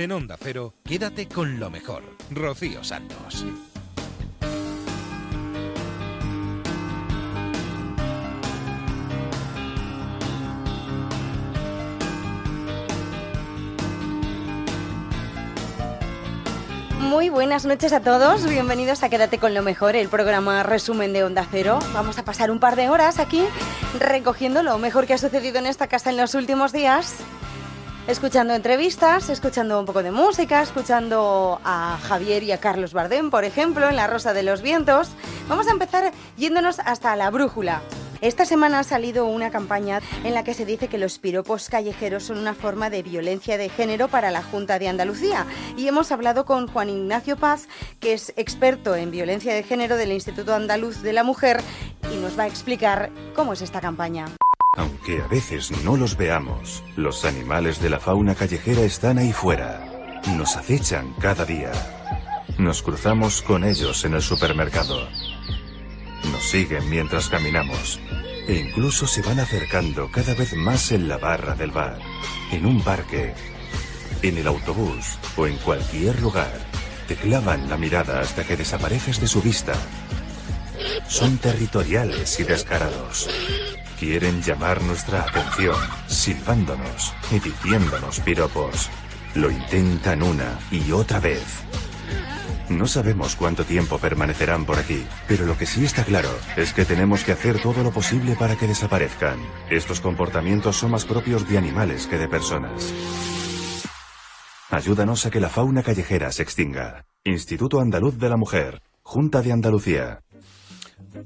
En Onda Cero, quédate con lo mejor. Rocío Santos. Muy buenas noches a todos, bienvenidos a Quédate con lo mejor, el programa resumen de Onda Cero. Vamos a pasar un par de horas aquí recogiendo lo mejor que ha sucedido en esta casa en los últimos días, escuchando entrevistas, escuchando un poco de música, escuchando a Javier y a Carlos Bardem, por ejemplo, en La Rosa de los Vientos. Vamos a empezar yéndonos hasta la brújula. Esta semana ha salido una campaña en la que se dice que los piropos callejeros son una forma de violencia de género para la Junta de Andalucía. Y hemos hablado con Juan Ignacio Paz, que es experto en violencia de género del Instituto Andaluz de la Mujer, y nos va a explicar cómo es esta campaña. Aunque a veces no los veamos, los animales de la fauna callejera están ahí fuera. Nos acechan cada día. Nos cruzamos con ellos en el supermercado. Nos siguen mientras caminamos. E incluso se van acercando cada vez más en la barra del bar, en un parque, en el autobús o en cualquier lugar. Te clavan la mirada hasta que desapareces de su vista. Son territoriales y descarados. Quieren llamar nuestra atención, silbándonos y diciéndonos piropos. Lo intentan una y otra vez. No sabemos cuánto tiempo permanecerán por aquí, pero lo que sí está claro es que tenemos que hacer todo lo posible para que desaparezcan. Estos comportamientos son más propios de animales que de personas. Ayúdanos a que la fauna callejera se extinga. Instituto Andaluz de la Mujer, Junta de Andalucía.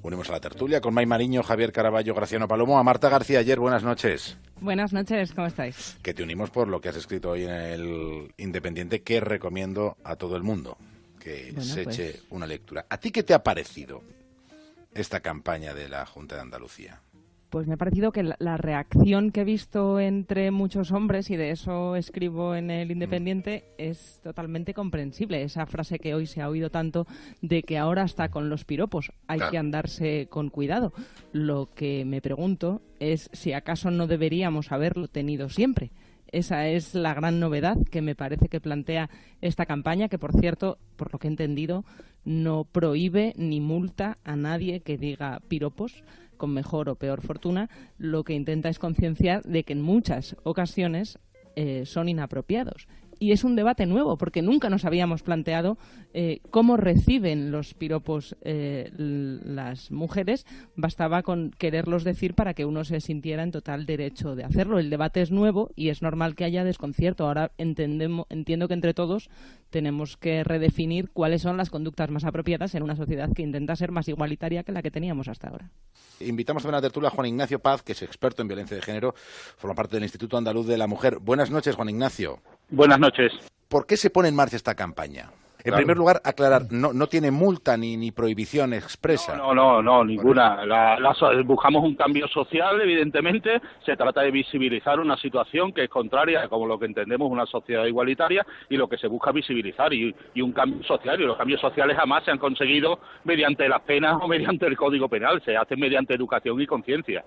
Unimos a la tertulia con May Mariño, Javier Caraballo, Graciano Palomo, a Marta García ayer. Buenas noches. Buenas noches, ¿cómo estáis? Que te unimos por lo que has escrito hoy en el Independiente, que recomiendo a todo el mundo que Bueno, se pues. eche una lectura. ¿A ti qué te ha parecido esta campaña de la Junta de Andalucía? Pues me ha parecido que la, la reacción que he visto entre muchos hombres, y de eso escribo en el Independiente, es totalmente comprensible. Esa frase que hoy se ha oído tanto de que ahora hasta con los piropos hay Claro. que andarse con cuidado. Lo que me pregunto es si acaso no deberíamos haberlo tenido siempre. Esa es la gran novedad que me parece que plantea esta campaña, que por cierto, por lo que he entendido, no prohíbe ni multa a nadie que diga piropos con mejor o peor fortuna, lo que intenta es concienciar de que en muchas ocasiones eh, son inapropiados. Y es un debate nuevo, porque nunca nos habíamos planteado eh, cómo reciben los piropos eh, las mujeres. Bastaba con quererlos decir para que uno se sintiera en total derecho de hacerlo. El debate es nuevo y es normal que haya desconcierto. Ahora entiendo que entre todos tenemos que redefinir cuáles son las conductas más apropiadas en una sociedad que intenta ser más igualitaria que la que teníamos hasta ahora. Invitamos también a la tertulia a Juan Ignacio Paz, que es experto en violencia de género, forma parte del Instituto Andaluz de la Mujer. Buenas noches, Juan Ignacio. Buenas noches. ¿Por qué se pone en marcha esta campaña? En Claro. primer lugar, aclarar, no, no tiene multa ni, ni prohibición expresa. No, no, no, ninguna. La- la buscamos un cambio social, evidentemente. Se trata de visibilizar una situación que es contraria a como lo que entendemos una sociedad igualitaria y lo que se busca visibilizar y, y un cambio social. Y los cambios sociales jamás se han conseguido mediante las penas o mediante el Código Penal. Se hacen mediante educación y conciencia.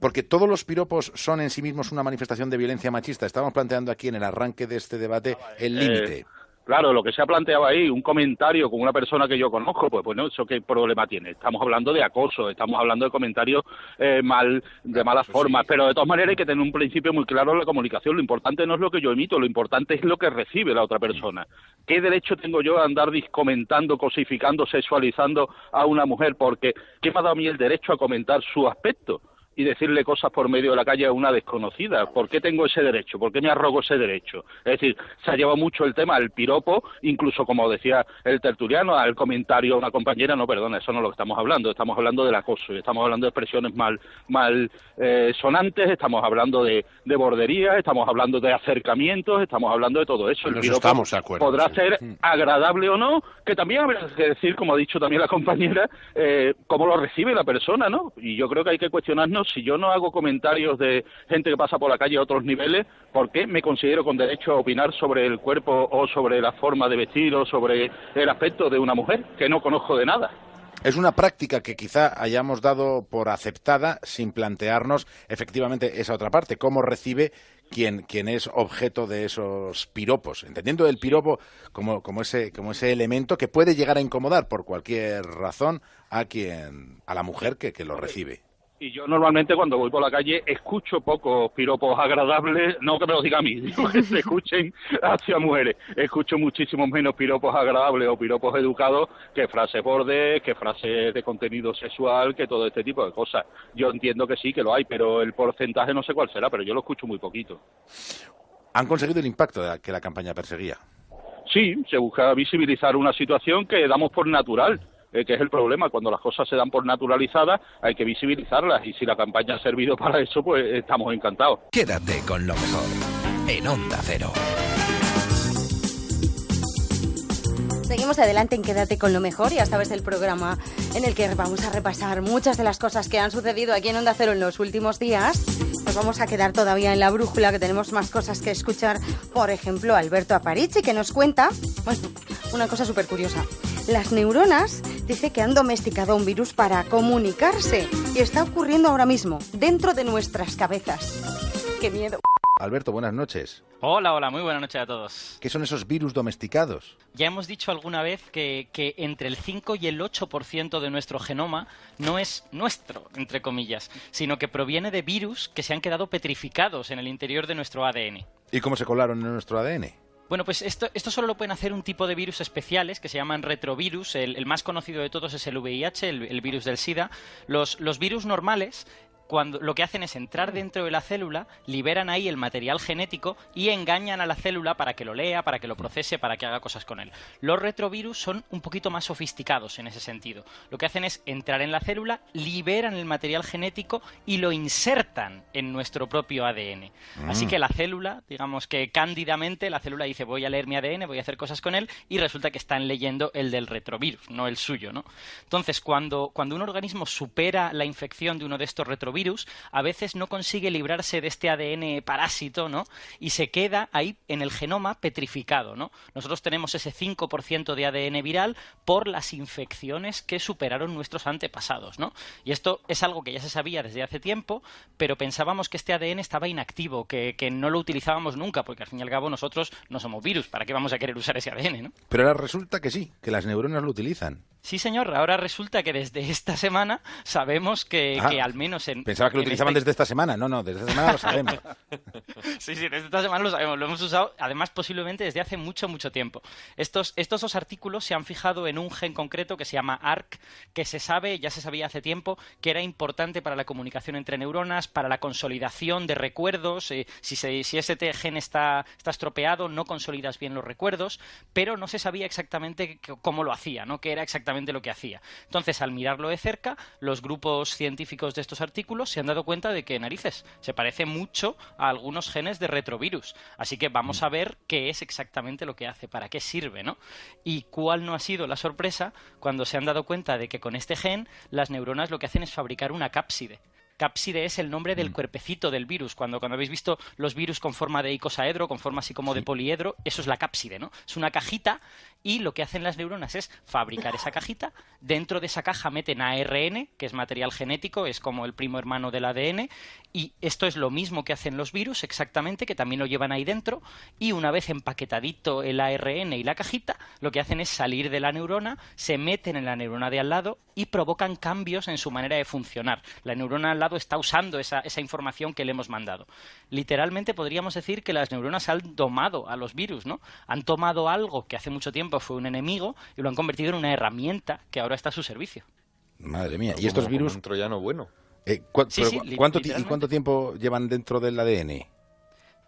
Porque todos los piropos son en sí mismos una manifestación de violencia machista. Estamos planteando aquí en el arranque de este debate el límite. Eh, Claro, lo que se ha planteado ahí, un comentario con una persona que yo conozco, pues bueno, ¿eso qué problema tiene? Estamos hablando de acoso, estamos hablando de comentarios eh, mal, de malas sí. formas, pero de todas maneras hay que tener un principio muy claro en la comunicación. Lo importante no es lo que yo emito, lo importante es lo que recibe la otra persona. ¿Qué derecho tengo yo a andar dis- comentando, cosificando, sexualizando a una mujer? Porque ¿qué me ha dado a mí el derecho a comentar su aspecto? Y decirle cosas por medio de la calle a una desconocida. ¿Por qué tengo ese derecho? ¿Por qué me arrogo ese derecho? Es decir, se ha llevado mucho el tema al piropo, incluso como decía el tertuliano, al comentario a una compañera, no, perdona, eso no es lo que estamos hablando, estamos hablando del acoso, y estamos hablando de expresiones mal, mal eh, sonantes, estamos hablando de, de borderías, estamos hablando de acercamientos, estamos hablando de todo eso. El piropo estamos de acuerdo, podrá sí. ser agradable o no, que también habrá que decir, como ha dicho también la compañera, eh, cómo lo recibe la persona, ¿no? Y yo creo que hay que cuestionarnos si yo no hago comentarios de gente que pasa por la calle a otros niveles, ¿por qué me considero con derecho a opinar sobre el cuerpo o sobre la forma de vestir o sobre el aspecto de una mujer que no conozco de nada? Es una práctica que quizá hayamos dado por aceptada sin plantearnos efectivamente esa otra parte, cómo recibe quien, quien es objeto de esos piropos, entendiendo el piropo como, como, ese, como ese elemento que puede llegar a incomodar por cualquier razón a quien, a la mujer que, que lo recibe. Y yo normalmente cuando voy por la calle escucho pocos piropos agradables, no que me lo diga a mí, digo que se escuchen hacia mujeres. Escucho muchísimos menos piropos agradables o piropos educados que frases bordes, que frases de contenido sexual, que todo este tipo de cosas. Yo entiendo que sí, que lo hay, pero el porcentaje no sé cuál será, pero yo lo escucho muy poquito. ¿Han conseguido el impacto de la- que la campaña perseguía? Sí, se busca visibilizar una situación que damos por natural, eh, que es el problema. Cuando las cosas se dan por naturalizadas, hay que visibilizarlas. Y si la campaña ha servido para eso, pues estamos encantados. Quédate con lo mejor en Onda Cero. Seguimos adelante en Quédate con lo mejor y ya sabes el programa en el que vamos a repasar muchas de las cosas que han sucedido aquí en Onda Cero en los últimos días. Nos vamos a quedar todavía en la brújula, que tenemos más cosas que escuchar. Por ejemplo, Alberto Aparici, que nos cuenta, bueno, una cosa súper curiosa. Las neuronas dice que han domesticado un virus para comunicarse y está ocurriendo ahora mismo, dentro de nuestras cabezas. ¡Qué miedo! Alberto, buenas noches. Hola, hola, muy buenas noches a todos. ¿Qué son esos virus domesticados? Ya hemos dicho alguna vez que, que entre el 5 y el 8% de nuestro genoma no es nuestro, entre comillas, sino que proviene de virus que se han quedado petrificados en el interior de nuestro ADN. ¿Y cómo se colaron en nuestro ADN? Bueno, pues esto, esto solo lo pueden hacer un tipo de virus especiales que se llaman retrovirus. El, el más conocido de todos es el VIH, el, el virus del SIDA. Los, los virus normales cuando lo que hacen es entrar dentro de la célula, liberan ahí el material genético y engañan a la célula para que lo lea, para que lo procese, para que haga cosas con él. Los retrovirus son un poquito más sofisticados en ese sentido. Lo que hacen es entrar en la célula, liberan el material genético y lo insertan en nuestro propio ADN. Así que la célula, digamos que cándidamente, la célula dice voy a leer mi ADN, voy a hacer cosas con él y resulta que están leyendo el del retrovirus, no el suyo, ¿no? Entonces, cuando, cuando un organismo supera la infección de uno de estos retrovirus, a veces no consigue librarse de este ADN parásito, ¿no? Y se queda ahí en el genoma petrificado, ¿no? Nosotros tenemos ese 5% de ADN viral por las infecciones que superaron nuestros antepasados, ¿no? Y esto es algo que ya se sabía desde hace tiempo, pero pensábamos que este ADN estaba inactivo, que, que no lo utilizábamos nunca, porque al fin y al cabo nosotros no somos virus, ¿para qué vamos a querer usar ese ADN, ¿no? Pero ahora resulta que sí, que las neuronas lo utilizan. Sí, señor. Ahora resulta que desde esta semana sabemos que, Ah, que al menos en. Pensaba que lo utilizaban esta- desde esta semana. No, no, desde esta semana lo sabemos. Sí, sí, desde esta semana lo sabemos, lo hemos usado, además posiblemente desde hace mucho, mucho tiempo. Estos, estos dos artículos se han fijado en un gen concreto que se llama ARC, que se sabe, ya se sabía hace tiempo, que era importante para la comunicación entre neuronas, para la consolidación de recuerdos. eh, si, se- si ese gen está, está estropeado, no consolidas bien los recuerdos, pero no se sabía exactamente cómo lo hacía, ¿no? qué era exactamente lo que hacía. Entonces, al mirarlo de cerca, los grupos científicos de estos artículos se han dado cuenta de que narices se parece mucho a algunos genes de retrovirus. Así que vamos a ver qué es exactamente lo que hace, para qué sirve, ¿no? Y cuál no ha sido la sorpresa cuando se han dado cuenta de que con este gen las neuronas lo que hacen es fabricar una cápside. Cápside es el nombre del cuerpecito del virus. Cuando, cuando habéis visto los virus con forma de icosaedro, con forma así como de poliedro, eso es la cápside, ¿no? Es una cajita y lo que hacen las neuronas es fabricar esa cajita. Dentro de esa caja meten ARN, que es material genético, es como el primo hermano del ADN, y esto es lo mismo que hacen los virus, exactamente, que también lo llevan ahí dentro, y una vez empaquetadito el ARN y la cajita, lo que hacen es salir de la neurona, se meten en la neurona de al lado y provocan cambios en su manera de funcionar. La neurona al lado está usando esa, esa información que le hemos mandado. Literalmente podríamos decir que las neuronas han domado a los virus, ¿no? Han tomado algo que hace mucho tiempo fue un enemigo y lo han convertido en una herramienta que ahora está a su servicio. Madre mía. ¿Y estos virus? Un troyano bueno. eh, cua- Sí, pero sí, cu- li- ¿cuánto, ti- ¿Y cuánto tiempo llevan dentro del ADN?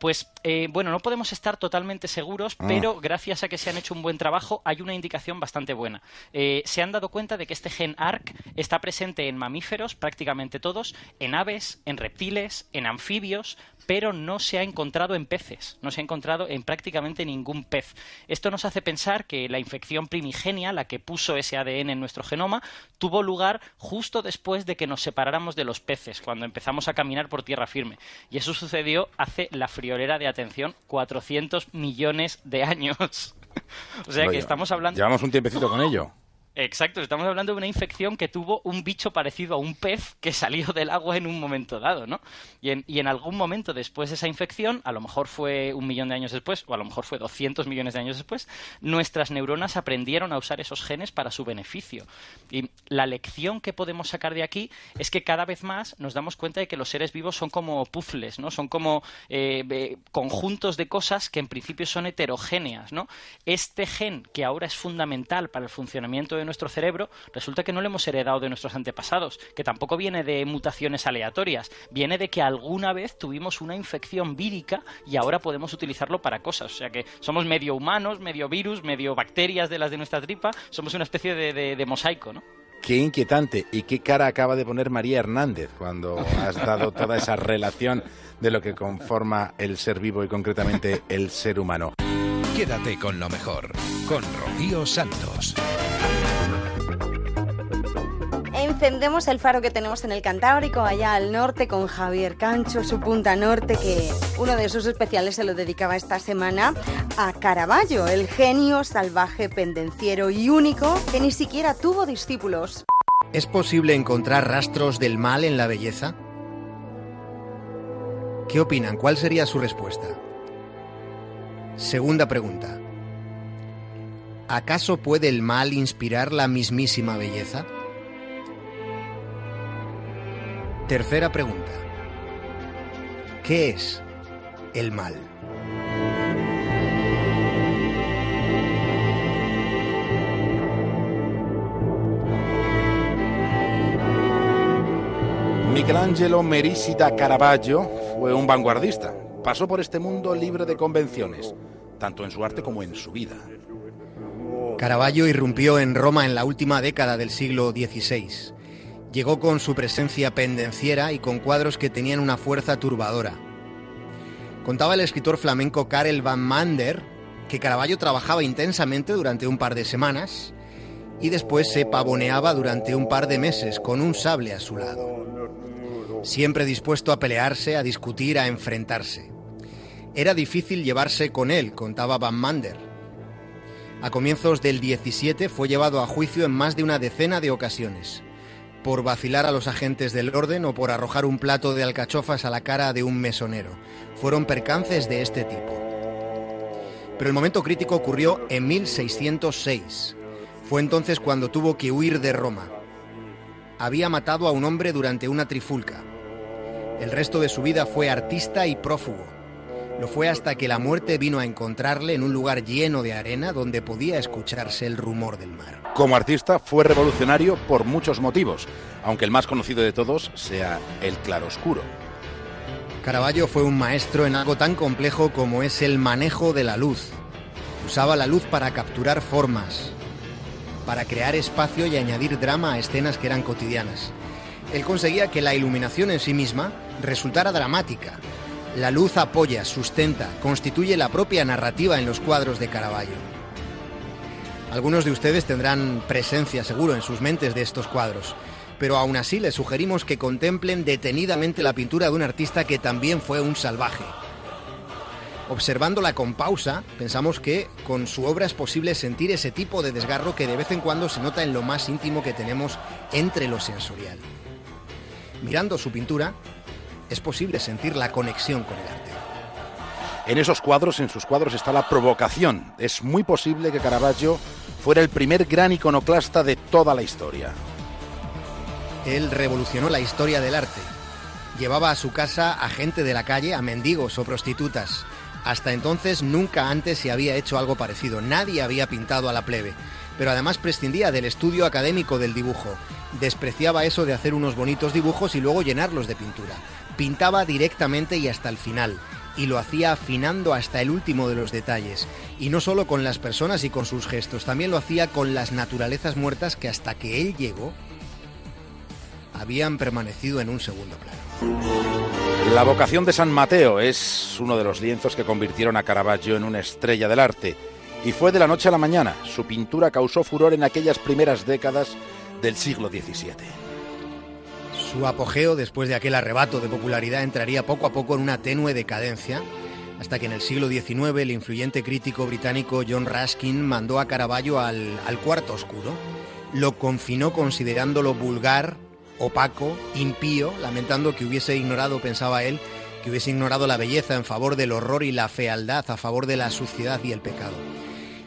Pues eh, bueno, no podemos estar totalmente seguros, Ah. pero gracias a que se han hecho un buen trabajo, hay una indicación bastante buena. Eh, se han dado cuenta de que este gen ARC está presente en mamíferos, prácticamente todos, en aves, en reptiles, en anfibios, pero no se ha encontrado en peces, no se ha encontrado en prácticamente ningún pez. Esto nos hace pensar que la infección primigenia, la que puso ese ADN en nuestro genoma, tuvo lugar justo después de que nos separáramos de los peces, cuando empezamos a caminar por tierra firme. Y eso sucedió hace la friolera de atención 400 millones de años. o sea que estamos hablando... Llevamos un tiempecito con ello. Exacto, estamos hablando de una infección que tuvo un bicho parecido a un pez que salió del agua en un momento dado, ¿no? Y en, algún momento después de esa infección, a lo mejor fue un millón de años después, o a lo mejor fue 200 millones de años después, nuestras neuronas aprendieron a usar esos genes para su beneficio. Y la lección que podemos sacar de aquí es que cada vez más nos damos cuenta de que los seres vivos son como puzzles, ¿no? Son como eh, conjuntos de cosas que en principio son heterogéneas. Este gen que ahora es fundamental para el funcionamiento de nuestro cerebro, resulta que no lo hemos heredado de nuestros antepasados, que tampoco viene de mutaciones aleatorias, viene de que alguna vez tuvimos una infección vírica y ahora podemos utilizarlo para cosas. O sea que somos medio humanos, medio virus, medio bacterias de las de nuestra tripa, somos una especie de, de, de mosaico, ¿no? Qué inquietante y qué cara acaba de poner María Hernández cuando has dado toda esa relación de lo que conforma el ser vivo y concretamente el ser humano. Quédate con lo mejor, con Rocío Santos. Encendemos el faro que tenemos en el Cantábrico, allá al norte, con Javier Cancho, su punta norte, que uno de sus especiales se lo dedicaba esta semana a Caravaggio, el genio salvaje, pendenciero y único que ni siquiera tuvo discípulos. ¿Es posible encontrar rastros del mal en la belleza? ¿Qué opinan? ¿Cuál sería su respuesta? Segunda pregunta. ¿Acaso puede el mal inspirar la mismísima belleza? Tercera pregunta. ¿Qué es el mal? Michelangelo Merisita Caravaggio fue un vanguardista. Pasó por este mundo libre de convenciones, tanto en su arte como en su vida. Caravaggio irrumpió en Roma en la última década del siglo XVI. Llegó con su presencia pendenciera y con cuadros que tenían una fuerza turbadora. Contaba el escritor flamenco Karel van Mander que Caravaggio trabajaba intensamente durante un par de semanas y después se pavoneaba durante un par de meses con un sable a su lado. Siempre dispuesto a pelearse, a discutir, a enfrentarse. Era difícil llevarse con él, contaba Van Mander. A comienzos del 17 fue llevado a juicio en más de una decena de ocasiones por vacilar a los agentes del orden o por arrojar un plato de alcachofas a la cara de un mesonero. Fueron percances de este tipo. Pero el momento crítico ocurrió en 1606. Fue entonces cuando tuvo que huir de Roma. Había matado a un hombre durante una trifulca. El resto de su vida fue artista y prófugo. Lo fue hasta que la muerte vino a encontrarle en un lugar lleno de arena donde podía escucharse el rumor del mar. Como artista fue revolucionario por muchos motivos, aunque el más conocido de todos sea el claroscuro. Caravaggio fue un maestro en algo tan complejo como es el manejo de la luz. Usaba la luz para capturar formas, para crear espacio y añadir drama a escenas que eran cotidianas. Él conseguía que la iluminación en sí misma resultara dramática, la luz apoya, sustenta, constituye la propia narrativa en los cuadros de Caravaggio. Algunos de ustedes tendrán presencia seguro en sus mentes de estos cuadros, pero aún así les sugerimos que contemplen detenidamente la pintura de un artista que también fue un salvaje. Observándola con pausa, pensamos que con su obra es posible sentir ese tipo de desgarro que de vez en cuando se nota en lo más íntimo que tenemos entre lo sensorial. Mirando su pintura, es posible sentir la conexión con el arte. En esos cuadros, en sus cuadros, está la provocación. Es muy posible que Caravaggio fuera el primer gran iconoclasta de toda la historia. Él revolucionó la historia del arte. Llevaba a su casa a gente de la calle, a mendigos o prostitutas. Hasta entonces nunca antes se había hecho algo parecido. Nadie había pintado a la plebe. Pero además prescindía del estudio académico del dibujo. Despreciaba eso de hacer unos bonitos dibujos y luego llenarlos de pintura pintaba directamente y hasta el final, y lo hacía afinando hasta el último de los detalles, y no solo con las personas y con sus gestos, también lo hacía con las naturalezas muertas que hasta que él llegó habían permanecido en un segundo plano. La vocación de San Mateo es uno de los lienzos que convirtieron a Caravaggio en una estrella del arte, y fue de la noche a la mañana. Su pintura causó furor en aquellas primeras décadas del siglo XVII. Su apogeo después de aquel arrebato de popularidad entraría poco a poco en una tenue decadencia, hasta que en el siglo XIX el influyente crítico británico John Ruskin mandó a Caravaggio al, al cuarto oscuro lo confinó considerándolo vulgar, opaco, impío, lamentando que hubiese ignorado, pensaba él, que hubiese ignorado la belleza en favor del horror y la fealdad, a favor de la suciedad y el pecado.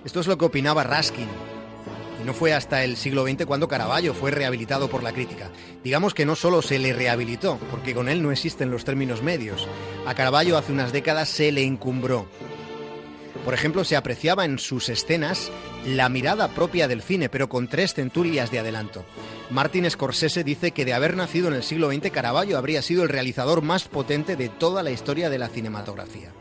Esto es lo que opinaba Raskin, no fue hasta el siglo XX cuando Caravaggio fue rehabilitado por la crítica. Digamos que no solo se le rehabilitó, porque con él no existen los términos medios. A Caravaggio hace unas décadas se le encumbró. Por ejemplo, se apreciaba en sus escenas la mirada propia del cine, pero con tres centurias de adelanto. Martin Scorsese dice que de haber nacido en el siglo XX, Caravaggio habría sido el realizador más potente de toda la historia de la cinematografía.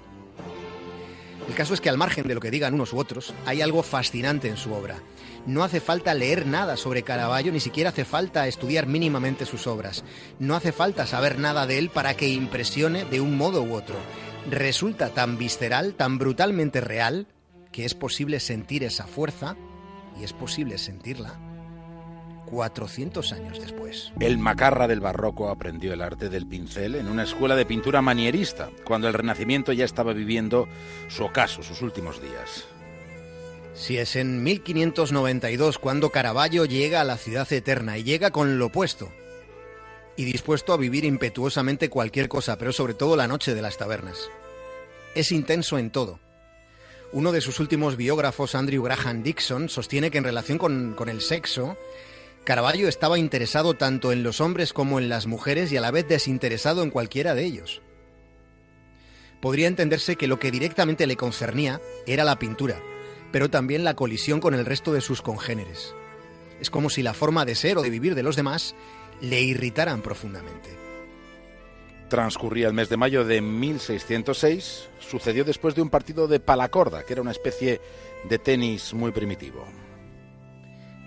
El caso es que al margen de lo que digan unos u otros, hay algo fascinante en su obra. No hace falta leer nada sobre Caravaggio, ni siquiera hace falta estudiar mínimamente sus obras. No hace falta saber nada de él para que impresione de un modo u otro. Resulta tan visceral, tan brutalmente real, que es posible sentir esa fuerza y es posible sentirla 400 años después. El macarra del barroco aprendió el arte del pincel en una escuela de pintura manierista, cuando el Renacimiento ya estaba viviendo su ocaso, sus últimos días. Si es en 1592 cuando Caravaggio llega a la ciudad eterna y llega con lo opuesto y dispuesto a vivir impetuosamente cualquier cosa, pero sobre todo la noche de las tabernas. Es intenso en todo. Uno de sus últimos biógrafos, Andrew Graham Dixon, sostiene que en relación con, con el sexo, Caravaggio estaba interesado tanto en los hombres como en las mujeres y a la vez desinteresado en cualquiera de ellos. Podría entenderse que lo que directamente le concernía era la pintura, pero también la colisión con el resto de sus congéneres. Es como si la forma de ser o de vivir de los demás le irritaran profundamente. Transcurría el mes de mayo de 1606, sucedió después de un partido de palacorda, que era una especie de tenis muy primitivo.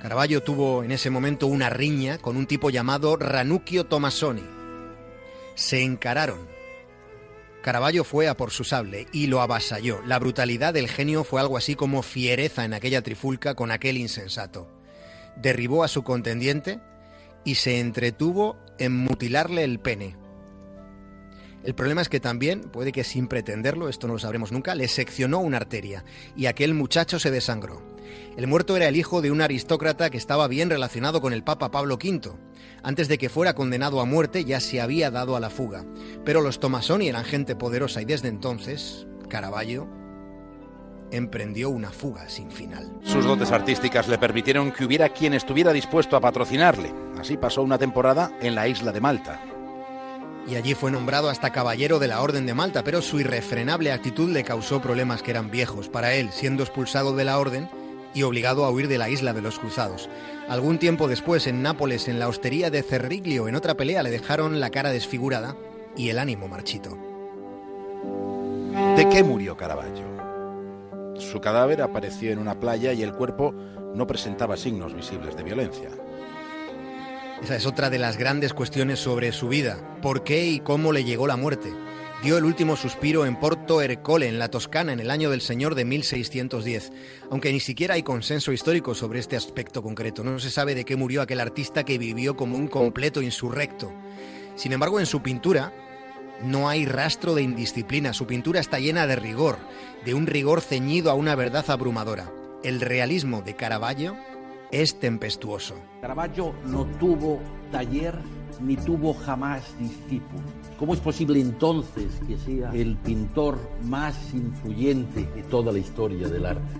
Caravaggio tuvo en ese momento una riña con un tipo llamado Ranuccio Tomasoni. Se encararon. Caravaggio fue a por su sable y lo avasalló. La brutalidad del genio fue algo así como fiereza en aquella trifulca con aquel insensato. Derribó a su contendiente y se entretuvo en mutilarle el pene. El problema es que también, puede que sin pretenderlo, esto no lo sabremos nunca, le seccionó una arteria y aquel muchacho se desangró. El muerto era el hijo de un aristócrata que estaba bien relacionado con el Papa Pablo V. Antes de que fuera condenado a muerte ya se había dado a la fuga. Pero los Tomasoni eran gente poderosa y desde entonces, Caravaggio emprendió una fuga sin final. Sus dotes artísticas le permitieron que hubiera quien estuviera dispuesto a patrocinarle. Así pasó una temporada en la isla de Malta y allí fue nombrado hasta caballero de la Orden de Malta, pero su irrefrenable actitud le causó problemas que eran viejos para él, siendo expulsado de la Orden y obligado a huir de la isla de los cruzados. Algún tiempo después, en Nápoles, en la hostería de Cerriglio, en otra pelea, le dejaron la cara desfigurada y el ánimo marchito. ¿De qué murió Caravaggio? Su cadáver apareció en una playa y el cuerpo no presentaba signos visibles de violencia. Esa es otra de las grandes cuestiones sobre su vida. ¿Por qué y cómo le llegó la muerte? Dio el último suspiro en Porto Ercole, en la Toscana, en el año del Señor de 1610, aunque ni siquiera hay consenso histórico sobre este aspecto concreto. No se sabe de qué murió aquel artista que vivió como un completo insurrecto. Sin embargo, en su pintura no hay rastro de indisciplina. Su pintura está llena de rigor, de un rigor ceñido a una verdad abrumadora. El realismo de Caravaggio es tempestuoso. Caravaggio no tuvo taller ni tuvo jamás discípulo. ¿Cómo es posible entonces que sea el pintor más influyente de toda la historia del arte?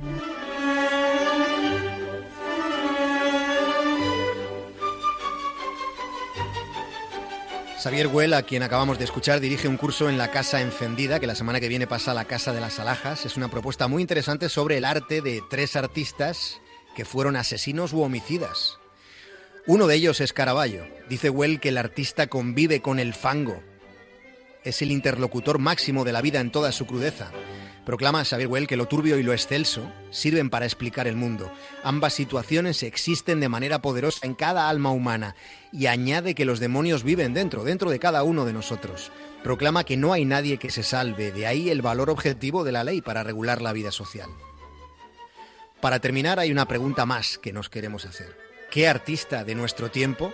Xavier Güell, a quien acabamos de escuchar, dirige un curso en la Casa Encendida, que la semana que viene pasa a la Casa de las Alhajas. Es una propuesta muy interesante sobre el arte de tres artistas que fueron asesinos u homicidas. Uno de ellos es Caravaggio. Dice Well que el artista convive con el fango. Es el interlocutor máximo de la vida en toda su crudeza. Proclama Xavier Well que lo turbio y lo excelso sirven para explicar el mundo. Ambas situaciones existen de manera poderosa en cada alma humana y añade que los demonios viven dentro, dentro de cada uno de nosotros. Proclama que no hay nadie que se salve, de ahí el valor objetivo de la ley para regular la vida social. Para terminar, hay una pregunta más que nos queremos hacer. ¿Qué artista de nuestro tiempo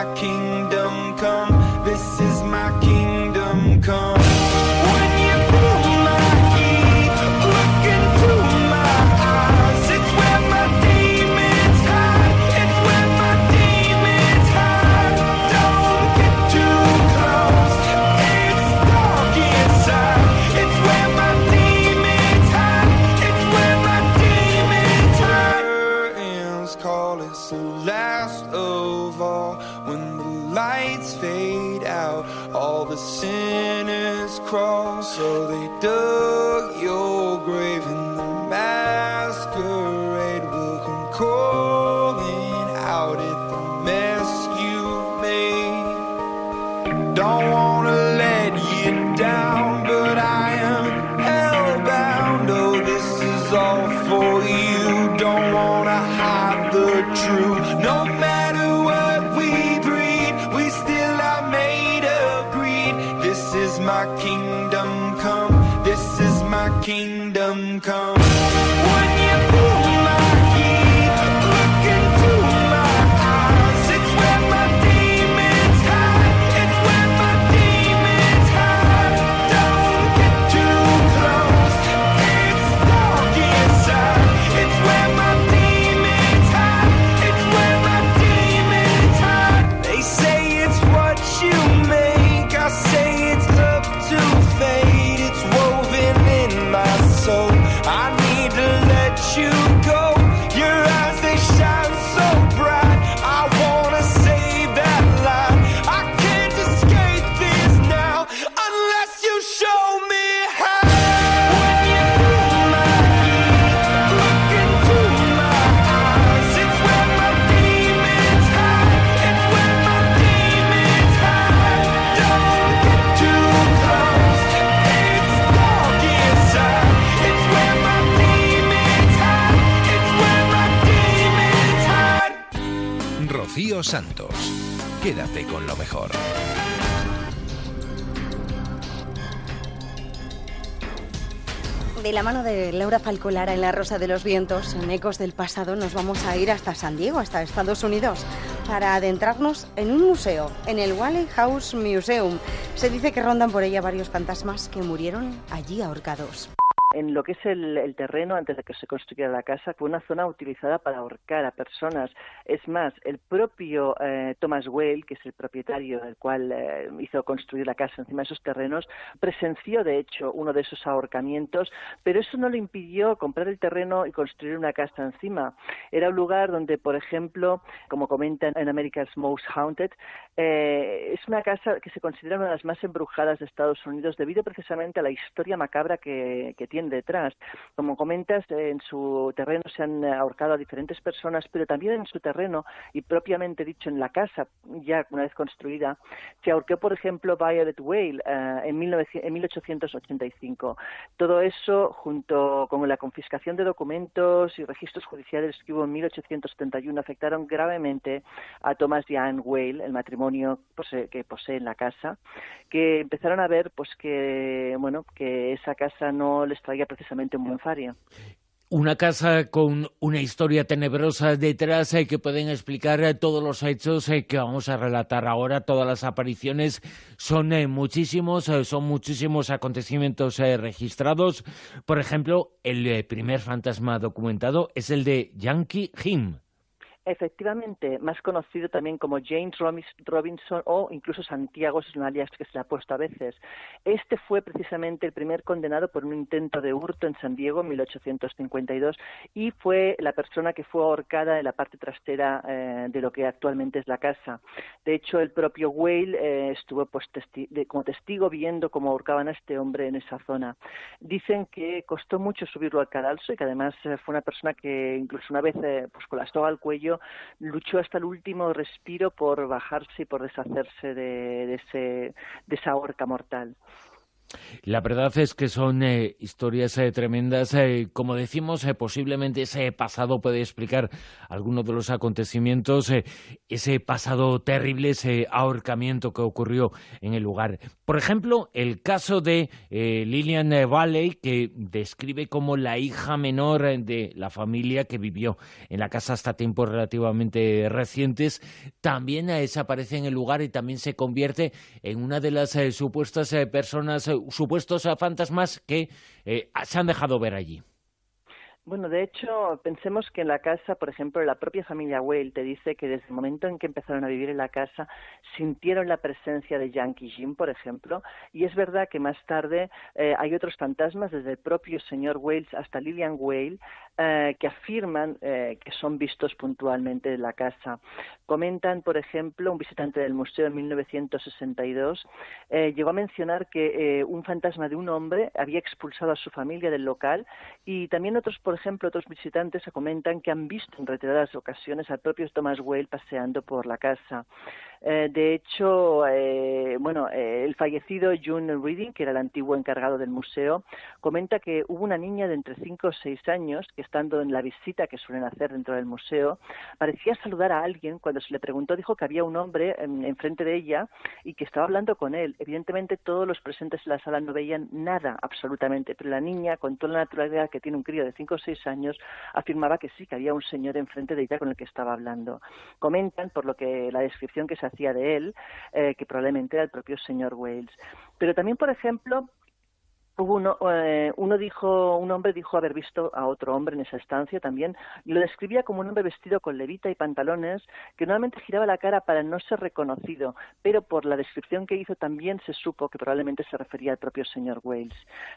I can't my kingdom come. This is my kingdom come. Quédate con lo mejor. De la mano de Laura Falcolara en La Rosa de los Vientos, en Ecos del Pasado, nos vamos a ir hasta San Diego, hasta Estados Unidos, para adentrarnos en un museo, en el Wally House Museum. Se dice que rondan por ella varios fantasmas que murieron allí ahorcados. En lo que es el, el terreno, antes de que se construyera la casa, fue una zona utilizada para ahorcar a personas. Es más, el propio eh, Thomas Whale, que es el propietario del cual eh, hizo construir la casa encima de esos terrenos, presenció, de hecho, uno de esos ahorcamientos, pero eso no le impidió comprar el terreno y construir una casa encima. Era un lugar donde, por ejemplo, como comentan en America's Most Haunted, eh, es una casa que se considera una de las más embrujadas de Estados Unidos debido precisamente a la historia macabra que, que tiene detrás. Como comentas, en su terreno se han ahorcado a diferentes personas, pero también en su terreno y propiamente dicho en la casa, ya una vez construida, se ahorcó, por ejemplo, Violet Whale eh, en, 1900 en 1885. Todo eso, junto con la confiscación de documentos y registros judiciales que hubo en 1871, afectaron gravemente a Thomas y Anne Whale, el matrimonio que poseen la casa, que empezaron a ver pues que bueno que esa casa no les traía precisamente un buen fario. Una casa con una historia tenebrosa detrás eh, que pueden explicar eh, todos los hechos eh, que vamos a relatar ahora. Todas las apariciones son muchísimos, son muchísimos acontecimientos registrados. Por ejemplo, el primer fantasma documentado es el de Yankee Jim. Efectivamente, más conocido también como James Robinson o incluso Santiago, es un alias que se le ha puesto a veces. Este fue precisamente el primer condenado por un intento de hurto en San Diego en 1852 y fue la persona que fue ahorcada en la parte trasera eh, de lo que actualmente es la casa. De hecho, el propio Whale eh, estuvo pues, testi- de- como testigo viendo cómo ahorcaban a este hombre en esa zona. Dicen que costó mucho subirlo al cadalso y que además eh, fue una persona que incluso una vez eh, pues con la soga al cuello luchó hasta el último respiro por bajarse y por deshacerse de, ese, de esa horca mortal. La verdad es que son eh, historias eh, tremendas. Eh, como decimos, posiblemente ese pasado puede explicar algunos de los acontecimientos, ese pasado terrible, ese ahorcamiento que ocurrió en el lugar. Por ejemplo, el caso de Lillian Valley, que describe como la hija menor de la familia que vivió en la casa hasta tiempos relativamente recientes, también desaparece en el lugar y también se convierte en una de las supuestas personas supuestos fantasmas que eh, se han dejado ver allí. Bueno, de hecho, pensemos que en la casa, por ejemplo, la propia familia Whale te dice que desde el momento en que empezaron a vivir en la casa sintieron la presencia de Yankee Jim, por ejemplo, y es verdad que más tarde eh, hay otros fantasmas, desde el propio señor Wales hasta Lillian Whale, eh, que afirman eh, que son vistos puntualmente en la casa. Comentan, por ejemplo, un visitante del museo en 1962 llegó a mencionar que un fantasma de un hombre había expulsado a su familia del local y también otros por ejemplo, otros visitantes comentan que han visto en reiteradas ocasiones al propio Thomas Whale paseando por la casa. Eh, de hecho, eh, bueno, eh, el fallecido June Reading, que era el antiguo encargado del museo, comenta que hubo una niña de entre 5 o 6 años que estando en la visita que suelen hacer dentro del museo, parecía saludar a alguien. Cuando se le preguntó, dijo que había un hombre enfrente de ella y que estaba hablando con él. Evidentemente, todos los presentes en la sala no veían nada absolutamente, pero la niña, con toda la naturalidad que tiene un crío de 5 o 6 años, afirmaba que sí, que había un señor enfrente de ella con el que estaba hablando. Comentan, por lo que la descripción que se hacía de él, eh, que probablemente era el propio señor Wales. Pero también, por ejemplo, uno, eh, uno dijo, un hombre dijo haber visto a otro hombre en esa estancia también, y lo describía como un hombre vestido con levita y pantalones, que normalmente giraba la cara para no ser reconocido, pero por la descripción que hizo también se supo que probablemente se refería al propio señor Wales.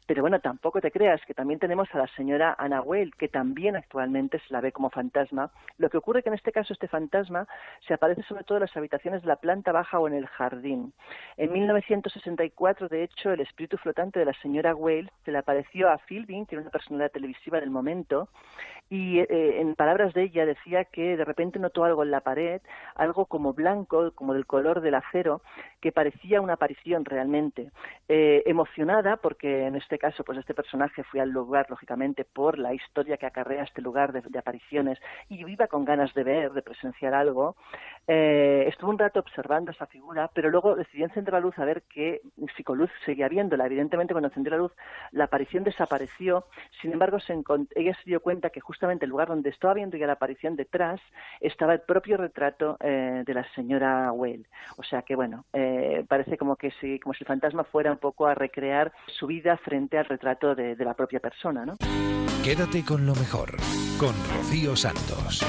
Pero bueno, tampoco te creas que también tenemos a la señora Anna Whale, que también actualmente se la ve como fantasma. Lo que ocurre que en este caso este fantasma se aparece sobre todo en las habitaciones de la planta baja o en el jardín. En 1964, de hecho, el espíritu flotante de la señora Wales se le apareció a Fielding, que era una personalidad televisiva del momento, y eh, en palabras de ella decía que de repente notó algo en la pared, algo como blanco, como del color del acero, que parecía una aparición realmente. Eh, emocionada, porque en este caso, pues este personaje fue al lugar, lógicamente, por la historia que acarrea este lugar de, apariciones, y iba con ganas de ver, de presenciar algo, eh, estuvo un rato observando esa figura, pero luego decidió encender la luz a ver que si con luz seguía viéndola. Evidentemente, cuando encendió la luz, la aparición desapareció, sin embargo, ella se dio cuenta que justamente el lugar donde estaba viendo ya la aparición detrás estaba el propio retrato eh, de la señora Well. O sea que, bueno, eh, parece como que si, como si el fantasma fuera un poco a recrear su vida frente al retrato de, de la propia persona, ¿no? Quédate con lo mejor, con Rocío Santos.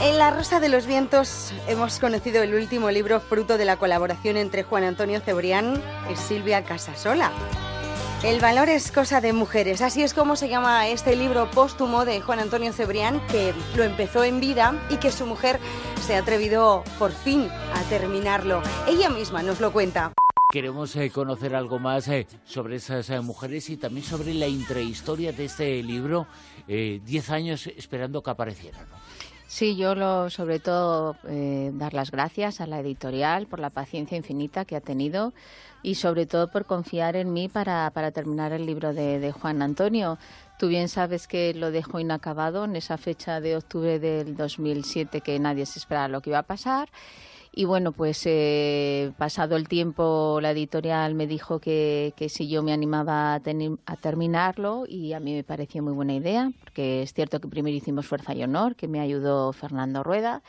En La Rosa de los Vientos hemos conocido el último libro fruto de la colaboración entre Juan Antonio Cebrián y Silvia Casasola. El valor es cosa de mujeres, así es como se llama este libro póstumo de Juan Antonio Cebrián, que lo empezó en vida y que su mujer se ha atrevido por fin a terminarlo. Ella misma nos lo cuenta. Queremos eh, conocer algo más eh, sobre esas eh, mujeres y también sobre la intrahistoria de este libro, Diez años esperando que apareciera. Sí, yo lo, sobre todo eh, dar las gracias a la editorial por la paciencia infinita que ha tenido y sobre todo por confiar en mí para, para terminar el libro de, de Juan Antonio. Tú bien sabes que lo dejó inacabado en esa fecha de octubre del 2007 que nadie se esperaba lo que iba a pasar y bueno, pues eh, pasado el tiempo, la editorial me dijo que, que si yo me animaba a, a, terminarlo y a mí me pareció muy buena idea, porque es cierto que primero hicimos Fuerza y Honor, que me ayudó Fernando Rueda,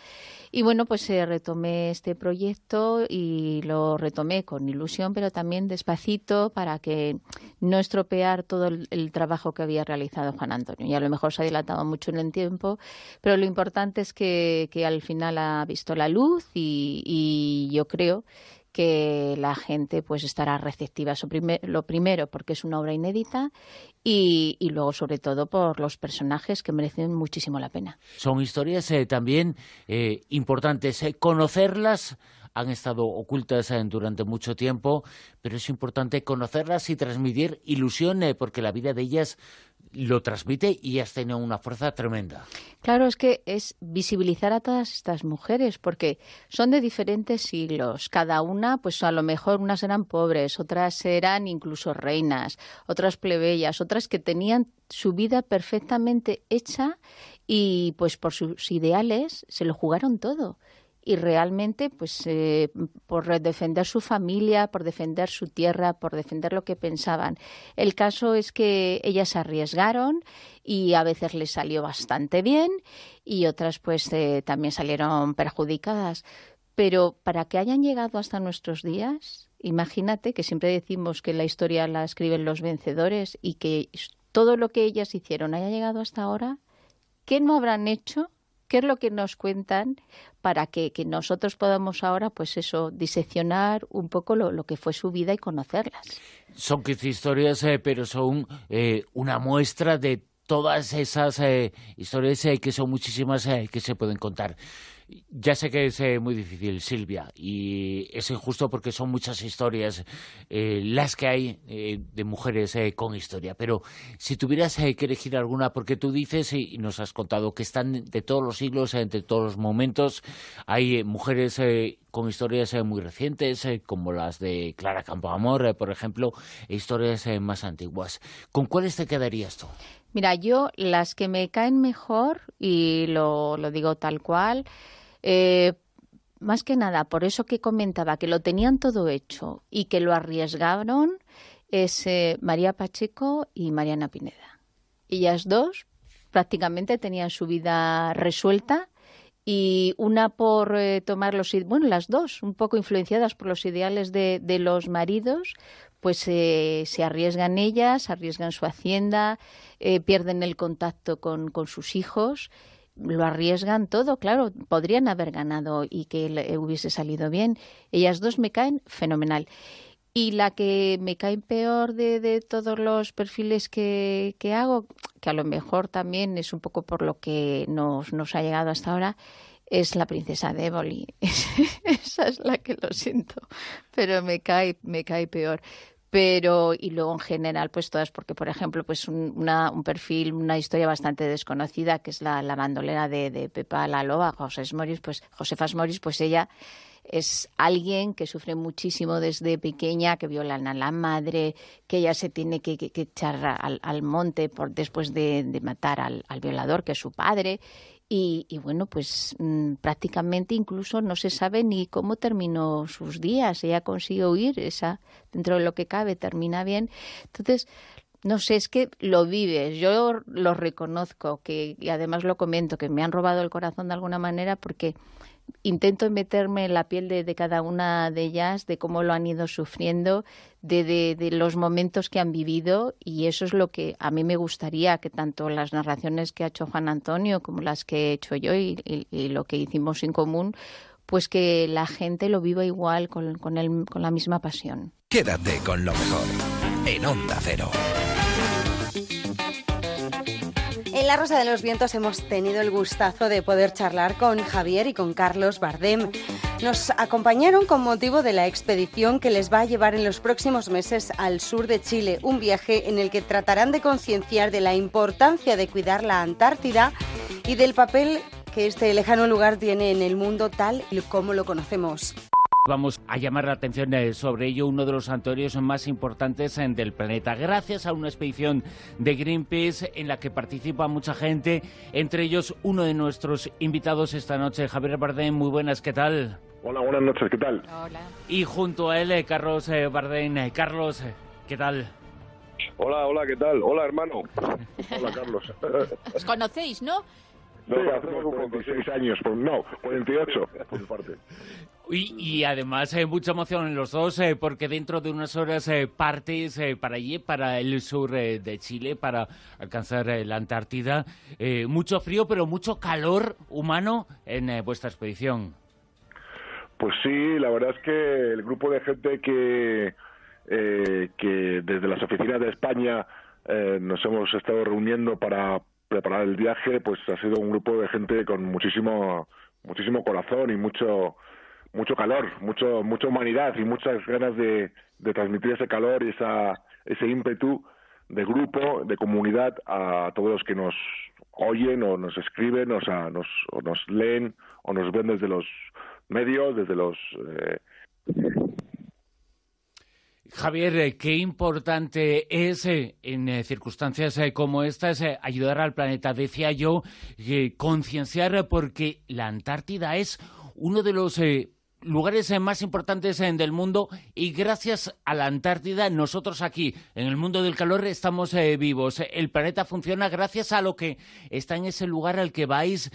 y bueno, pues eh, retomé este proyecto y lo retomé con ilusión, pero también despacito para que no estropear todo el, trabajo que había realizado Juan Antonio. Y a lo mejor se ha dilatado mucho en el tiempo, pero lo importante es que, que al final ha visto la luz y, y yo creo que la gente pues estará receptiva. lo primero porque es una obra inédita y, luego sobre todo por los personajes que merecen muchísimo la pena. Son historias eh, también eh, importantes. Eh, conocerlas han estado ocultas durante mucho tiempo, pero es importante conocerlas y transmitir ilusión porque la vida de ellas lo transmite y has tenido una fuerza tremenda. Claro, es que es visibilizar a todas estas mujeres, porque son de diferentes siglos. Cada una, pues a lo mejor unas eran pobres, otras eran incluso reinas, otras plebeyas, otras que tenían su vida perfectamente hecha y pues por sus ideales se lo jugaron todo y realmente pues eh, por defender su familia, por defender su tierra, por defender lo que pensaban. El caso es que ellas arriesgaron y a veces les salió bastante bien y otras pues eh, también salieron perjudicadas. Pero para que hayan llegado hasta nuestros días, imagínate que siempre decimos que la historia la escriben los vencedores y que todo lo que ellas hicieron haya llegado hasta ahora, ¿qué no habrán hecho qué es lo que nos cuentan para que, nosotros podamos ahora, pues eso, diseccionar un poco lo, que fue su vida y conocerlas. Son 15 historias, eh, pero son eh, una muestra de todas esas eh, historias que son muchísimas que se pueden contar. Ya sé que es eh, muy difícil, Silvia, y es injusto porque son muchas historias eh, las que hay eh, de mujeres con historia. Pero si tuvieras que elegir alguna, porque tú dices y nos has contado que están de todos los siglos, de todos los momentos, hay mujeres con historias muy recientes, como las de Clara Campoamor, por ejemplo, e historias más antiguas. ¿Con cuáles te quedarías tú? Mira, yo las que me caen mejor, y lo digo tal cual, eh, más que nada, por eso que comentaba que lo tenían todo hecho y que lo arriesgaron, es eh, María Pacheco y Mariana Pineda. Ellas dos prácticamente tenían su vida resuelta y una por eh, tomar los bueno las dos un poco influenciadas por los ideales de, los maridos pues se arriesgan ellas arriesgan su hacienda pierden el contacto con, con sus hijos lo arriesgan todo, claro, podrían haber ganado y que hubiese salido bien. Ellas dos me caen fenomenal. Y la que me cae peor de, de todos los perfiles que, que, hago, que a lo mejor también es un poco por lo que nos, nos ha llegado hasta ahora, es la princesa de Éboli. Esa es la que lo siento, pero me cae, me cae peor pero y luego en general pues todas porque por ejemplo pues un, una, un perfil una historia bastante desconocida que es la, la bandolera de, Pepa la Loba José Moris pues Josefas Moris pues ella es alguien que sufre muchísimo desde pequeña, que violan a la madre, que ella se tiene que, que, echar al, al, monte por, después de, de matar al, al, violador, que es su padre, y, bueno, pues mm, prácticamente incluso no se sabe ni cómo terminó sus días. Ella consiguió huir, esa, dentro de lo que cabe, termina bien. Entonces, no sé, es que lo vives, yo lo reconozco, que, y además lo comento, que me han robado el corazón de alguna manera porque intento meterme en la piel de, cada una de ellas, de cómo lo han ido sufriendo, de, los momentos que han vivido y eso es lo que a mí me gustaría que tanto las narraciones que ha hecho Juan Antonio como las que he hecho yo y, lo que hicimos en común, pues que la gente lo viva igual con, con la misma pasión. Quédate con lo mejor en Onda Cero. En La Rosa de los Vientos hemos tenido el gustazo de poder charlar con Javier y con Carlos Bardem. Nos acompañaron con motivo de la expedición que les va a llevar en los próximos meses al sur de Chile, un viaje en el que tratarán de concienciar de la importancia de cuidar la Antártida y del papel que este lejano lugar tiene en el mundo tal y como lo conocemos. Vamos a llamar la atención eh, sobre ello, uno de los santuarios más importantes eh, del planeta, gracias a una expedición de Greenpeace en la que participa mucha gente, entre ellos uno de nuestros invitados esta noche, Javier Bardem. Muy buenas, ¿qué tal? Hola, buenas noches, ¿qué tal? Hola. Y junto a él, eh, Carlos Bardem. Carlos, ¿qué tal? Hola, hola, ¿qué tal? Hola, hermano. Hola, Carlos. ¿Os conocéis, no? No, sí, hacemos 46 años, no, 48 por parte. Y, además hay mucha emoción en los dos, eh, porque dentro de unas horas eh, partes eh, para allí, para el sur de Chile, para alcanzar la Antártida. mucho frío, pero mucho calor humano en vuestra expedición. Pues sí, la verdad es que el grupo de gente que, que desde las oficinas de España nos hemos estado reuniendo para preparar el viaje, pues ha sido un grupo de gente con muchísimo, muchísimo corazón y mucho mucho calor, mucho, mucha humanidad y muchas ganas de, de transmitir ese calor y esa, ese ímpetu de grupo, de comunidad, a todos los que nos oyen o nos escriben, o, sea, nos, o nos leen o nos ven desde los medios, desde los... Eh, Javier, eh, qué importante es eh, en circunstancias como estas ayudar al planeta. Decía yo, concienciar porque la Antártida es uno de los lugares eh, más importantes eh, del mundo y gracias a la Antártida nosotros aquí en el mundo del calor estamos eh, vivos. El planeta funciona gracias a lo que está en ese lugar al que vais.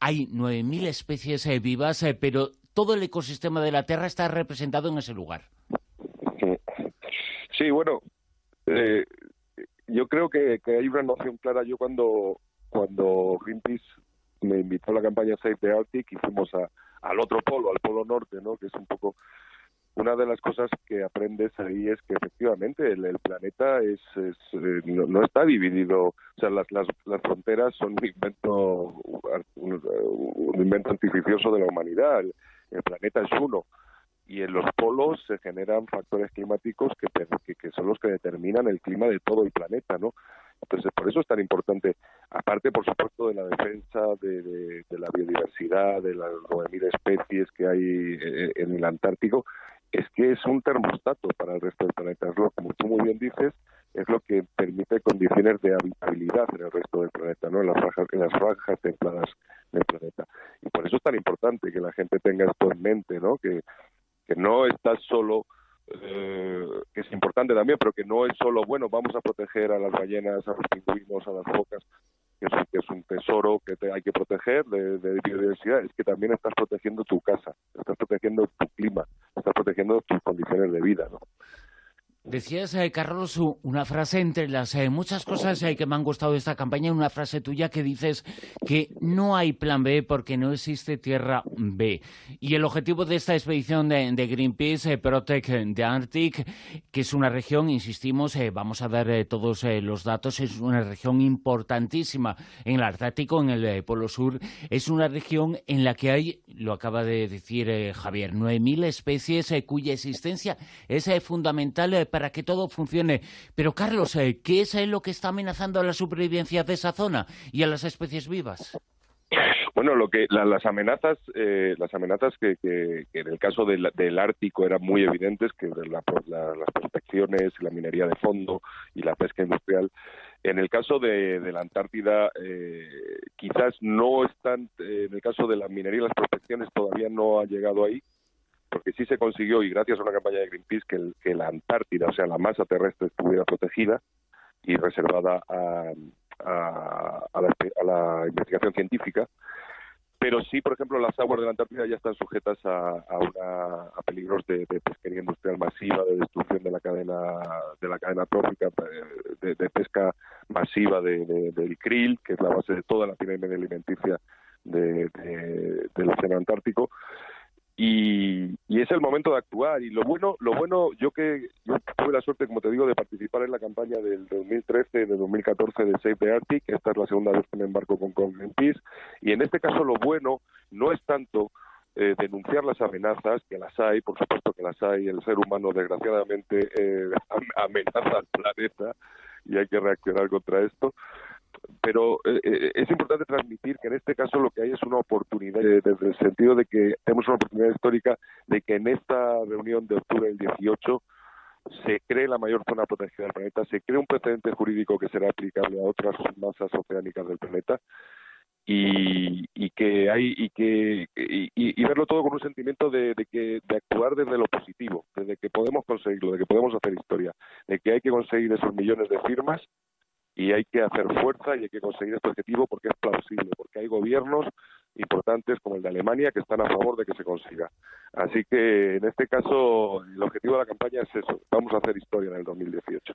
Hay 9.000 especies vivas, pero todo el ecosistema de la Tierra está representado en ese lugar. Sí, bueno, yo creo que, hay una noción clara. Yo cuando, cuando Greenpeace me invitó a la campaña Save the Arctic y fuimos a, al otro polo, al polo norte, ¿no? Que es un poco una de las cosas que aprendes ahí es que efectivamente el, planeta es, eh, no, está dividido, o sea, las, las, fronteras son un invento, un, invento artificioso de la humanidad. El, planeta es uno y en los polos se generan factores climáticos que, que, que, son los que determinan el clima de todo el planeta, ¿no? Entonces, por eso es tan importante, aparte, por supuesto, de la defensa de, la biodiversidad, de las 9.000 especies que hay eh, en el Antártico, es que es un termostato para el resto del planeta. Es lo, como tú muy bien dices, es lo que permite condiciones de habitabilidad en el resto del planeta, ¿no? en, las franjas, en las franjas templadas del planeta. Y por eso es tan importante que la gente tenga esto en mente, ¿no? que, que no estás solo eh, que es importante también, pero que no es solo, bueno, vamos a proteger a las ballenas, a los pingüinos, a las focas, que es, un tesoro que te hay que proteger de, de, biodiversidad, es que también estás protegiendo tu casa, estás protegiendo tu clima, estás protegiendo tus condiciones de vida, ¿no? Decías, eh, Carlos, una frase entre las eh, muchas cosas eh, que me han gustado de esta campaña, una frase tuya que dices que no hay plan B porque no existe tierra B. Y el objetivo de esta expedición de, Greenpeace, Protect the Arctic, que es una región, insistimos, vamos a dar todos los datos, es una región importantísima en el Ártico, en el Polo Sur, es una región en la que hay, lo acaba de decir Javier, 9.000 especies cuya existencia es fundamental para para que todo funcione. Pero, Carlos, eh, ¿qué es lo que está amenazando a la supervivencia de esa zona y a las especies vivas? Bueno, lo que las amenazas, eh, las amenazas que, en el caso del, Ártico eran muy evidentes, que las prospecciones, la minería de fondo y la pesca industrial. En el caso de, la Antártida, eh, quizás no están. en el caso de la minería y las prospecciones todavía no ha llegado ahí, porque sí se consiguió, y gracias a una campaña de Greenpeace, que, la Antártida, o sea, la masa terrestre, estuviera protegida y reservada a, la, investigación científica. Pero sí, por ejemplo, las aguas de la Antártida ya están sujetas a, peligros de, pesquería industrial masiva, de destrucción de la cadena de la cadena trófica, de, pesca masiva del krill, que es la base de toda la cadena alimenticia del océano Antártico y, es el momento de actuar. Y lo bueno lo bueno yo que yo tuve la suerte como te digo de participar en la campaña del 2013 de 2014 de Save the Arctic. Esta es la segunda vez que me embarco con, Greenpeace. Y en este caso lo bueno no es tanto eh, denunciar las amenazas, que las hay, por supuesto que las hay, el ser humano desgraciadamente eh, amenaza al planeta y hay que reaccionar contra esto, pero eh, eh, es importante transmitir que en este caso lo que hay es una oportunidad, eh, desde el sentido de que tenemos una oportunidad histórica de que en esta reunión de octubre del 18 se cree la mayor zona protegida del planeta, se cree un precedente jurídico que será aplicable a otras masas oceánicas del planeta y, que hay y que y, verlo todo con un sentimiento de, que de actuar desde lo positivo, desde que podemos conseguirlo, de que podemos hacer historia, de que hay que conseguir esos millones de firmas y hay que hacer fuerza y hay que conseguir este objetivo porque es plausible, porque hay gobiernos importantes como el de Alemania que están a favor de que se consiga. Así que en este caso el objetivo de la campaña es eso, vamos a hacer historia en el 2018.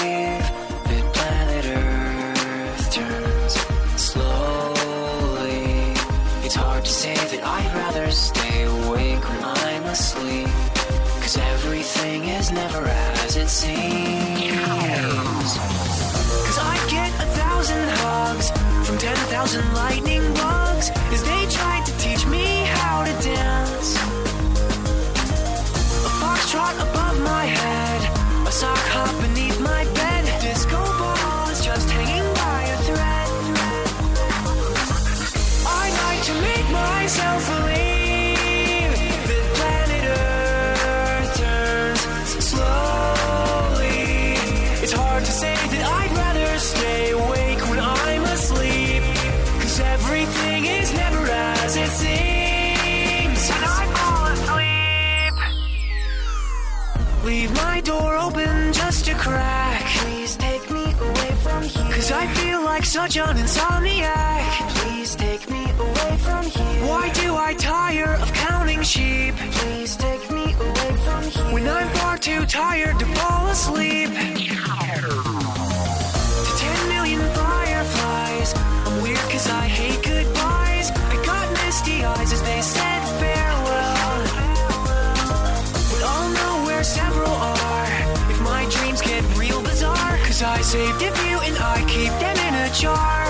asleep. Cause everything is never as it seems. Cause I get a thousand hugs from ten thousand lightning bugs as they tried to teach me how to dance. A foxtrot above my head, a sock hop beneath my bed, disco balls just hanging by a thread. I like to make myself believe such an insomniac. Please take me away from here. Why do I tire of counting sheep? Please take me away from here. When I'm far too tired to fall asleep. To ten million fireflies. I'm weird cause I hate goodbyes. I got misty eyes as they said farewell. But I'll know where several are if my dreams get real bizarre. Cause I saved a sure.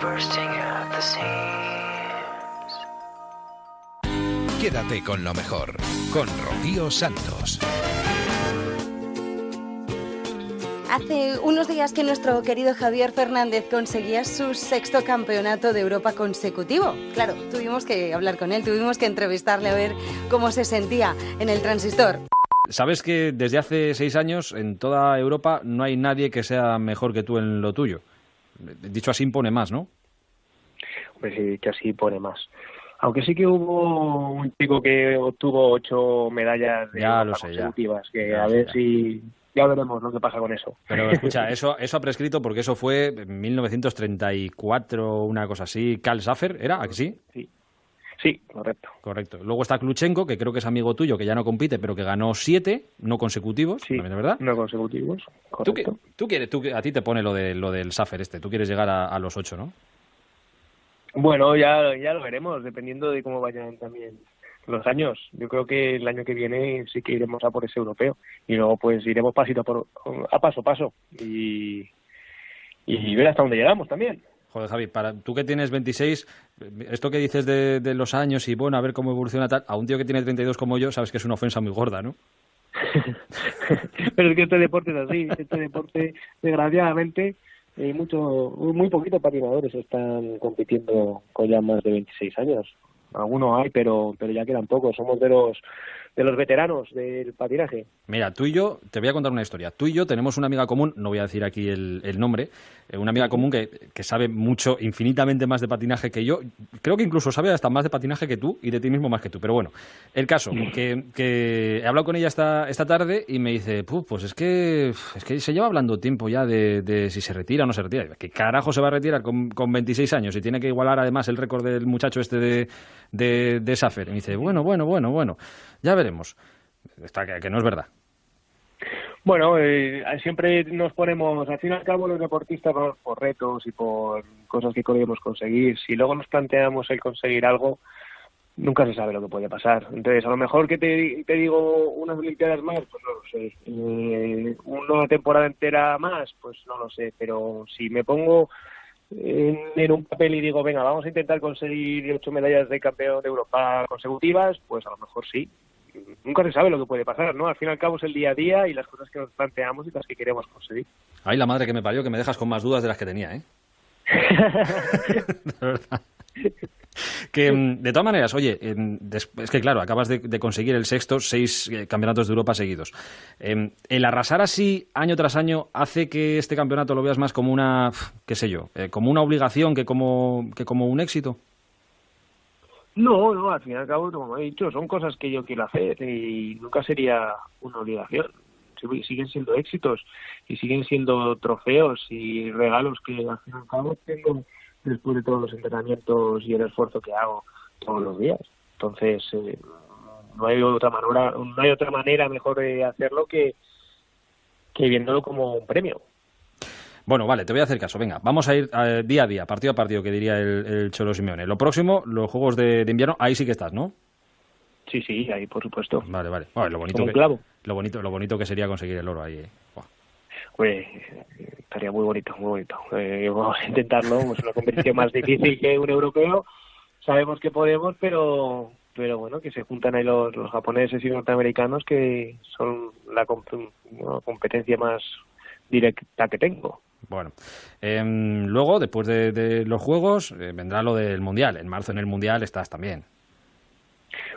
Bursting at the seams. Quédate con lo mejor, con Rocío Santos. Hace unos días que nuestro querido Javier Fernández conseguía su sexto campeonato de Europa consecutivo. Claro, tuvimos que hablar con él, tuvimos que entrevistarle a ver cómo se sentía en el transistor. Sabes que desde hace seis años en toda Europa no hay nadie que sea mejor que tú en lo tuyo. Dicho así, impone más, ¿no? Pues sí, que así pone más. Aunque sí que hubo un chico que obtuvo ocho medallas de Ya lo sé, ya. que Ya a ver ya. si ya veremos lo que pasa con eso. Pero escucha, eso, eso ha prescrito porque eso fue en 1934, una cosa así. Karl Saffer, ¿era? ¿A que sí? Sí. Sí, correcto. Correcto. Luego está Kluchenko, que creo que es amigo tuyo, que ya no compite, pero que ganó siete, no consecutivos, ¿no es verdad? No consecutivos, ¿Tú, qué- correcto. tú quieres, tú, a ti te pone lo, de, lo del Saffer este, tú quieres llegar a, a los ocho, ¿no? Bueno, ya, ya lo veremos, dependiendo de cómo vayan también los años. Yo creo que el año que viene sí que iremos a por ese europeo y luego pues iremos pasito a, por, a paso a paso y, y ver hasta dónde llegamos también. Javi, para, tú que tienes 26, esto que dices de, de los años y bueno, a ver cómo evoluciona tal, a un tío que tiene 32 como yo, sabes que es una ofensa muy gorda, ¿no? Pero es que este deporte es así, este deporte desgraciadamente eh, mucho, muy poquitos patinadores están compitiendo con ya más de 26 años. Algunos hay, pero pero ya quedan pocos. Somos de los de los veteranos del patinaje. Mira, tú y yo, te voy a contar una historia. Tú y yo tenemos una amiga común, no voy a decir aquí el, el nombre, eh, una amiga común que, que sabe mucho, infinitamente más de patinaje que yo. Creo que incluso sabe hasta más de patinaje que tú y de ti mismo más que tú. Pero bueno, el caso, que, que he hablado con ella esta, esta tarde y me dice, "Puf, pues es que, es que se lleva hablando tiempo ya de, de si se retira o no se retira. ¿Qué carajo se va a retirar con, con 26 años y tiene que igualar además el récord del muchacho este de, de, de Safer? Y me dice, bueno, bueno, bueno, bueno, ya veremos. Está que, no es verdad. Bueno, eh, siempre nos ponemos, al fin y al cabo, los deportistas por retos y por cosas que queremos conseguir. Si luego nos planteamos el conseguir algo, nunca se sabe lo que puede pasar. Entonces, a lo mejor que te, te digo unas Olimpiadas más, pues no lo sé. Eh, una temporada entera más, pues no lo sé. Pero si me pongo en, en un papel y digo, venga, vamos a intentar conseguir ocho medallas de campeón de Europa consecutivas, pues a lo mejor sí. Nunca se sabe lo que puede pasar, ¿no? Al fin y al cabo es el día a día y las cosas que nos planteamos y las que queremos conseguir. Ay, la madre que me parió, que me dejas con más dudas de las que tenía, ¿eh? De verdad. Que, mm, de todas maneras, oye, em, es que claro, acabas de, de conseguir el sexto, seis eh, campeonatos de Europa seguidos. Em, el arrasar así año tras año hace que este campeonato lo veas más como una, qué sé yo, eh, como una obligación que como, que como un éxito. No, no, al fin y al cabo, como he dicho, son cosas que yo quiero hacer y nunca sería una obligación. Siguen siendo éxitos y siguen siendo trofeos y regalos que al fin y al cabo tengo después de todos los entrenamientos y el esfuerzo que hago todos los días. Entonces, eh, no hay otra manera, no hay otra manera mejor de hacerlo que viéndolo como un premio. Bueno, vale, te voy a hacer caso. Venga, vamos a ir eh, día a día, partido a partido, que diría el, el Cholo Simeone. Lo próximo, los Juegos de, de invierno, ahí sí que estás, ¿no? Sí, sí, ahí por supuesto. Vale, vale. Bueno, lo bonito Como que, clavo. Lo bonito, lo bonito que sería conseguir el oro ahí. eh. Pues estaría muy bonito, muy bonito. Eh, vamos a intentarlo, es una competición más difícil que un europeo. Sabemos que podemos, pero pero bueno, que se juntan ahí los, los japoneses y norteamericanos que son la comp- no, competencia más directa que tengo. Bueno, em, luego, después de, de los Juegos, eh, vendrá lo del Mundial. En marzo en el Mundial estás también.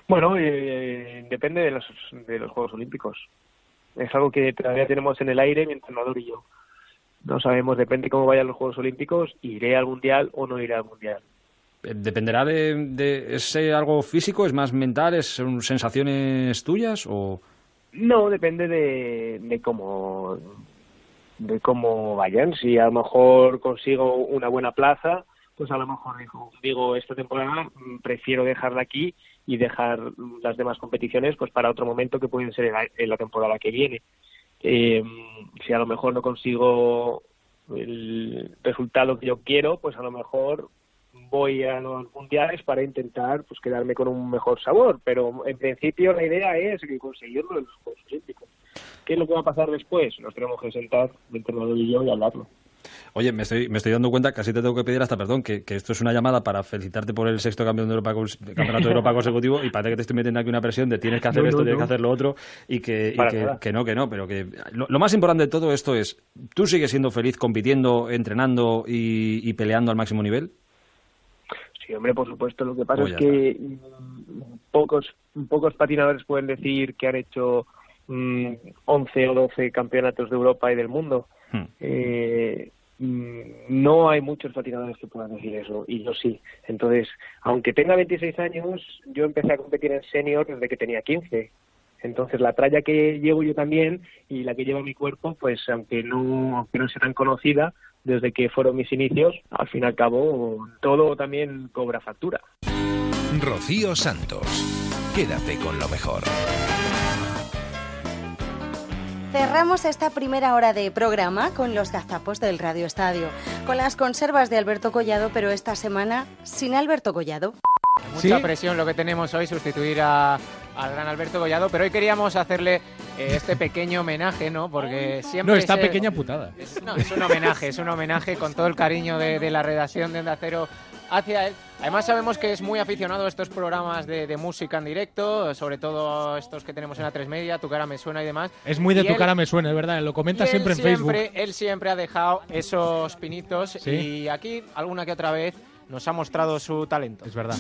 Bueno, eh, depende de los, de los Juegos Olímpicos. Es algo que todavía tenemos en el aire mi entrenador y yo. No sabemos, depende cómo vayan los Juegos Olímpicos, iré al Mundial o no iré al Mundial. Eh, ¿Dependerá de, de ¿Es algo físico? ¿Es más mental? ¿Es, ¿Son sensaciones tuyas? o No, depende de, de cómo de cómo vayan. Si a lo mejor consigo una buena plaza, pues a lo mejor digo, digo esta temporada mm, prefiero dejarla aquí y dejar las demás competiciones pues para otro momento que pueden ser en la, temporada que viene. Eh, si a lo mejor no consigo el resultado que yo quiero, pues a lo mejor voy a los mundiales para intentar pues quedarme con un mejor sabor, pero en principio la idea es conseguirlo en los Juegos Olímpicos. ¿Qué es lo que va a pasar después? Nos tenemos que sentar, el entrenador y yo, y hablarlo. Oye, me estoy, me estoy dando cuenta, casi te tengo que pedir hasta perdón, que, que esto es una llamada para felicitarte por el sexto campeón de Europa, campeonato de Europa consecutivo y parece que te estoy metiendo aquí una presión de tienes que hacer No, esto, no, tienes que hacer lo otro y que, y que, que no, que no, pero que lo, lo más importante de todo esto es, ¿tú sigues siendo feliz compitiendo, entrenando y, y peleando al máximo nivel? Sí, hombre, por supuesto. Lo que pasa Pues es que mm, pocos, pocos patinadores pueden decir que han hecho mm, 11 o 12 campeonatos de Europa y del mundo. Hmm. Eh, mm, no hay muchos patinadores que puedan decir eso, y yo sí. Entonces, aunque tenga 26 años, yo empecé a competir en senior desde que tenía 15. Entonces, la tralla que llevo yo también y la que lleva mi cuerpo, pues aunque no, aunque no sea tan conocida, desde que fueron mis inicios, al fin y al cabo, todo también cobra factura. Rocío Santos. Quédate con lo mejor. Cerramos esta primera hora de programa con los gazapos del Radio Estadio, con las conservas de Alberto Collado, pero esta semana sin Alberto Collado. Mucha presión lo que tenemos hoy, sustituir a, al gran Alberto Collado, pero hoy queríamos hacerle eh, este pequeño homenaje, ¿no? Porque siempre... No, esta se- pequeña putada. Es, no, es un homenaje, es un homenaje con todo el cariño de, de la redacción de Onda Cero hacia él. Además sabemos que es muy aficionado a estos programas de, de música en directo, sobre todo estos que tenemos en la 3 Media, Tu cara me suena y demás. Es muy de Y tu él- cara me suena, es verdad. Lo comenta siempre en Facebook. Él siempre ha dejado esos pinitos Sí. y aquí alguna que otra vez nos ha mostrado su talento. Es verdad.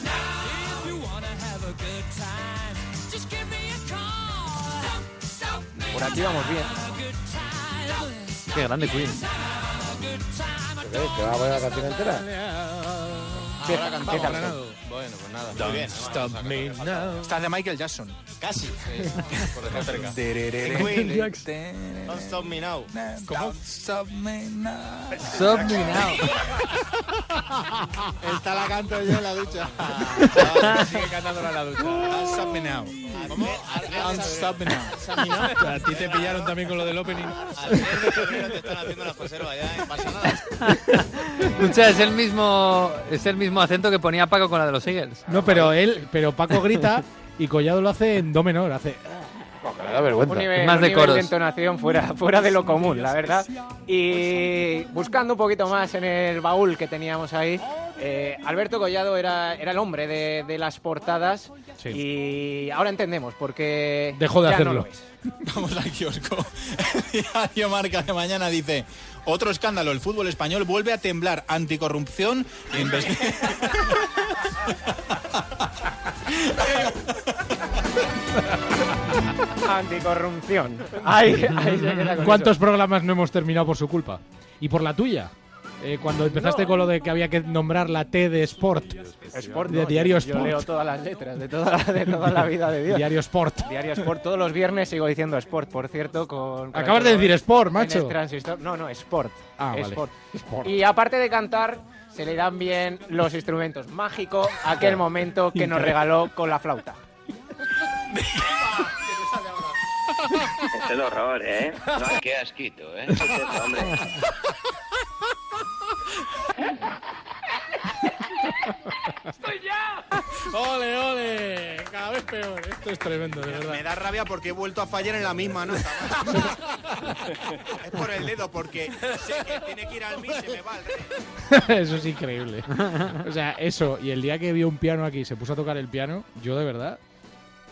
Por aquí vamos bien. Qué grande Queen. ¿Te va a poner la canción entera? Empieza, Ahora cantamos, empieza. Bueno, pues nada. Don't Muy bien. stop me now. Estás de Michael Jackson. Casi. Por ejemplo. cerca. Queen. Jackson. Don't stop me now. ¿Cómo? Stop me now. Stop me now. Esta la canto yo en la ducha. Sigue cantándola en la ducha. Don't stop me now. ¿Cómo? Don't stop me now. A ti te pillaron también con lo del opening. Al 10 de febrero te están haciendo las ya, no pasa nada. Escucha, es el mismo es el mismo acento que ponía Paco con la de los Eagles. Beagles. No, pero él, pero Paco grita y Collado lo hace en do menor, hace... Un nivel, Más un de nivel coros. de entonación fuera, fuera de lo común, la verdad. Y buscando un poquito más en el baúl que teníamos ahí, eh, Alberto Collado era, era el hombre de, de las portadas y ahora entendemos porque Dejó de ya hacerlo. no lo es. Vamos al kiosco. El diario Marca de mañana dice: Otro escándalo, el fútbol español vuelve a temblar. Anticorrupción. Anticorrupción. Se queda con ¿Cuántos eso. programas no hemos terminado por su culpa? Y por la tuya. Eh, cuando empezaste con lo de que había que nombrar la T de Sport. Sport, de no, Diario yo, Sport. Yo leo todas las letras de toda, de toda la vida de Dios. Diario Sport. Diario Sport. Todos los viernes sigo diciendo Sport, por cierto. Con, con Acabas de decir Sport, en macho. el transistor. No, no, Sport. Ah, vale. Sport. Sport. Y aparte de cantar, se le dan bien los instrumentos. Mágico aquel momento que nos regaló con la flauta. Es el horror, ¿eh? No, qué asquito, ¿eh? ¿Qué es eso, hombre? ¡Ole, ole! Cada vez peor. Esto es tremendo, de Me verdad. da rabia porque he vuelto a fallar en la misma nota. es por el dedo, porque sé que tiene que ir al mí y se me va el rey. eso es increíble. O sea, eso. Y el día que vio un piano aquí y se puso a tocar el piano, yo de verdad.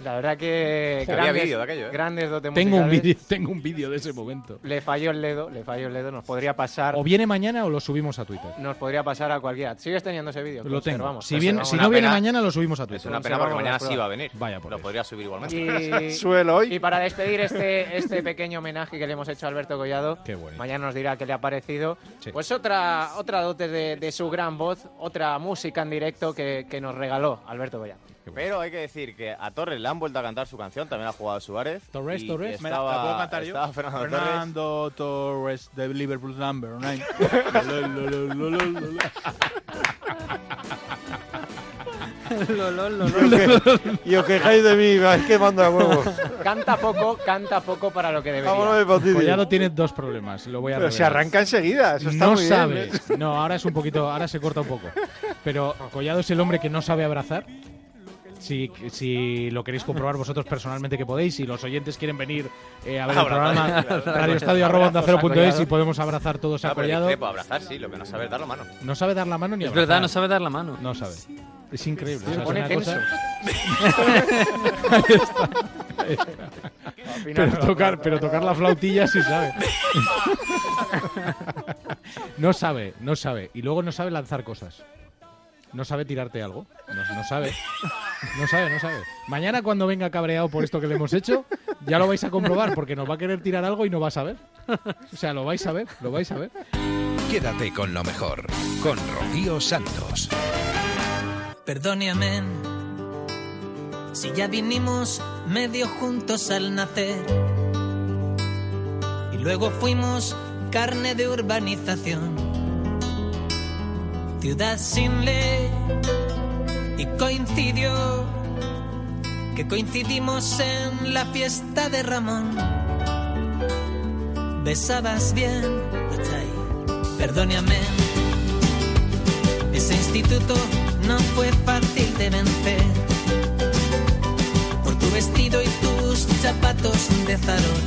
La verdad que Había grandes, vídeo de aquello, ¿eh? grandes dotes Tengo un vídeo, tengo un vídeo de ese momento. Le falló el dedo, le falló el dedo. Nos podría pasar, O viene mañana o lo subimos a Twitter. nos podría pasar a cualquiera. ¿Sigues teniendo ese vídeo? Lo tengo. Si, viene, conservamos. si no viene mañana, lo subimos a Twitter. Es una pena porque mañana sí va a venir. Vaya por Lo podría subir igualmente. Y, Suelo hoy. y para despedir este, este pequeño homenaje que le hemos hecho a Alberto Collado, Qué mañana nos dirá qué le ha parecido. Sí. Pues otra, otra dote de, de su gran voz, otra música en directo que, que nos regaló Alberto Collado. Pero hay que decir que a Torres le han vuelto a cantar su canción, también ha jugado Suárez. Torres, y Torres. Estaba, Me la- ¿la puedo cantar yo? estaba Fernando, Torres. Fernando Torres de Liverpool number nine. Y os quejáis de mí, vais quemando a huevos. Canta poco, canta poco para lo que debería. Vámonos de fastidio. Collado tiene dos problemas, lo voy a Pero se arranca enseguida, eso está no muy bien. sabe. No, ahora es un poquito, ahora se corta un poco. Pero Collado es el hombre que no sabe abrazar. Si, si lo queréis comprobar vosotros personalmente que podéis, si los oyentes quieren venir eh, a ver el programa, claro. radioestadio arroba onda cero punto es y podemos abrazar todos No, Collado. discrepo, abrazar sí, lo que no sabe es dar la mano. No sabe dar la mano ni Es abrazar. verdad, no sabe dar la mano. No sabe. Es increíble. Se o sea, es pone una tenso. cosa- Ahí está. Ahí está. Pero tocar, pero tocar la flautilla sí sabe. No sabe, no sabe. Y luego no sabe lanzar cosas. No sabe tirarte algo. No, no sabe. No sabe, no sabe. Mañana cuando venga cabreado por esto que le hemos hecho, ya lo vais a comprobar porque nos va a querer tirar algo y no va a saber. O sea, lo vais a ver, lo vais a ver. Quédate con lo mejor. Con Rocío Santos. Perdóname si ya vinimos medio juntos al nacer y luego fuimos carne de urbanización, ciudad sin ley y coincidió que coincidimos en la fiesta de Ramón. Besabas bien, perdóname. Ese instituto no fue fácil de vencer. Por tu vestido y tus zapatos de farol.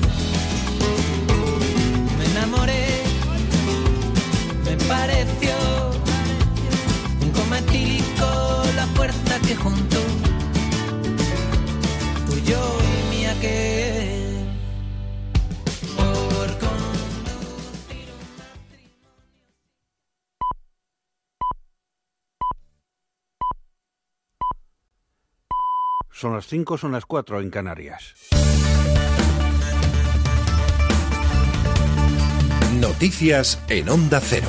Me enamoré, me pareció un coma etílico la fuerza que juntó tú, yo y mi aquel. Son las 5, son las 4 en Canarias. Noticias en Onda Cero.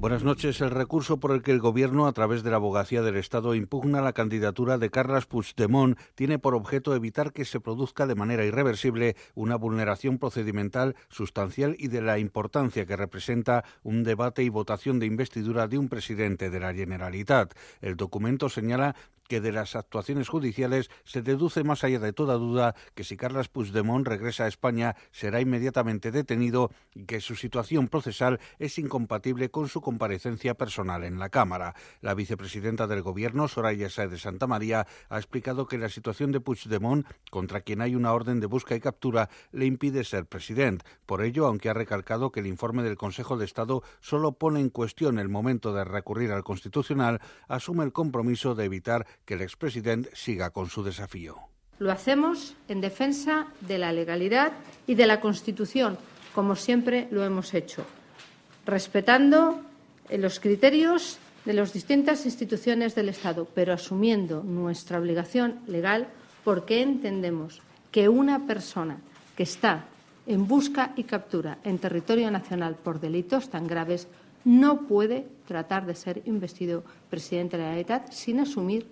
Buenas noches. El recurso por el que el Gobierno, a través de la Abogacía del Estado, impugna la candidatura de Carles Puigdemont tiene por objeto evitar que se produzca de manera irreversible una vulneración procedimental sustancial y de la importancia que representa un debate y votación de investidura de un presidente de la Generalitat. El documento señala que de las actuaciones judiciales se deduce más allá de toda duda que si Carles Puigdemont regresa a España será inmediatamente detenido y que su situación procesal es incompatible con su comparecencia personal en la Cámara. La vicepresidenta del Gobierno, Soraya Sáez de Santa María, ha explicado que la situación de Puigdemont, contra quien hay una orden de busca y captura, le impide ser presidente. Por ello, aunque ha recalcado que el informe del Consejo de Estado solo pone en cuestión el momento de recurrir al Constitucional, asume el compromiso de evitar que el expresidente siga con su desafío. Lo hacemos en defensa de la legalidad y de la Constitución, como siempre lo hemos hecho, respetando los criterios de las distintas instituciones del Estado, pero asumiendo nuestra obligación legal porque entendemos que una persona que está en busca y captura en territorio nacional por delitos tan graves no puede tratar de ser investido presidente de la Generalitat sin asumir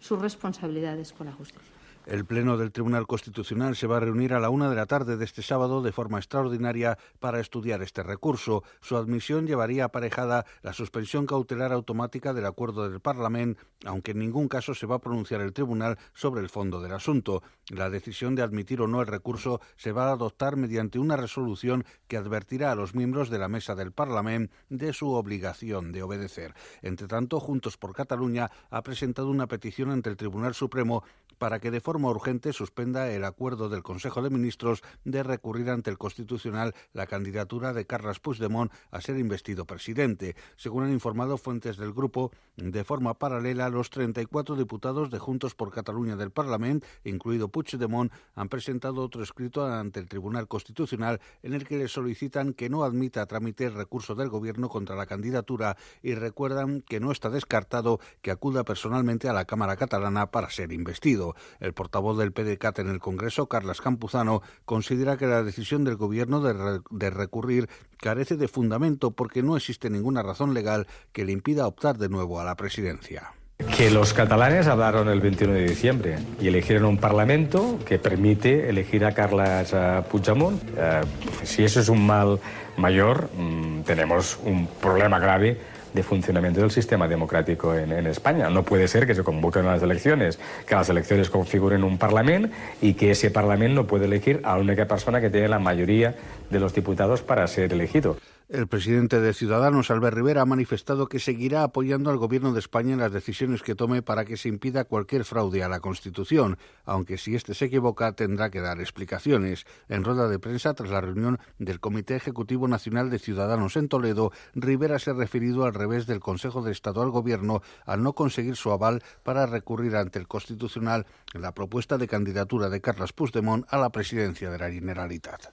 sus responsabilidades con la justicia. El Pleno del Tribunal Constitucional se va a reunir a la una de la tarde de este sábado de forma extraordinaria para estudiar este recurso. Su admisión llevaría aparejada la suspensión cautelar automática del acuerdo del Parlamento, aunque en ningún caso se va a pronunciar el Tribunal sobre el fondo del asunto. La decisión de admitir o no el recurso se va a adoptar mediante una resolución que advertirá a los miembros de la mesa del Parlamento de su obligación de obedecer. Entre tanto, Juntos por Cataluña ha presentado una petición ante el Tribunal Supremo para que de forma urgente suspenda el acuerdo del Consejo de Ministros de recurrir ante el Constitucional la candidatura de Carles Puigdemont a ser investido presidente. Según han informado fuentes del grupo, de forma paralela, los 34 diputados de Juntos por Cataluña del Parlamento, incluido Puigdemont, han presentado otro escrito ante el Tribunal Constitucional en el que le solicitan que no admita a trámite el recurso del Gobierno contra la candidatura y recuerdan que no está descartado que acuda personalmente a la Cámara catalana para ser investido. El portavoz del PDCAT en el Congreso, Carlos Campuzano, considera que la decisión del Gobierno de, re de recurrir carece de fundamento porque no existe ninguna razón legal que le impida optar de nuevo a la presidencia. Que los catalanes hablaron el 21 de diciembre y eligieron un parlamento que permite elegir a Carles uh, Puigdemont. Uh, si eso es un mal mayor, mm, tenemos un problema grave de funcionamiento del sistema democrático en, España. No puede ser que se convoquen las elecciones, que las elecciones configuren un Parlamento y que ese Parlamento no puede elegir a la única persona que tiene la mayoría de los diputados para ser elegido. El presidente de Ciudadanos, Albert Rivera, ha manifestado que seguirá apoyando al Gobierno de España en las decisiones que tome para que se impida cualquier fraude a la Constitución, aunque si éste se equivoca tendrá que dar explicaciones. En rueda de prensa, tras la reunión del Comité Ejecutivo Nacional de Ciudadanos en Toledo, Rivera se ha referido al revés del Consejo de Estado al Gobierno al no conseguir su aval para recurrir ante el Constitucional la propuesta de candidatura de Carles Puigdemont a la presidencia de la Generalitat.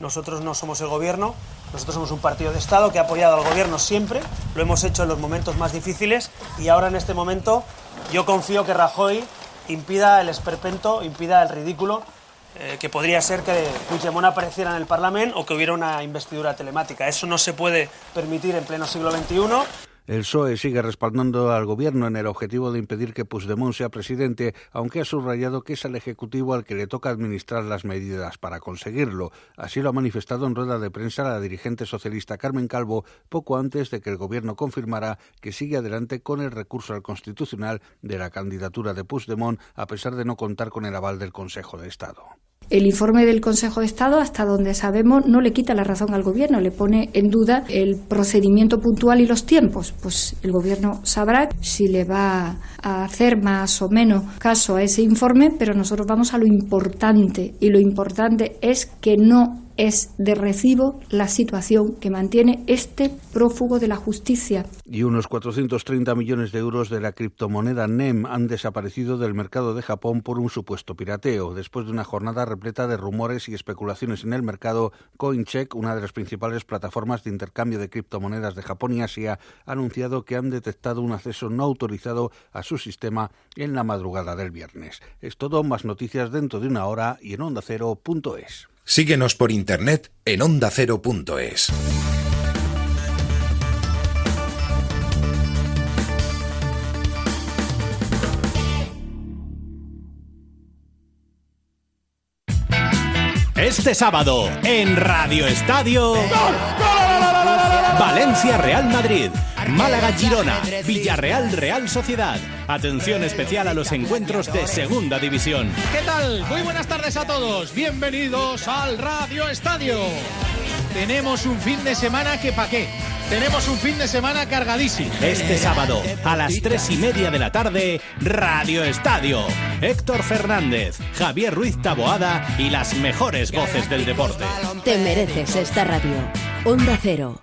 Nosotros no somos el gobierno, nosotros somos un partido de Estado que ha apoyado al gobierno siempre, lo hemos hecho en los momentos más difíciles y ahora en este momento yo confío que Rajoy impida el esperpento, impida el ridículo, eh, que podría ser que Puigdemont apareciera en el Parlamento o que hubiera una investidura telemática. Eso no se puede permitir en pleno siglo XXI. El PSOE sigue respaldando al Gobierno en el objetivo de impedir que Puigdemont sea presidente, aunque ha subrayado que es al Ejecutivo al que le toca administrar las medidas para conseguirlo. Así lo ha manifestado en rueda de prensa la dirigente socialista Carmen Calvo poco antes de que el Gobierno confirmara que sigue adelante con el recurso al Constitucional de la candidatura de Puigdemont, a pesar de no contar con el aval del Consejo de Estado. El informe del Consejo de Estado, hasta donde sabemos, no le quita la razón al Gobierno, le pone en duda el procedimiento puntual y los tiempos. Pues el Gobierno sabrá si le va a hacer más o menos caso a ese informe, pero nosotros vamos a lo importante y lo importante es que no es de recibo la situación que mantiene este prófugo de la justicia. Y unos 430 millones de euros de la criptomoneda NEM han desaparecido del mercado de Japón por un supuesto pirateo. Después de una jornada repleta de rumores y especulaciones en el mercado, CoinCheck, una de las principales plataformas de intercambio de criptomonedas de Japón y Asia, ha anunciado que han detectado un acceso no autorizado a su sistema en la madrugada del viernes. Es todo, más noticias dentro de una hora y en ondacero.es. Síguenos por internet en ondacero.es. Este sábado en Radio Estadio Valencia Real Madrid. Málaga-Girona, Villarreal-Real Sociedad. Atención especial a los encuentros de Segunda División. ¿Qué tal? Muy buenas tardes a todos. Bienvenidos al Radio Estadio. Tenemos un fin de semana que pa' qué. Tenemos un fin de semana cargadísimo. Este sábado, a las tres y media de la tarde, Radio Estadio. Héctor Fernández, Javier Ruiz Taboada y las mejores voces del deporte. Te mereces esta radio. Onda Cero,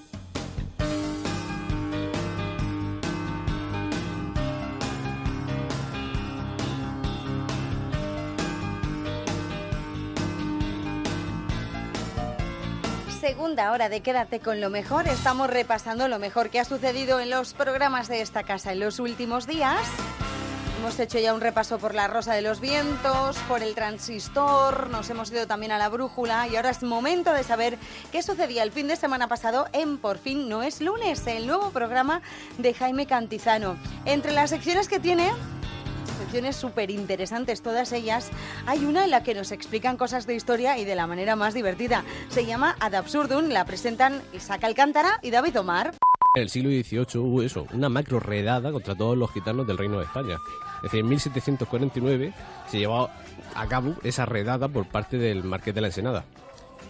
Segunda hora de Quédate con lo mejor. Estamos repasando lo mejor que ha sucedido en los programas de esta casa en los últimos días. Hemos hecho ya un repaso por la Rosa de los Vientos, por el Transistor, nos hemos ido también a la Brújula y ahora es momento de saber qué sucedía el fin de semana pasado en Por fin no es lunes, el nuevo programa de Jaime Cantizano. Entre las secciones que tiene, secciones súper interesantes todas ellas, hay una en la que nos explican cosas de historia y de la manera más divertida. Se llama Ad Absurdum, la presentan Isaac Alcántara y David Omar. En el siglo XVIII hubo eso, una macro redada contra todos los gitanos del Reino de España. Es decir, en 1749 se llevó a cabo esa redada por parte del Marqués de la Ensenada.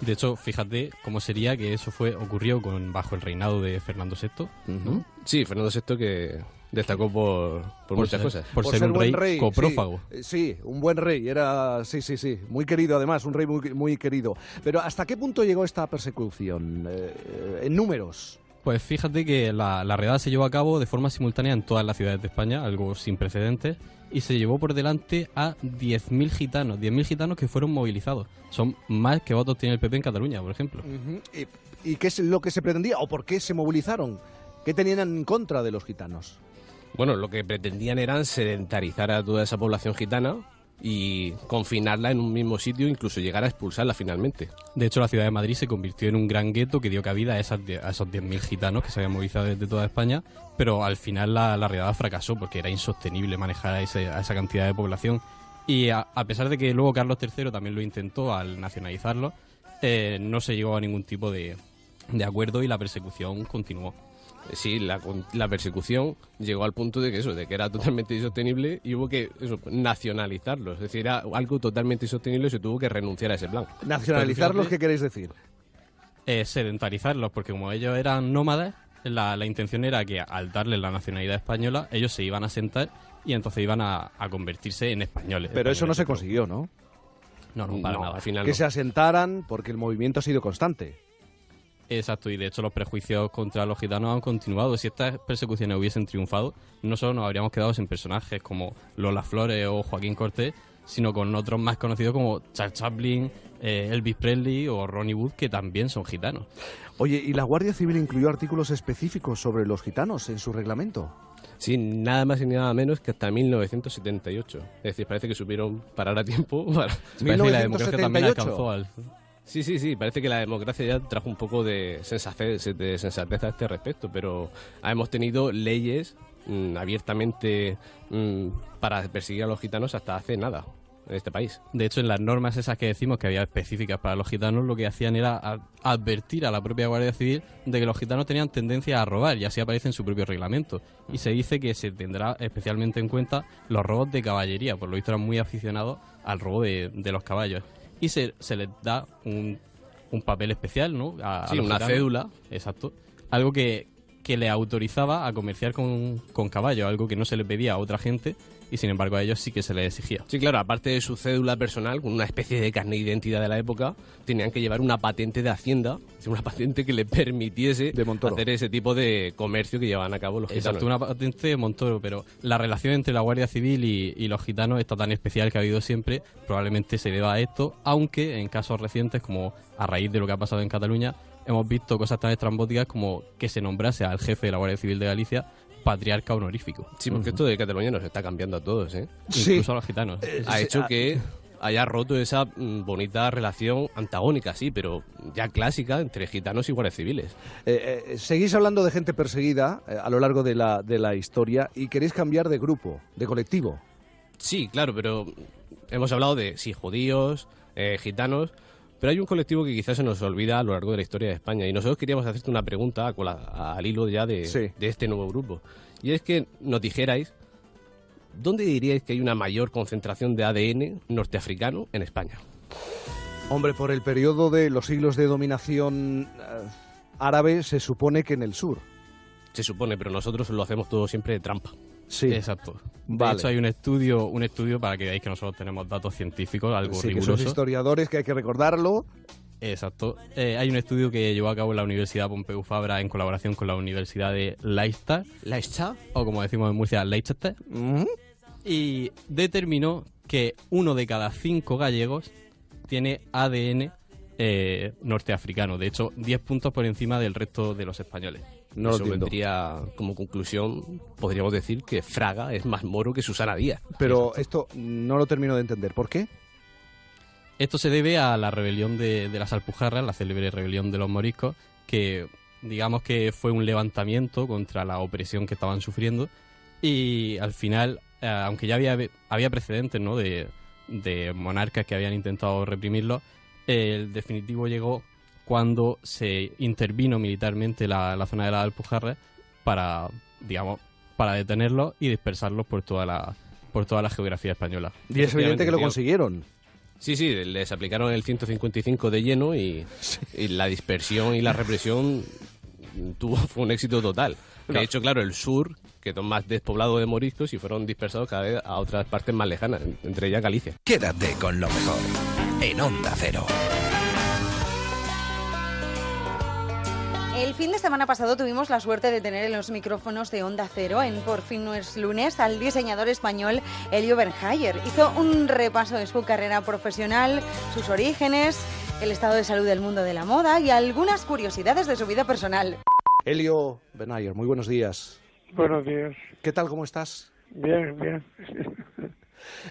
De hecho, fíjate cómo sería que eso fue ocurrió con bajo el reinado de Fernando VI. ¿no? Sí, Fernando VI que destacó por, por, muchas ser- cosas. por ser un buen rey coprófago. Sí, Eh, sí, un buen rey. Era, sí, sí, sí. Muy querido, además, un rey muy, muy querido. Pero ¿hasta qué punto llegó esta persecución? Eh, en números. Pues fíjate que la, la redada se llevó a cabo de forma simultánea en todas las ciudades de España, algo sin precedentes, y se llevó por delante a 10.000 gitanos, 10.000 gitanos que fueron movilizados. Son más que votos tiene el PP en Cataluña, por ejemplo. Ujú. ¿Y, y qué es lo que se pretendía o por qué se movilizaron? ¿Qué tenían en contra de los gitanos? Bueno, lo que pretendían eran sedentarizar a toda esa población gitana y confinarla en un mismo sitio, incluso llegar a expulsarla finalmente. De hecho, la ciudad de Madrid se convirtió en un gran gueto que dio cabida a, esas a esos 10.000 gitanos que se habían movilizado desde toda España, pero al final la, la redada fracasó porque era insostenible manejar a, esa cantidad de población. Y a, pesar de que luego Carlos III también lo intentó al nacionalizarlo, eh, no se llegó a ningún tipo de acuerdo y la persecución continuó. Sí, la, con- la persecución llegó al punto de que eso, de que era totalmente insostenible y hubo que eso, nacionalizarlo. Es decir, era algo totalmente insostenible y se tuvo que renunciar a ese plan. ¿Nacionalizarlos qué queréis decir? eh, sedentarizarlos, porque como ellos eran nómadas, la, la intención era que al darles la nacionalidad española, ellos se iban a sentar y entonces iban a, a convertirse en españoles. Pero eso no se consiguió, ¿no? No, no, para No, nada. al final Que no. se asentaran porque el movimiento ha sido constante. Exacto, y de hecho los prejuicios contra los gitanos han continuado. Si estas persecuciones hubiesen triunfado, no solo nos habríamos quedado sin personajes como Lola Flores o Joaquín Cortés, sino con otros más conocidos como Charles Chaplin, eh, Elvis Presley o Ronnie Wood, que también son gitanos. Oye, ¿y la Guardia Civil incluyó artículos específicos sobre los gitanos en su reglamento? Sí, nada más y nada menos que hasta 1978. Es decir, parece que supieron parar a tiempo. Para... Parece que la democracia también 1978. alcanzó al... Sí, sí, sí, parece que la democracia ya trajo un poco de sensatez, de sensatez a este respecto, pero hemos tenido leyes mm, abiertamente mm, para perseguir a los gitanos hasta hace nada en este país. De hecho, en las normas esas que decimos que había específicas para los gitanos, lo que hacían era advertir a la propia Guardia Civil de que los gitanos tenían tendencia a robar, y así aparece en su propio reglamento. Y se dice que se tendrá especialmente en cuenta los robos de caballería, por lo visto eran muy aficionados al robo de los caballos. Y se, se les da un, un papel especial, ¿no? A, Sí, una gitanos. cédula. Exacto. Algo que, que le autorizaba a comerciar con, con caballos, algo que no se le pedía a otra gente, y sin embargo a ellos sí que se les exigía. Sí, claro, aparte de su cédula personal, con una especie de carne de identidad de la época, tenían que llevar una patente de Hacienda, una patente que le permitiese hacer ese tipo de comercio que llevaban a cabo los gitanos. Exacto, una patente de Montoro, pero la relación entre la Guardia Civil y, y los gitanos está tan especial que ha habido siempre, probablemente se deba a esto, aunque en casos recientes, como a raíz de lo que ha pasado en Cataluña, hemos visto cosas tan estrambóticas como que se nombrase al jefe de la Guardia Civil de Galicia patriarca honorífico. Sí, porque esto de Cataluña nos está cambiando a todos, ¿eh? Sí. Incluso a los gitanos. Eh, ha sí, hecho ah, que haya roto esa mm, bonita relación antagónica, sí, pero ya clásica entre gitanos y guardias civiles. Eh, eh, seguís hablando de gente perseguida eh, a lo largo de la, de la historia y queréis cambiar de grupo, de colectivo. Sí, claro, pero hemos hablado de, sí, judíos, eh, gitanos, pero hay un colectivo que quizás se nos olvida a lo largo de la historia de España. Y nosotros queríamos hacerte una pregunta al hilo ya de, Sí. de este nuevo grupo. Y es que nos dijerais, ¿dónde diríais que hay una mayor concentración de ADN norteafricano en España? Hombre, por el periodo de los siglos de dominación eh, árabe se supone que en el sur. Se supone, pero nosotros lo hacemos todo siempre de trampa. Sí. Exacto. Vale. De hecho, hay un estudio, un estudio para que veáis que nosotros tenemos datos científicos, algo Sí, que riguroso. sois historiadores, que hay que recordarlo. Exacto. Eh, hay un estudio que llevó a cabo la Universidad Pompeu Fabra en colaboración con la Universidad de Leicester. ¿Leicester? O como decimos en Murcia, Leicester. Y determinó que uno de cada cinco gallegos tiene ADN eh, norteafricano. De hecho, 10 puntos por encima del resto de los españoles. No lo Eso entiendo. vendría como conclusión, podríamos decir que Fraga es más moro que Susana Díaz. Pero esto no lo termino de entender. ¿Por qué? Esto se debe a la rebelión de, de las Alpujarras, la célebre rebelión de los moriscos, que digamos que fue un levantamiento contra la opresión que estaban sufriendo y al final, eh, aunque ya había, había precedentes ¿no? de, de monarcas que habían intentado reprimirlo, el definitivo llegó cuando se intervino militarmente la, la zona de las Alpujarras para, digamos, para detenerlos y dispersarlos por toda la, por toda la geografía española. Y es evidente que lo consiguieron. Sí, sí, les aplicaron el 155 de lleno y, y la dispersión y la represión tuvo fue un éxito total. De hecho, claro, el sur quedó más despoblado de moriscos y fueron dispersados cada vez a otras partes más lejanas, entre ellas Galicia. Quédate con lo mejor en Onda Cero. Fin de semana pasado tuvimos la suerte de tener en los micrófonos de Onda Cero, en Por fin no es lunes, al diseñador español Elio Bernhayer. Hizo un repaso de su carrera profesional, sus orígenes, el estado de salud del mundo de la moda y algunas curiosidades de su vida personal. Elio Benayer, muy buenos días. Buenos días. ¿Qué tal? ¿Cómo estás? Bien, bien.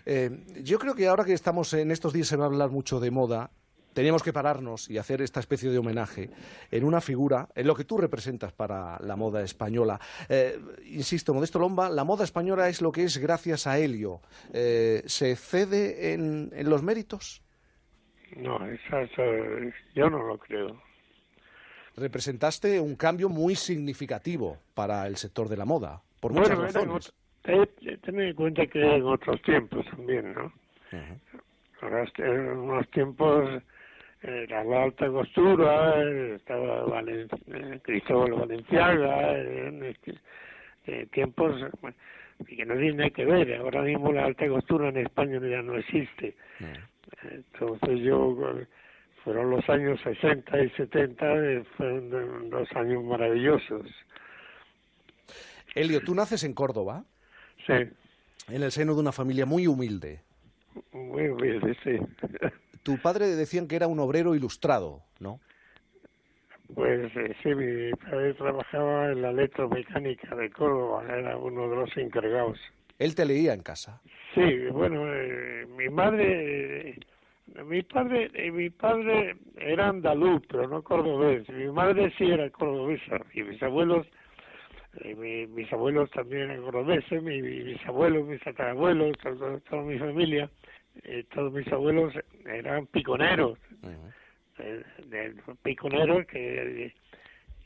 Eh, yo creo que ahora que estamos en estos días se va a hablar mucho de moda, teníamos que pararnos y hacer esta especie de homenaje en una figura, en lo que tú representas para la moda española. Eh, insisto, Modesto Lomba, la moda española es lo que es gracias a Helio. Eh, ¿Se cede en, en los méritos? No, esa, esa- yo no lo creo. Representaste un cambio muy significativo para el sector de la moda, por muchas bueno, razones. eh, ten en cuenta que en otros tiempos también, ¿no? Ahora en unos tiempos era la alta costura, eh, estaba Valen- eh, Cristóbal Valenciaga, eh, en este- eh, tiempos bueno, que no tiene que ver. Ahora mismo la alta costura en España ya no existe. Entonces yo, eh, fueron los años 60 y 70, eh, fueron dos años maravillosos. Helio, tú naces en Córdoba, Sí, en el seno de una familia muy humilde. muy humilde, sí. Tu padre decían que era un obrero ilustrado, ¿no? Pues eh, sí, mi padre trabajaba en la electromecánica de Córdoba, era uno de los encargados. Él te leía en casa. Sí, bueno, eh, mi madre, eh, mi padre, eh, mi padre era andaluz, pero no cordobés. Mi madre sí era cordobesa y mis abuelos, mi- mis abuelos también eran cordobeses, mi, mi- mis abuelos, mis tatarabuelos, toda mi familia, eh, todos mis abuelos eran piconeros, eh, de- piconeros que,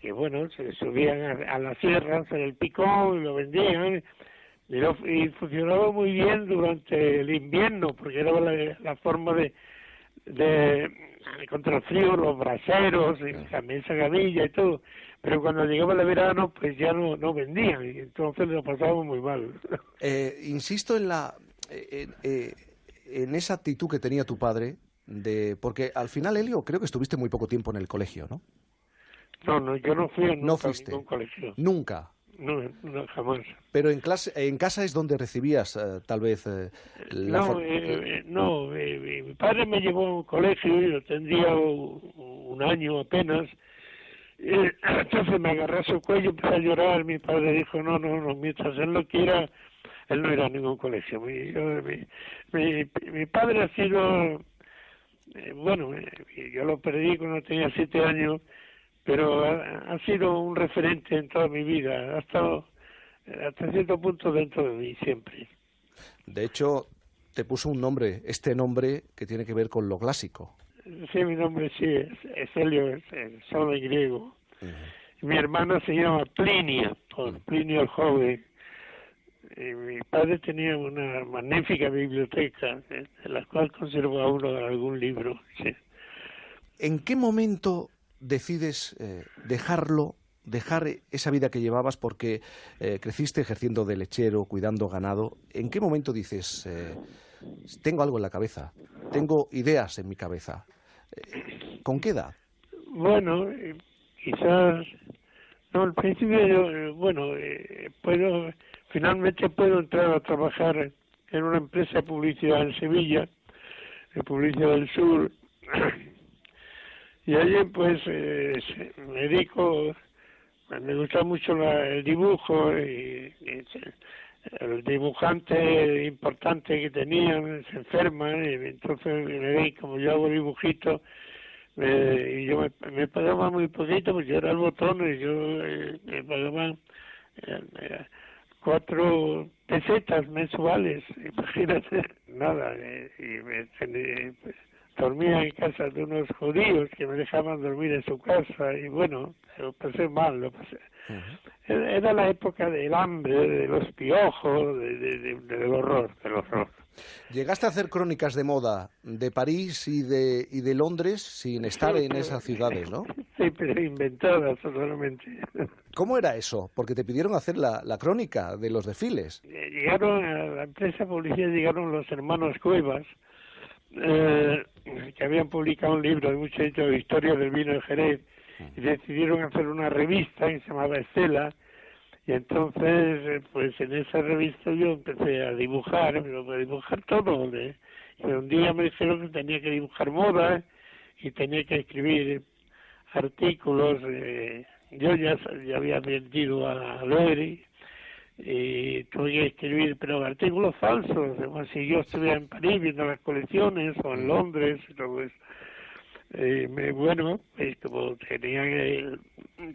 que bueno, se subían a, a la sierra a hacer el picón y lo vendían y, lo- y funcionaba muy bien durante el invierno porque era la, la forma de, de contra el frío, los braseros y también esa gavilla y todo. Pero cuando llegaba el verano, pues ya no, no vendían y entonces lo pasábamos muy mal. Eh, insisto en la en, eh, en esa actitud que tenía tu padre de porque al final Helio creo que estuviste muy poco tiempo en el colegio, ¿no? No, no, yo no fui a nunca No a ningún colegio. Nunca. No, no, jamás. Pero en clase, en casa es donde recibías eh, tal vez eh, la No, eh, eh, no eh, mi- padre me llevó a un colegio y yo tendría u- un año apenas entonces me agarré a su cuello, empecé a llorar. Mi padre dijo: No, no, no, mientras él lo quiera, él no irá a ningún colegio. Mi, yo- mi, mi, mi padre ha sido, eh, bueno, eh, yo lo perdí cuando tenía siete años, pero ha, ha sido un referente en toda mi vida. Ha estado eh, hasta cierto punto dentro de mí siempre. De hecho, te puso un nombre, este nombre que tiene que ver con lo clásico. Sí, mi nombre sí es, es Helio, es, es solo en griego. Mi hermana se llama Plinia, por Plinio el Joven. Mi padre tenía una magnífica biblioteca, eh, de la cual conservo aún algún libro. sí. ¿En qué momento decides eh, dejarlo, dejar esa vida que llevabas porque eh, creciste ejerciendo de lechero, cuidando ganado? ¿En qué momento dices, eh, tengo algo en la cabeza, tengo ideas en mi cabeza? ¿Con qué edad? Bueno, quizás, no, al principio yo, bueno, eh, puedo, finalmente puedo entrar a trabajar en una empresa de publicidad en Sevilla, de publicidad del sur, y allí pues eh, me dedico, me gusta mucho la- el dibujo y, y el dibujante importante que tenían se enferma y entonces dedico, como yo hago dibujitos, me- y yo me, me pagaba muy poquito, yo era el botón y yo eh, me pagaban eh, eh, cuatro pesetas mensuales, imagínate, nada, eh, y me tenía, pues, dormía en casa de unos judíos que me dejaban dormir en su casa y bueno, lo pasé mal, lo pasé. Era era la época del hambre, de los piojos, de, de- de- del horror, del horror. Llegaste a hacer crónicas de moda de París y de, y de Londres sin estar Sí, en esas ciudades, ¿no? Sí, pero totalmente. ¿Cómo era eso? Porque te pidieron hacer la, la crónica de los desfiles. Eh, llegaron a la empresa policía llegaron los hermanos Cuevas eh, que habían publicado un libro de mucho hecho historia del vino de Jerez y decidieron hacer una revista que se llamaba Estela y entonces eh, pues en esa revista yo empecé a dibujar pero a dibujar todo ¿eh? y un día me dijeron que tenía que dibujar moda y tenía que escribir artículos eh, yo ya, ya había vendido a Loery y tuve que escribir, pero artículos falsos, como si yo estuviera en París viendo las colecciones o en Londres, y todo eso. Eh, me- bueno, pues como tenía que,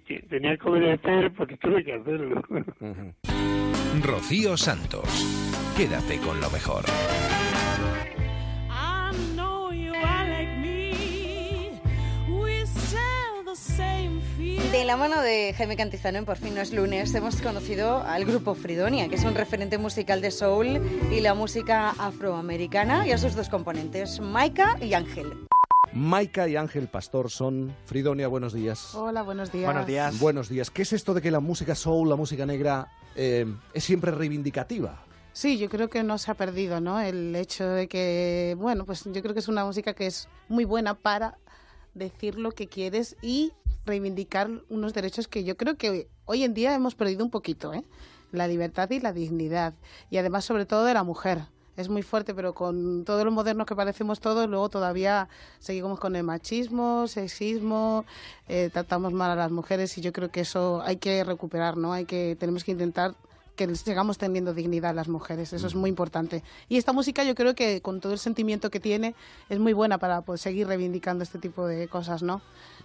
que- tenía que obedecer, pues tuve que hacerlo. Rocío Santos. Quédate con lo mejor. De la mano de Jaime Cantizano en Por fin no es lunes hemos conocido al grupo Fridonia, que es un referente musical de soul y la música afroamericana, y a sus dos componentes, Maika y Ángel. Maika y Ángel Pastor son Fridonia, buenos días. Hola, buenos días. Buenos días. ¿Qué es esto de que la música soul, la música negra, eh, es siempre reivindicativa? Sí, yo creo que no se ha perdido, ¿no? El hecho de que, bueno, pues yo creo que es una música que es muy buena para decir lo que quieres y reivindicar unos derechos que yo creo que hoy en día hemos perdido un poquito, ¿eh? La libertad y la dignidad. Y además, sobre todo, de la mujer. Es muy fuerte, pero con todo lo moderno que parecemos todos, luego todavía seguimos con el machismo, sexismo, eh, tratamos mal a las mujeres y yo creo que eso hay que recuperar, ¿no? Hay que, tenemos que intentar que sigamos teniendo dignidad las mujeres, eso es muy importante. Y esta música yo creo que con todo el sentimiento que tiene es muy buena para pues, seguir reivindicando este tipo de cosas, ¿no?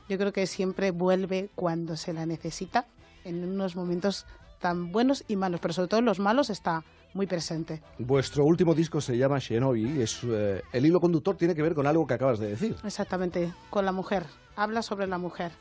Yo creo que siempre vuelve cuando se la necesita, en unos momentos tan buenos y malos, pero sobre todo en los malos está muy presente. Vuestro último disco se llama Shenobi. Es, eh, el hilo conductor tiene que ver con algo que acabas de decir. Exactamente, con la mujer, habla sobre la mujer.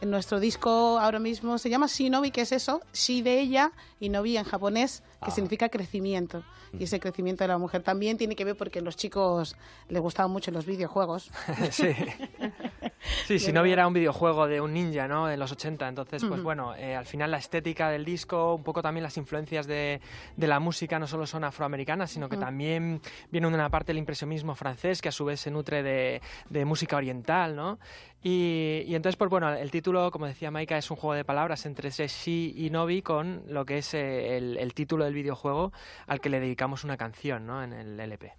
En nuestro disco ahora mismo se llama Shinobi, que es eso, Shi de ella, y Nobi en japonés, que significa crecimiento. Y ese crecimiento de la mujer también tiene que ver porque a los chicos les gustaban mucho los videojuegos. sí. Sí, si no hubiera un videojuego de un ninja, ¿no? De los 80, entonces, pues bueno, eh, al final la estética del disco, un poco también las influencias de, de la música no solo son afroamericanas, sino que también viene de una parte del impresionismo francés, que a su vez se nutre de, de música oriental, ¿no? Y, y entonces, pues bueno, el título, como decía Maika, es un juego de palabras entre ese Shi y Nobi con lo que es eh, el, el título del videojuego al que le dedicamos una canción, ¿no? En el LP.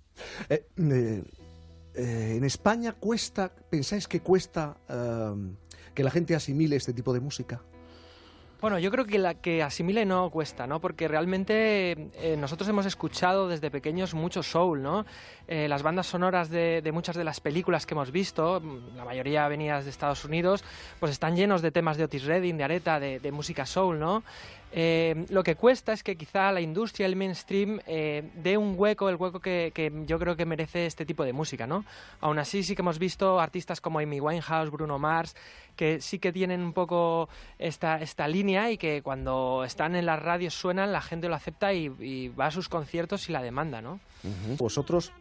Eh, eh, en España cuesta, ¿pensáis que cuesta eh, que la gente asimile este tipo de música? Bueno, yo creo que la que asimile no cuesta, ¿no? Porque realmente eh, nosotros hemos escuchado desde pequeños mucho soul, ¿no? Eh, las bandas sonoras de, de muchas de las películas que hemos visto, mm, la mayoría venidas de Estados Unidos, pues están llenos de temas de Otis Redding, de Aretha, de, de música soul, ¿no? Eh, lo que cuesta es que quizá la industria, el mainstream, eh, dé un hueco, el hueco que, yo creo que merece este tipo de música, ¿no? Aún así sí que hemos visto artistas como Amy Winehouse, Bruno Mars, que sí que tienen un poco esta, línea y que cuando están en las radios suenan, la gente lo acepta y va a sus conciertos y la demanda, ¿no? Vosotros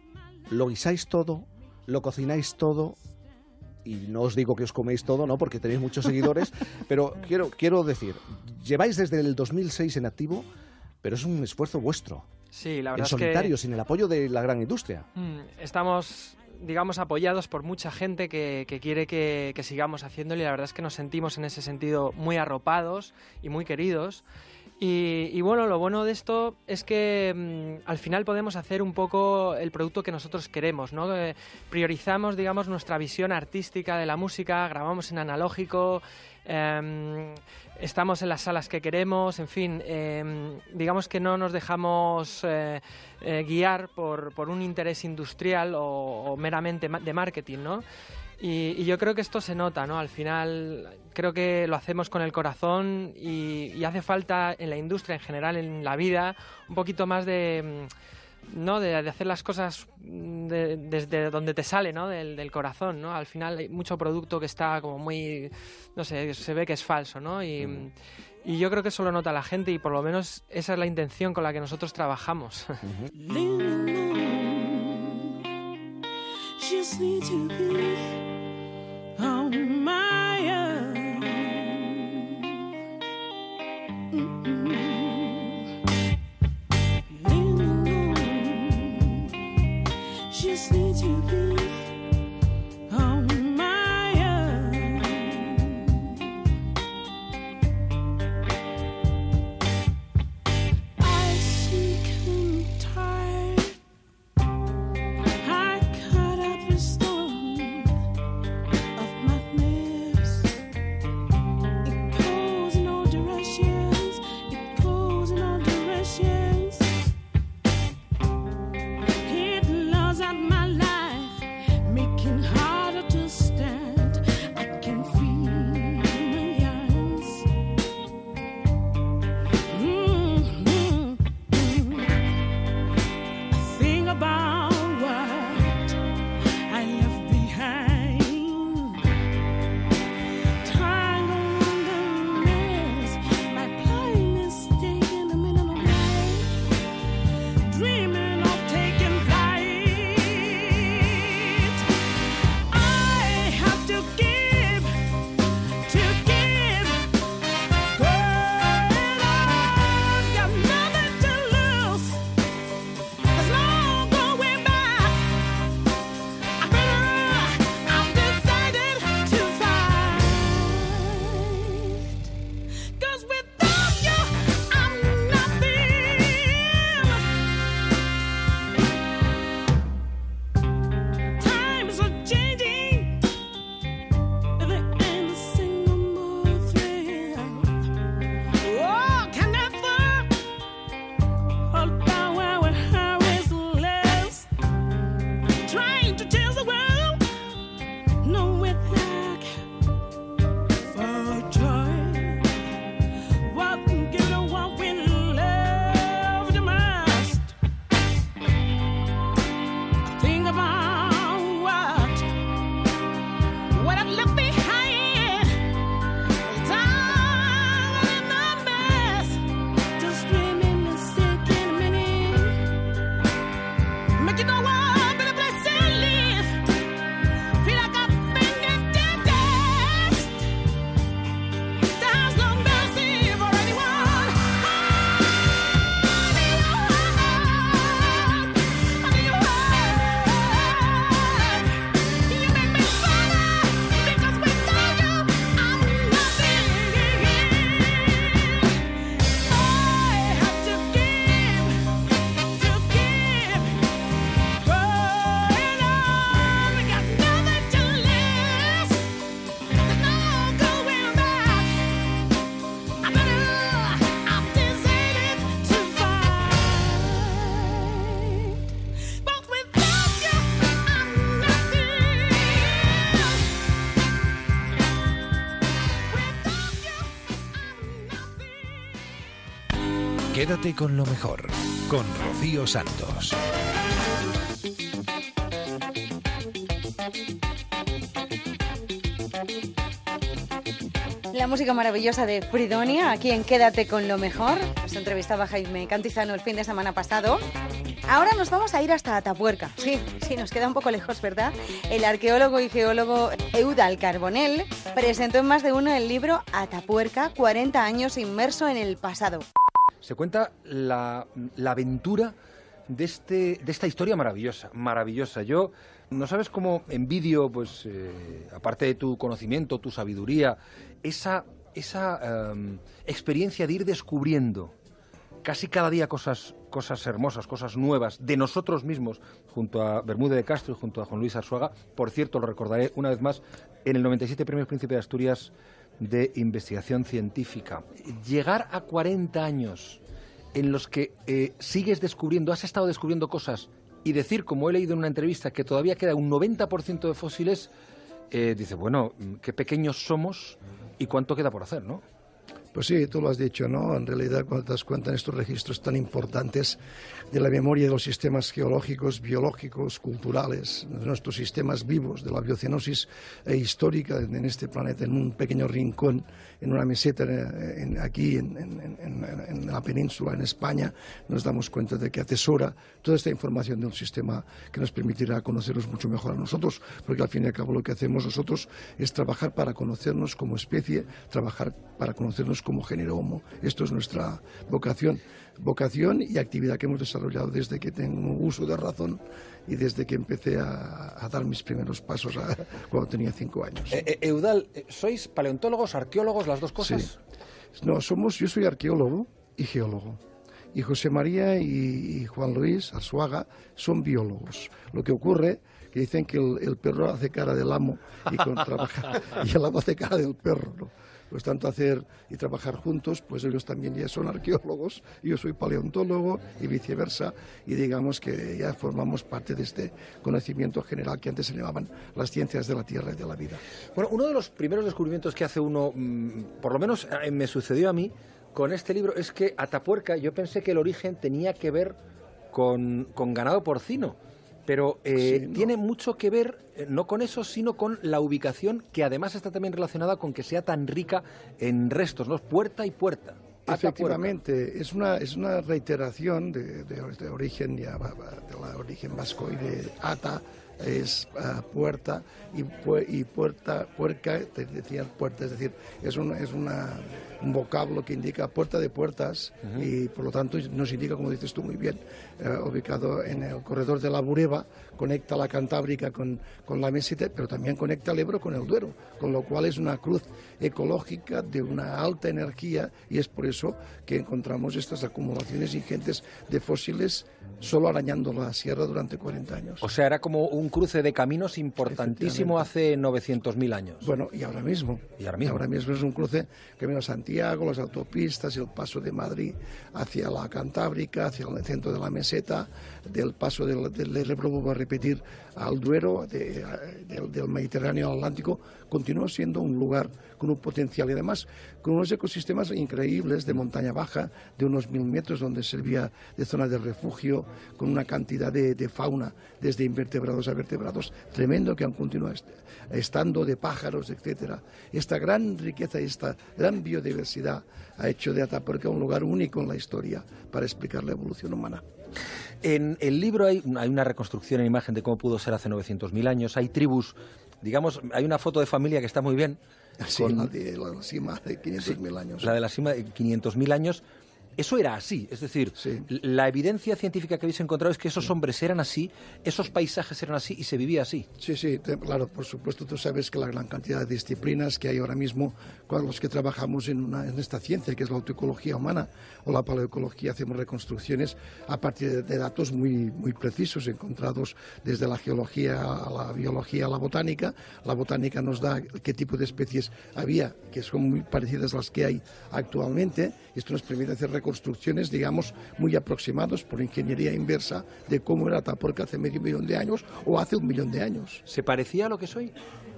lo guisáis todo, lo cocináis todo y no os digo que os coméis todo, ¿no? Porque tenéis muchos seguidores, pero quiero, quiero decir, lleváis desde el 2006 en activo, pero es un esfuerzo vuestro. Sí, la En verdad es que... solitario, sin el apoyo de la gran industria. Mm, Estamos, digamos, apoyados por mucha gente que, que quiere que, que sigamos haciéndolo y la verdad es que nos sentimos en ese sentido muy arropados y muy queridos. Y, y bueno, lo bueno de esto es que mm, al final podemos hacer un poco el producto que nosotros queremos, ¿no? Eh, priorizamos, digamos, nuestra visión artística de la música, grabamos en analógico, em, estamos en las salas que queremos, en fin, em, digamos que no nos dejamos eh, eh, guiar por, por un interés industrial o, o meramente de marketing, ¿no? Y, y yo creo que esto se nota, ¿no? Al final creo que lo hacemos con el corazón y, y hace falta en la industria en general, en la vida, un poquito más de... mm, ¿no? De, de hacer las cosas mm, de- desde donde te sale, ¿no? Del, del corazón, ¿no? Al final hay mucho producto que está como muy, no sé, se ve que es falso, ¿no? Y, y yo creo que eso lo nota la gente y por lo menos esa es la intención con la que nosotros trabajamos. Just need to be on my Quédate con lo mejor, con Rocío Santos. La música maravillosa de Fridonia, aquí en Quédate con lo mejor. Nos entrevistaba Jaime Cantizano el fin de semana pasado. Ahora nos vamos a ir hasta Atapuerca. Sí, sí, nos queda un poco lejos, ¿verdad? El arqueólogo y geólogo Eudal Carbonell presentó en más de uno el libro Atapuerca, 40 años inmerso en el pasado. Se cuenta la, aventura de, este, de esta historia maravillosa, maravillosa. Yo, no sabes cómo envidio, pues, eh, aparte de tu conocimiento, tu sabiduría, esa, esa em, experiencia de ir descubriendo casi cada día cosas, cosas hermosas, cosas nuevas de nosotros mismos, junto a Bermúdez de Castro y junto a Juan Luis Arzuaga. Por cierto, lo recordaré una vez más, en el 97 Premios Príncipe de Asturias de Investigación Científica. Llegar a 40 años en los que eh, sigues descubriendo, has estado descubriendo cosas y decir, como he leído en una entrevista, que todavía queda un 90% de fósiles, eh, dice, bueno, qué pequeños somos y cuánto queda por hacer, ¿no? Pues sí, tú lo has dicho, ¿no? En realidad, cuando te das cuenta en estos registros tan importantes de la memoria de los sistemas geológicos, biológicos, culturales, de nuestros sistemas vivos, de la biocenosis eh, histórica en este planeta, en un pequeño rincón, en una meseta eh, aquí en- en la península, en España, nos damos cuenta de que atesora toda esta información de un sistema que nos permitirá conocernos mucho mejor a nosotros, porque al fin y al cabo lo que hacemos nosotros es trabajar para conocernos como especie, trabajar para conocernos como género Homo. Esto es nuestra vocación, vocación y actividad que hemos desarrollado desde que tengo uso de razón y desde que empecé a, a dar mis primeros pasos a- cuando tenía cinco años. Eh, eh, Eudal, eh, ¿sois paleontólogos, arqueólogos, las dos cosas? Sí. No, somos, yo soy arqueólogo y geólogo. Y José María y, Juan Luis Arzuaga son biólogos. Lo que ocurre que dicen que el, el perro hace cara del amo y, con trabajar- y el amo hace cara del perro. ¿no? Pues tanto hacer y trabajar juntos, pues ellos también ya son arqueólogos, yo soy paleontólogo y viceversa, y digamos que ya formamos parte de este conocimiento general que antes se llamaban las ciencias de la tierra y de la vida. Bueno, uno de los primeros descubrimientos que hace uno, mm, por lo menos eh, me sucedió a mí con este libro, es que Atapuerca, yo pensé que el origen tenía que ver con, con ganado porcino, pero eh, tiene mucho que ver, eh, no con eso, sino con la ubicación, que además está también relacionada con que sea tan rica en restos, ¿no? Puerta y puerta. Efectivamente, es una, es una reiteración de, de- de origen ya, de la origen vasco y de ata es ah, puerta y, pue- y puerta puerca te decían puerta es decir es una, es una, un vocablo que indica puerta de puertas y por lo tanto nos indica como dices tú muy bien eh, ubicado en el corredor de la Bureba conecta la Cantábrica con, con la Meseta pero también conecta el Ebro con el Duero con lo cual es una cruz ecológica de una alta energía y es por eso que encontramos estas acumulaciones ingentes de fósiles solo arañando la sierra durante 40 años. O sea, era como un cruce de caminos importantísimo hace 900.000 años. Bueno, y ahora mismo. Y ahora mismo. es un cruce Camino a Las autopistas, el paso de Madrid hacia la Cantábrica, hacia el centro de la meseta, del paso del, del vuelvo a repetir, al Duero, de- del, del Mediterráneo al Atlántico, continúa siendo un lugar con un potencial y además con unos ecosistemas increíbles de montaña baja, de unos mil metros, donde servía de zona de refugio, con una cantidad de, de fauna, desde invertebrados a vertebrados, tremendo que han continuado est- estando, de pájaros, etcétera. Esta gran riqueza y esta gran biodiversidad ha hecho de Atapuerca un lugar único en la historia para explicar la evolución humana. En el libro hay, hay una reconstrucción en imagen de cómo pudo ser hace 900.000 años. Hay tribus, digamos, hay una foto de familia que está muy bien. Sí, la de la cima de 500.000 años. La de la cima de 500.000 años. Eso era así, es decir, la evidencia científica que habéis encontrado es que esos hombres eran así, esos paisajes eran así y se vivía así. Sí, sí, te- claro, por supuesto, tú sabes que la gran cantidad de disciplinas que hay ahora mismo con los que trabajamos en, una- en esta ciencia, que es la autoecología humana o la paleoecología, hacemos reconstrucciones a partir de, de datos muy, muy precisos encontrados desde la geología a la biología a la botánica. La botánica nos da qué tipo de especies había, que son muy parecidas a las que hay actualmente. Esto nos permite hacer reconstrucciones digamos, muy aproximados por ingeniería inversa de cómo era Atapuerca hace medio millón de años o hace un millón de años. ¿Se parecía a lo que soy?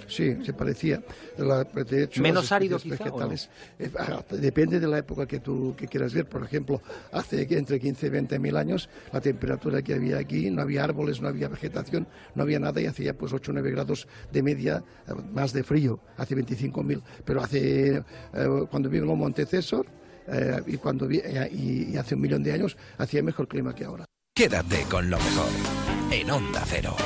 Sí, se parecía. La- de hecho, ¿Menos árido quizá, no? vegetales, eh, ah, depende de la época que tú que quieras ver. Por ejemplo, hace entre 15 y 20 mil años, la temperatura que había aquí, no había árboles, no había vegetación, no había nada y hacía pues 8 o 9 grados de media eh, más de frío, hace 25 mil. Pero hace, eh, cuando vivimos en Montecesor eh, y, cuando eh, y, y hace un millón de años, hacía mejor clima que ahora. Quédate con lo mejor en Onda Cero.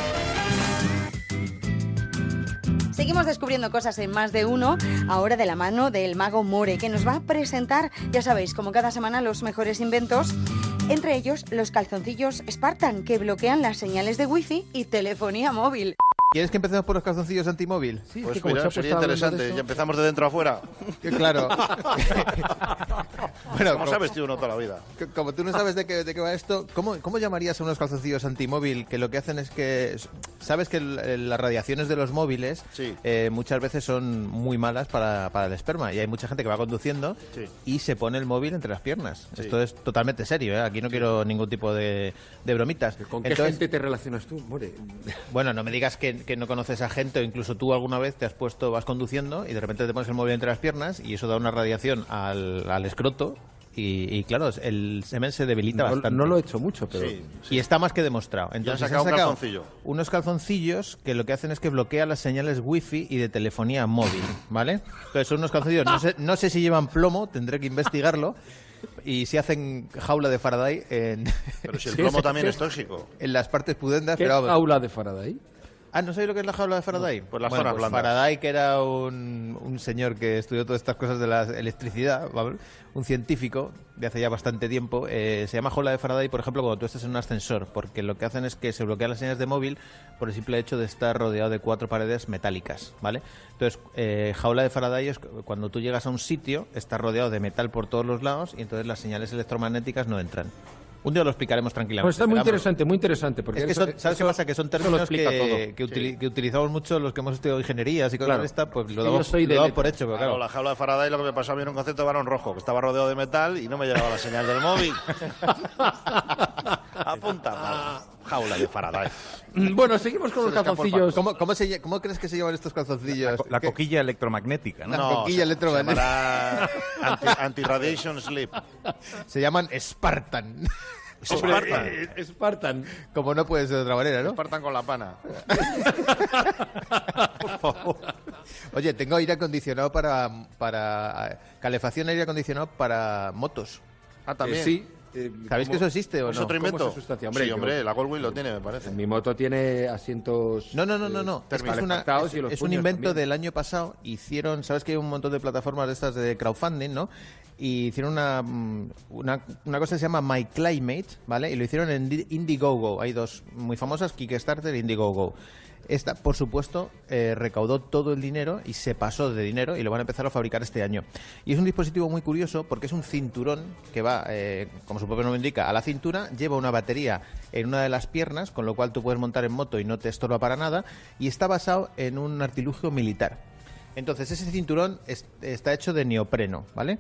Seguimos descubriendo cosas en más de uno, ahora de la mano del mago More, que nos va a presentar, ya sabéis, como cada semana, los mejores inventos, entre ellos los calzoncillos Spartan, que bloquean las señales de wifi y telefonía móvil. ¿Quieres que empecemos por los calzoncillos antimóvil? Sí, Pues mira, sería interesante. Y empezamos de dentro a afuera. Que Claro. bueno, como- ¿Cómo se ha vestido uno toda la vida? Que- Como tú no sabes de qué, de qué va esto, ¿cómo, ¿cómo llamarías a unos calzoncillos antimóvil que lo que hacen es que... Sabes que las radiaciones de los móviles eh, muchas veces son muy malas para, para el esperma y hay mucha gente que va conduciendo Sí. y se pone el móvil entre las piernas. Sí. Esto es totalmente serio, ¿eh? aquí no quiero ningún tipo de, de bromitas. ¿Con qué Entonces- gente te relacionas tú, More? Bueno, no me digas que, que no conoces a gente o incluso tú alguna vez te has puesto, vas conduciendo y de repente te pones el móvil entre las piernas y eso da una radiación al, al escroto y, y, claro, el semen se debilita No- bastante. no lo he hecho mucho, pero- Sí, Y está más que demostrado. han Entonces sacado han un calzoncillo. unos calzoncillos que lo que hacen es que bloquean las señales wifi y de telefonía móvil, ¿vale? Entonces son unos calzoncillos, no sé, no sé si llevan plomo, tendré que investigarlo. Y si hacen jaula de Faraday en... Pero si el plomo también es tóxico. En las partes pudendas, ¿Qué pero jaula de Faraday? Ah, ¿no sabéis lo que es la jaula de Faraday? pues las Bueno, zonas pues. Faraday, que era un, un señor que estudió todas estas cosas de la electricidad, ¿vale? un científico de hace ya bastante tiempo, eh, se llama jaula de Faraday, por ejemplo, cuando tú estás en un ascensor, porque lo que hacen es que se bloquean las señales de móvil por el simple hecho de estar rodeado de cuatro paredes metálicas, ¿vale? Entonces, eh, jaula de Faraday es cu- cuando tú llegas a un sitio, está rodeado de metal por todos los lados y entonces las señales electromagnéticas no entran. Un día lo explicaremos tranquilamente. Pues está muy interesante, muy interesante. Porque Es que eso- son- ¿Sabes qué eso- pasa? Que son eso términos que, que, utili- que utilizamos mucho los que hemos estudiado ingenierías y cosas Claro. de esta, pues lo damos, lo por hecho, pero Claro, claro. la jaula de Faraday lo que me pasó a mí era un concepto de varón rojo, que estaba rodeado de metal y no me llegaba la señal del móvil. Apunta, jaula de Faraday. Bueno, seguimos con los calzoncillos. ¿Cómo, cómo, se lle- cómo crees que se llaman estos calzoncillos? La coquilla electromagnética, ¿no? La coquilla se- electromagnética. se llamará anti- Anti-radiation sleep. Se llaman Spartan. Spartan. Eh, eh, Spartan. Como no puede ser de otra manera, ¿no? Spartan con la pana. Oye, tengo aire acondicionado para, para calefacción aire acondicionado para motos. Ah, también. Eh, sí. Eh, ¿Sabéis ¿cómo- que eso existe o ¿Es no? otro ¿Cómo invento? sustancia? sí, yo- hombre, la Goldwing lo tiene, me parece. Mi moto tiene asientos. No, no, no, no, no. eh, Es, que es, una- es- es un invento también. del año pasado. Hicieron, sabes que hay un montón de plataformas de estas de crowdfunding, ¿no? Y hicieron una, mm, una, una cosa que se llama My Climate, ¿vale? Y lo hicieron en Di- Indiegogo. Hay dos muy famosas, Kickstarter e Indiegogo. Esta, por supuesto, eh, recaudó todo el dinero y se pasó de dinero y lo van a empezar a fabricar este año. Y es un dispositivo muy curioso porque es un cinturón que va, eh, como su propio nombre indica, a la cintura, lleva una batería en una de las piernas, con lo cual tú puedes montar en moto y no te estorba para nada, y está basado en un artilugio militar. Entonces, ese cinturón es- está hecho de neopreno, ¿vale?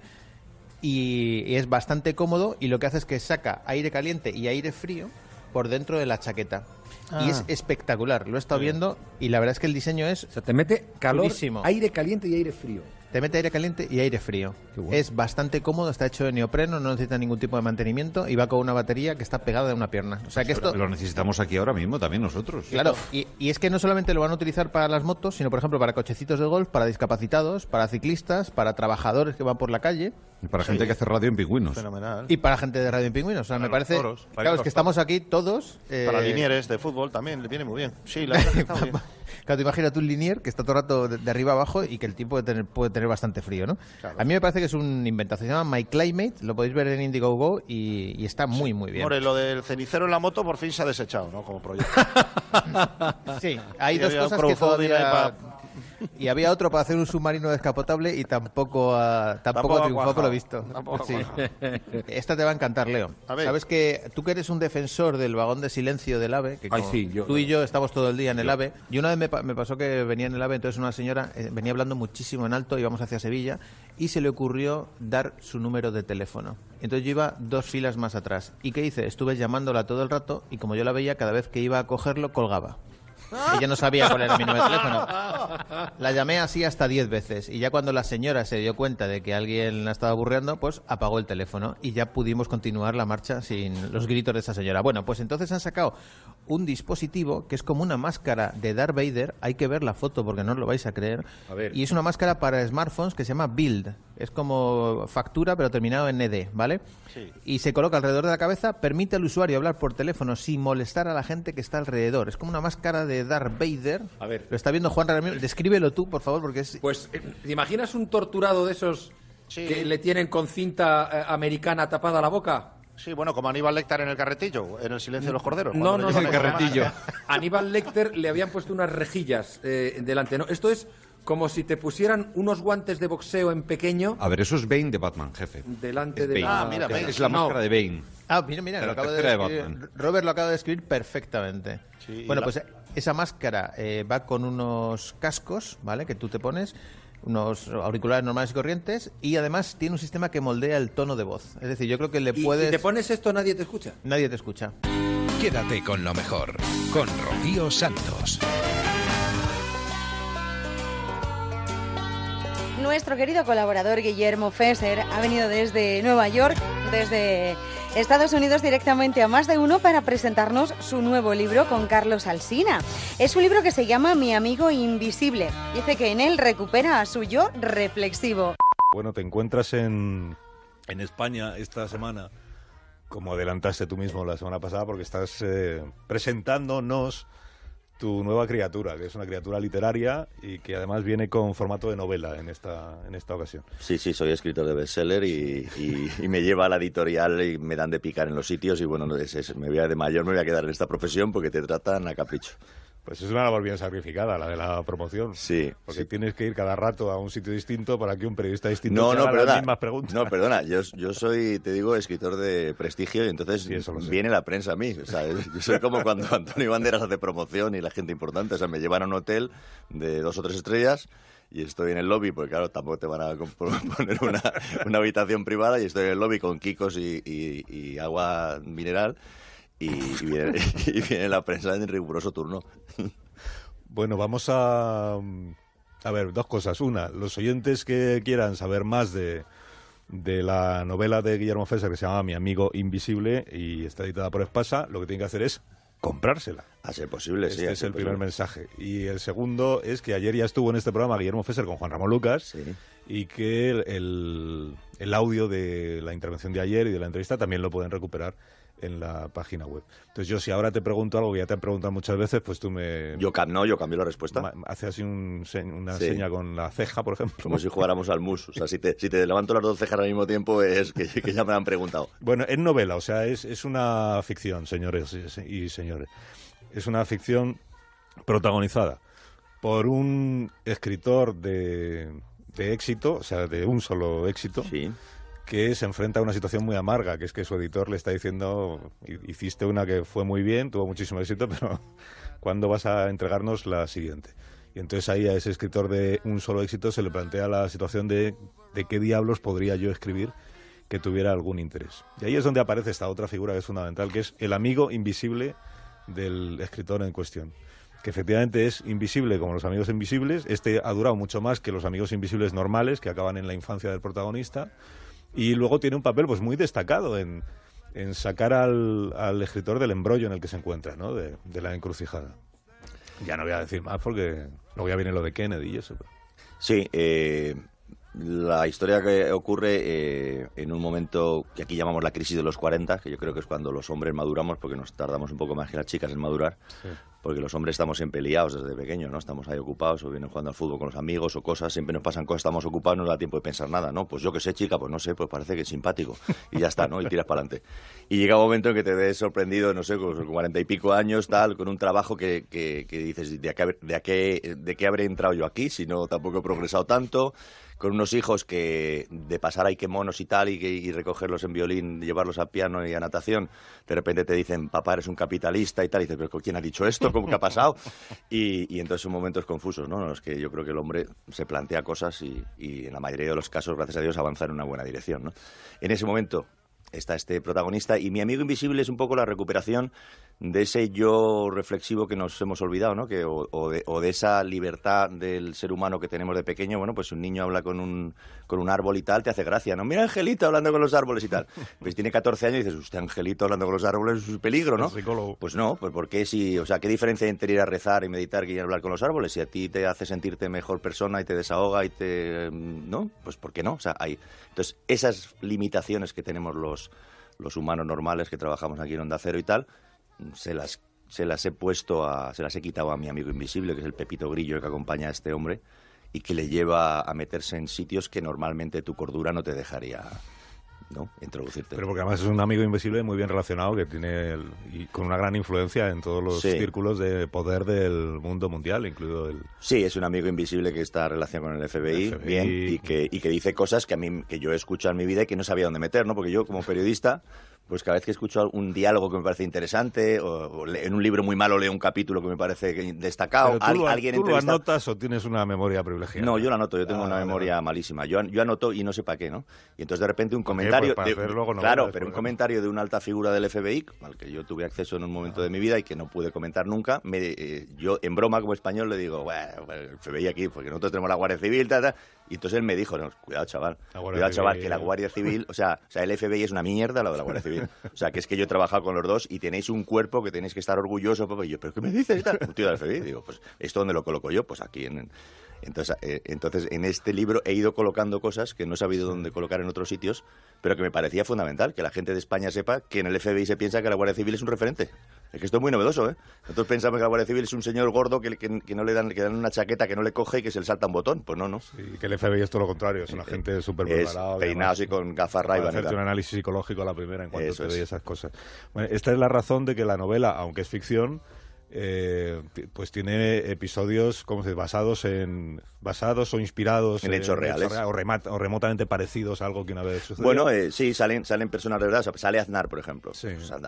y es bastante cómodo y lo que hace es que saca aire caliente y aire frío por dentro de la chaqueta. Y Ah. es espectacular, lo he estado viendo y la verdad es que el diseño es... O sea, te mete calor, aire caliente y aire frío. Te mete aire caliente y aire frío. Es bastante cómodo, está hecho de neopreno, no necesita ningún tipo de mantenimiento y va con una batería que está pegada de una pierna. O sea que esto... Lo necesitamos aquí ahora mismo también nosotros. Claro, y, y es que no solamente lo van a utilizar para las motos, sino por ejemplo para cochecitos de golf, para discapacitados, para ciclistas, para trabajadores que van por la calle. Y para gente que hace radio en pingüinos. Fenomenal. Y para gente de Radio en Pingüinos. O sea, me parece. toros, claro, los es que estamos aquí todos. eh, Para linieres de fútbol también le viene muy bien. Sí, la verdad que está muy bien. Claro, tú imagínate un linier que está todo el rato de, de arriba abajo y que el tipo puede tener, puede tener bastante frío, ¿no? Claro. A mí me parece que es un inventazo. Se llama My Climate, lo podéis ver en Indiegogo y, y está muy, muy bien. More, lo del cenicero en la moto por fin se ha desechado, ¿no? Como proyecto. Sí, hay dos cosas que todavía... Y había otro para hacer un submarino descapotable y tampoco ha, tampoco Tampoco ha triunfó por lo visto. Sí. Esta te va a encantar, Leo. A ver. Sabes que tú que eres un defensor del vagón de silencio del AVE, que Ay, como sí, yo- tú y yo estamos todo el día en el Yo. AVE, y una vez me, pa- me pasó que venía en el AVE, entonces una señora eh, venía hablando muchísimo en alto, íbamos hacia Sevilla, y se le ocurrió dar su número de teléfono. Entonces yo iba dos filas más atrás. ¿Y qué hice? Estuve llamándola todo el rato, y como yo la veía, cada vez que iba a cogerlo, colgaba. Ella no sabía cuál era mi número de teléfono. La llamé así hasta 10 veces y ya cuando la señora se dio cuenta de que alguien la estaba aburriendo, pues apagó el teléfono y ya pudimos continuar la marcha sin los gritos de esa señora. Bueno, pues entonces han sacado un dispositivo que es como una máscara de Darth Vader. Hay que ver la foto porque no os lo vais a creer. A ver. Y es una máscara para smartphones que se llama Build. Es como factura pero terminado en ED, ¿vale? Sí. y se coloca alrededor de la cabeza, permite al usuario hablar por teléfono sin molestar a la gente que está alrededor. Es como una máscara de Darth Vader. A ver. Lo está viendo Juan Ramírez. Descríbelo tú, por favor, porque es... Pues, eh, ¿te imaginas un torturado de esos que le tienen con cinta eh, americana tapada la boca? Sí, bueno, como Aníbal Lecter en el carretillo, en el silencio de los corderos. No, no, no, no. esa Aníbal Lecter le habían puesto unas rejillas eh, delante. ¿no? Esto es como si te pusieran unos guantes de boxeo en pequeño A ver, eso es Bane de Batman, jefe. delante Es de Bane. la... Ah, mira, Bane. Es la No. máscara de Bane. Ah, mira, mira, De lo acabo de de. Robert lo acaba de describir perfectamente. Sí, bueno, la- pues esa máscara eh, va con unos cascos, ¿vale? Que tú te pones, unos auriculares normales y corrientes, y además tiene un sistema que moldea el tono de voz. Es decir, yo creo que le Y puedes... si te pones esto nadie te escucha. Nadie te escucha. Quédate con lo mejor, con Rocío Santos. Nuestro querido colaborador Guillermo Fesser ha venido desde Nueva York, desde Estados Unidos directamente a más de uno para presentarnos su nuevo libro con Carlos Alsina. Es un libro que se llama Mi amigo invisible. Dice que en él recupera a su yo reflexivo. Bueno, te encuentras en, en España esta semana, como adelantaste tú mismo la semana pasada, porque estás eh, presentándonos tu nueva criatura, que es una criatura literaria y que además viene con formato de novela en esta, en esta ocasión. Sí, sí, soy escritor de bestseller y, y- y me lleva a la editorial y me dan de picar en los sitios y bueno, no, es- es- me voy a, de mayor me voy a quedar en esta profesión porque te tratan a capricho. Pues es una labor bien sacrificada, la de la promoción. Sí. Porque tienes que ir cada rato a un sitio distinto para que un periodista distinto No, te no, haga las mismas preguntas. No, perdona, yo, yo soy, te digo, escritor de prestigio y entonces eso viene la prensa a mí. O sea, yo soy como cuando Antonio Banderas hace promoción y la gente importante. O sea, me llevan a un hotel de dos o tres estrellas y estoy en el lobby, porque claro, tampoco te van a poner una, una habitación privada y estoy en el lobby con kikos y, y- y agua mineral y, y viene, y viene la prensa en riguroso turno. Bueno, vamos a... A ver, dos cosas. Una, los oyentes que quieran saber más de, de la novela de Guillermo Fesser que se llama Mi amigo invisible y está editada por Espasa, lo que tienen que hacer es comprársela. A ser posible, este sí. a es el primer mensaje. Y el segundo es que ayer ya estuvo en este programa Guillermo Fesser con Juan Ramón Lucas y que el, el- el audio de la intervención de ayer y de la entrevista también lo pueden recuperar en la página web. Entonces yo si ahora te pregunto algo que ya te han preguntado muchas veces, pues tú me... Yo, no, yo cambio la respuesta. Hace así un una Sí. seña con la ceja, por ejemplo. Como si jugáramos al mus. O sea, si te, si te levanto las dos cejas al mismo tiempo es que, que ya me han preguntado. Bueno, es novela, o sea, es, es una ficción, señores y- señores. Es una ficción protagonizada por un escritor de, de éxito, o sea, de un solo éxito, que se enfrenta a una situación muy amarga, que es que su editor le está diciendo, "Hi- hiciste una que fue muy bien, tuvo muchísimo éxito, pero ¿cuándo vas a entregarnos la siguiente? Y entonces ahí a ese escritor de un solo éxito se le plantea la situación de, de qué diablos podría yo escribir que tuviera algún interés. Y ahí es donde aparece esta otra figura que es fundamental, que es el amigo invisible del escritor en cuestión. Que efectivamente es invisible como los amigos invisibles. Este ha durado mucho más que los amigos invisibles normales que acaban en la infancia del protagonista. Y luego tiene un papel pues muy destacado en, en sacar al, al escritor del embrollo en el que se encuentra, ¿no? de, la encrucijada. Ya no voy a decir más porque luego ya viene lo de Kennedy y eso. Sí, eh, la historia que ocurre eh, en un momento que aquí llamamos la crisis de los 40, que yo creo que es cuando los hombres maduramos, porque nos tardamos un poco más que las chicas en madurar, porque los hombres estamos siempre liados desde pequeños, ¿no? Estamos ahí ocupados, o vienen jugando al fútbol con los amigos o cosas, siempre nos pasan cosas, estamos ocupados, no nos da tiempo de pensar nada, ¿no? Pues yo que sé, chica, pues no sé, pues parece que es simpático. Y ya está, ¿no? Y tiras para adelante. Y llega un momento en que te ves sorprendido, no sé, con cuarenta y pico años, tal, con un trabajo que, que, que dices, ¿de qué, de, qué, ¿de qué habré entrado yo aquí? Si no, tampoco he progresado tanto con unos hijos que de pasar ahí que monos y tal y, y recogerlos en violín, llevarlos a piano y a natación, de repente te dicen, papá, eres un capitalista y tal, y dices, pero ¿quién ha dicho esto? ¿Cómo que ha pasado? Y, y entonces son momentos confusos, ¿no? En los que yo creo que el hombre se plantea cosas y, y en la mayoría de los casos, gracias a Dios, avanza en una buena dirección, ¿no? En ese momento está este protagonista y mi amigo invisible es un poco la recuperación de ese yo reflexivo que nos hemos olvidado, ¿no? Que, o, o de, o de esa libertad del ser humano que tenemos de pequeño. Bueno, pues un niño habla con un, con un árbol y tal, te hace gracia, ¿no? Mira Angelito hablando con los árboles y tal. Pues tiene 14 años y dices, usted Angelito hablando con los árboles es un peligro, ¿no? Pues no, pues porque si, o sea, ¿qué diferencia hay entre ir a rezar y meditar que ir a hablar con los árboles? Si a ti te hace sentirte mejor persona y te desahoga y te, ¿no? Pues ¿por qué no? O sea, hay, entonces esas limitaciones que tenemos los, los humanos normales que trabajamos aquí en Onda Cero y tal, se las, se las he puesto a, se las he quitado a mi amigo invisible, que es el Pepito Grillo que acompaña a este hombre y que le lleva a meterse en sitios que normalmente tu cordura no te dejaría, ¿no? Introducirte. Pero porque además es un amigo invisible muy bien relacionado que tiene el- y con una gran influencia en todos los Sí. círculos de poder del mundo mundial, incluido el Sí, es un amigo invisible que está en relación con el FBI, FBI. bien, y que, y que dice cosas que a mí que yo he escuchado en mi vida y que no sabía dónde meter, ¿no? Porque yo, como periodista, pues cada vez que escucho un diálogo que me parece interesante, o, o en un libro muy malo leo un capítulo que me parece destacado, tú, lo, alguien ¿tú lo anotas o tienes una memoria privilegiada? No, yo lo anoto, yo tengo Ah, una vale, memoria malísima. Yo, an- yo anoto y no sé para qué, ¿no? Y entonces de repente un comentario... Pues de- luego novelas, claro, pero un comentario de una alta figura del FBI, al que yo tuve acceso en un momento de mi vida y que no pude comentar nunca, me, eh, yo en broma como español le digo, bueno, el FBI aquí, porque nosotros tenemos la Guardia Civil, tal, tal. Y entonces él me dijo, no, cuidado chaval, cuidado chaval, que la Guardia Civil, o sea, o sea, el FBI es una mierda lo de la Guardia Civil. O sea, que es que yo he trabajado con los dos y tenéis un cuerpo que tenéis que estar orgullosos. papá. Y yo, ¿pero qué me dices? Un tío del FBI. Digo, pues, ¿esto dónde lo coloco yo? Pues aquí en... Entonces, eh, entonces, en este libro he ido colocando cosas que no he sabido dónde colocar en otros sitios, pero que me parecía fundamental, que la gente de España sepa que en el FBI se piensa que la Guardia Civil es un referente. Es que esto es muy novedoso, ¿eh? Nosotros pensamos que la Guardia Civil es un señor gordo que, que- que no le dan, que dan una chaqueta que no le coge y que se le salta un botón. Pues no, no. Y que el FBI es todo lo contrario, es una gente súper Es preparada. peinados y con gafas Ray-Ban y hacerte un análisis psicológico a la primera en cuanto Eso te es. esas cosas. Bueno, esta es la razón de que la novela, aunque es ficción, eh, pues tiene episodios como se dice, basados en basados o inspirados En hechos reales. o, remotamente parecidos a algo que una vez sucedió. Bueno, eh, sí, salen, salen personas de verdad. O sea, sale Aznar, por ejemplo.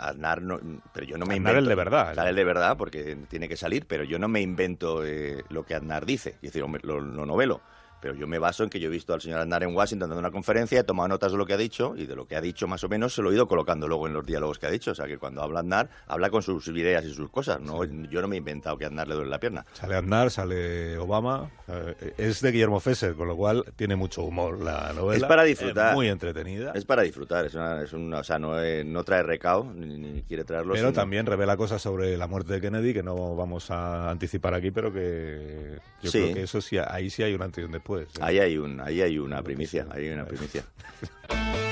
Aznar, no- pero yo no me Aznar invento. el de verdad, Sale el de verdad porque tiene que salir, pero yo no me invento eh, lo que Aznar dice. Es decir, lo novelo. Pero yo me baso en que yo he visto al señor Aznar en Washington dando una conferencia, he tomado notas de lo que ha dicho y de lo que ha dicho más o menos se lo he ido colocando luego en los diálogos que ha dicho. O sea, que cuando habla Aznar, habla con sus ideas y sus cosas. No, Yo no me he inventado que a Aznar le duele la pierna. Sale Aznar, sale Obama. eh, es de Guillermo Fesser, con lo cual tiene mucho humor la novela. Es para disfrutar. Es muy entretenida. Es para disfrutar. Es una, es una- o sea, no, eh, no trae recao ni, ni quiere traerlo. Pero sino- también revela cosas sobre la muerte de Kennedy que no vamos a anticipar aquí, pero que yo Sí. creo que eso sí, ahí sí hay un antes y un después. ¿Eh? Ahí hay un, ahí hay una primicia, ahí hay una primicia.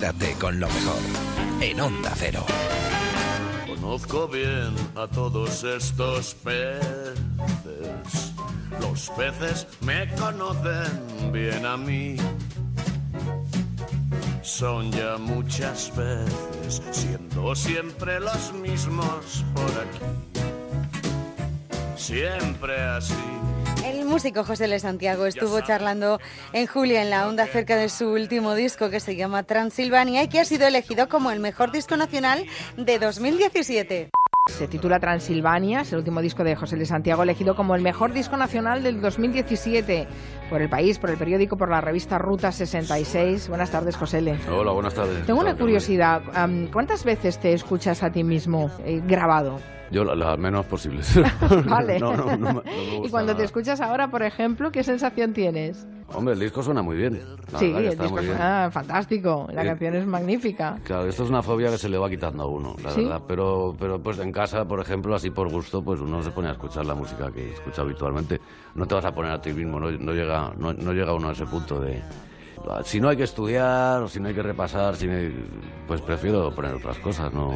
Quédate con lo mejor en Onda Cero. Conozco bien a todos estos peces. Los peces me conocen bien a mí. Son ya muchas veces, siendo siempre los mismos por aquí. Siempre así. El músico José L. Santiago estuvo charlando en Julia en la onda acerca de su último disco que se llama Transilvania y que ha sido elegido como el mejor disco nacional de 2017. Se titula Transilvania, es el último disco de José Luis Santiago, elegido como el mejor disco nacional del 2017 por el país, por el periódico, por la revista Ruta 66. Buenas tardes, José L. Hola, buenas tardes. Tengo una curiosidad. ¿Cuántas veces te escuchas a ti mismo eh, grabado? Yo la- las menos posibles. Vale. no, no, no, me- no me y cuando te escuchas ahora, por ejemplo, ¿qué sensación tienes? Hombre, el disco suena muy bien. La sí, el disco muy bien. suena fantástico. La Eh, canción es magnífica. Claro, esto es una fobia que se le va quitando a uno, la ¿Sí? verdad. Pero, pero pues en casa, por ejemplo, así por gusto, pues uno se pone a escuchar la música que escucha habitualmente. No te vas a poner a ti mismo, no, no llega, no, no llega uno a ese punto de... Si no hay que estudiar, o si no hay que repasar, si no hay- pues prefiero poner otras cosas, ¿no?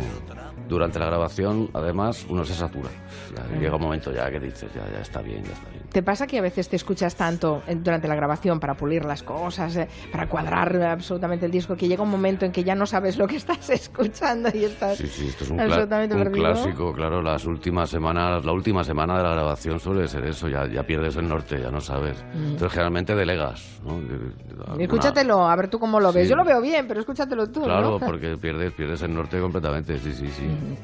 Durante la grabación, además, uno se satura. Ya llega un momento ya que dices, ya, ya está bien, ya está bien. ¿Te pasa que a veces te escuchas tanto en- durante la grabación para pulir las cosas, eh, para cuadrar absolutamente el disco, que llega un momento en que ya no sabes lo que estás escuchando y estás Sí, sí, esto es un, absolutamente clásico, claro, las últimas semanas, la última semana de la grabación suele ser eso, ya, ya pierdes el norte, ya no sabes. Mm. Entonces generalmente delegas, ¿no? Alguna- Escúchatelo, a ver tú cómo lo ves. Sí. Yo lo veo bien, pero escúchatelo tú, Claro, ¿no? porque pierdes, pierdes el norte completamente, sí, sí, sí.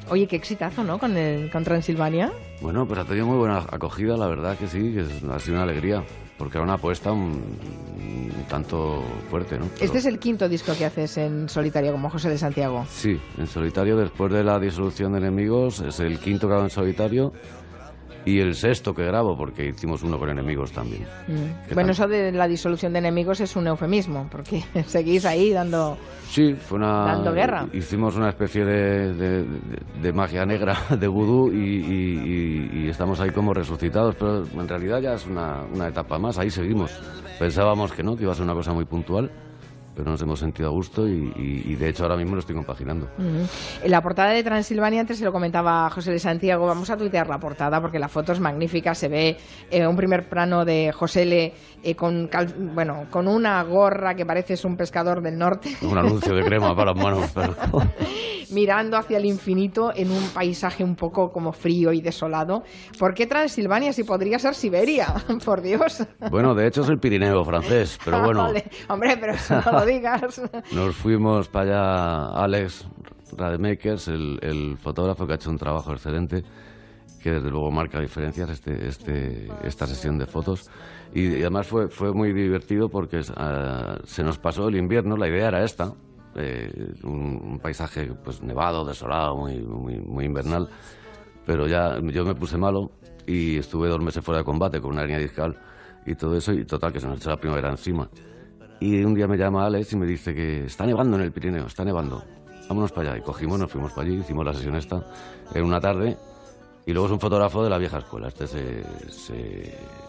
Oye, qué exitazo, ¿no? Con, el, con Transilvania. Bueno, pues ha tenido muy buena acogida, la verdad que sí, ha sido una alegría, porque era una apuesta un, un tanto fuerte, ¿no? Pero- Este es el quinto disco que haces en solitario como José de Santiago. Sí, en solitario, después de la disolución de enemigos, es el quinto que hago en solitario y el sexto que grabo, porque hicimos uno con enemigos también. Mm. ¿Qué Bueno, eso de la disolución de enemigos es un eufemismo, porque seguís ahí dando... Sí, fue una. Dando guerra. Hicimos una especie de, de- de- de magia negra, de vudú, y, y- y- y estamos ahí como resucitados, pero en realidad ya es una, una etapa más, ahí seguimos. Pensábamos que no, que iba a ser una cosa muy puntual, pero nos hemos sentido a gusto y, y- y de hecho ahora mismo lo estoy compaginando. En la portada de Transilvania, antes se lo comentaba José de Santiago, vamos a tuitear la portada porque la foto es magnífica, se ve eh, un primer plano de José Le eh, con, cal- bueno, con una gorra que parece es un pescador del norte, Un anuncio de crema para las manos, mirando hacia el infinito en un paisaje un poco como frío y desolado. ¿Por qué Transilvania si podría ser Siberia? Por Dios. Bueno, de hecho es el Pirineo francés, pero bueno, Vale. Hombre, pero eso no lo digas. nos fuimos para allá, Alex Rademakers, el, el fotógrafo que ha hecho un trabajo excelente, que desde luego marca diferencias este, este, esta sesión de fotos. Y, y además fue, fue muy divertido porque ah, se nos pasó el invierno, la idea era esta, eh, un, un paisaje pues nevado, desolado, muy, muy, muy invernal, pero ya yo me puse malo y estuve dos meses fuera de combate con una hernia discal y todo eso, y total, que se nos echó la primavera encima. Y un día me llama Alex y me dice que está nevando en el Pirineo, está nevando. Vámonos para allá. Y cogimos, nos fuimos para allí, hicimos la sesión esta en una tarde. Y luego es un fotógrafo de la vieja escuela. Este se,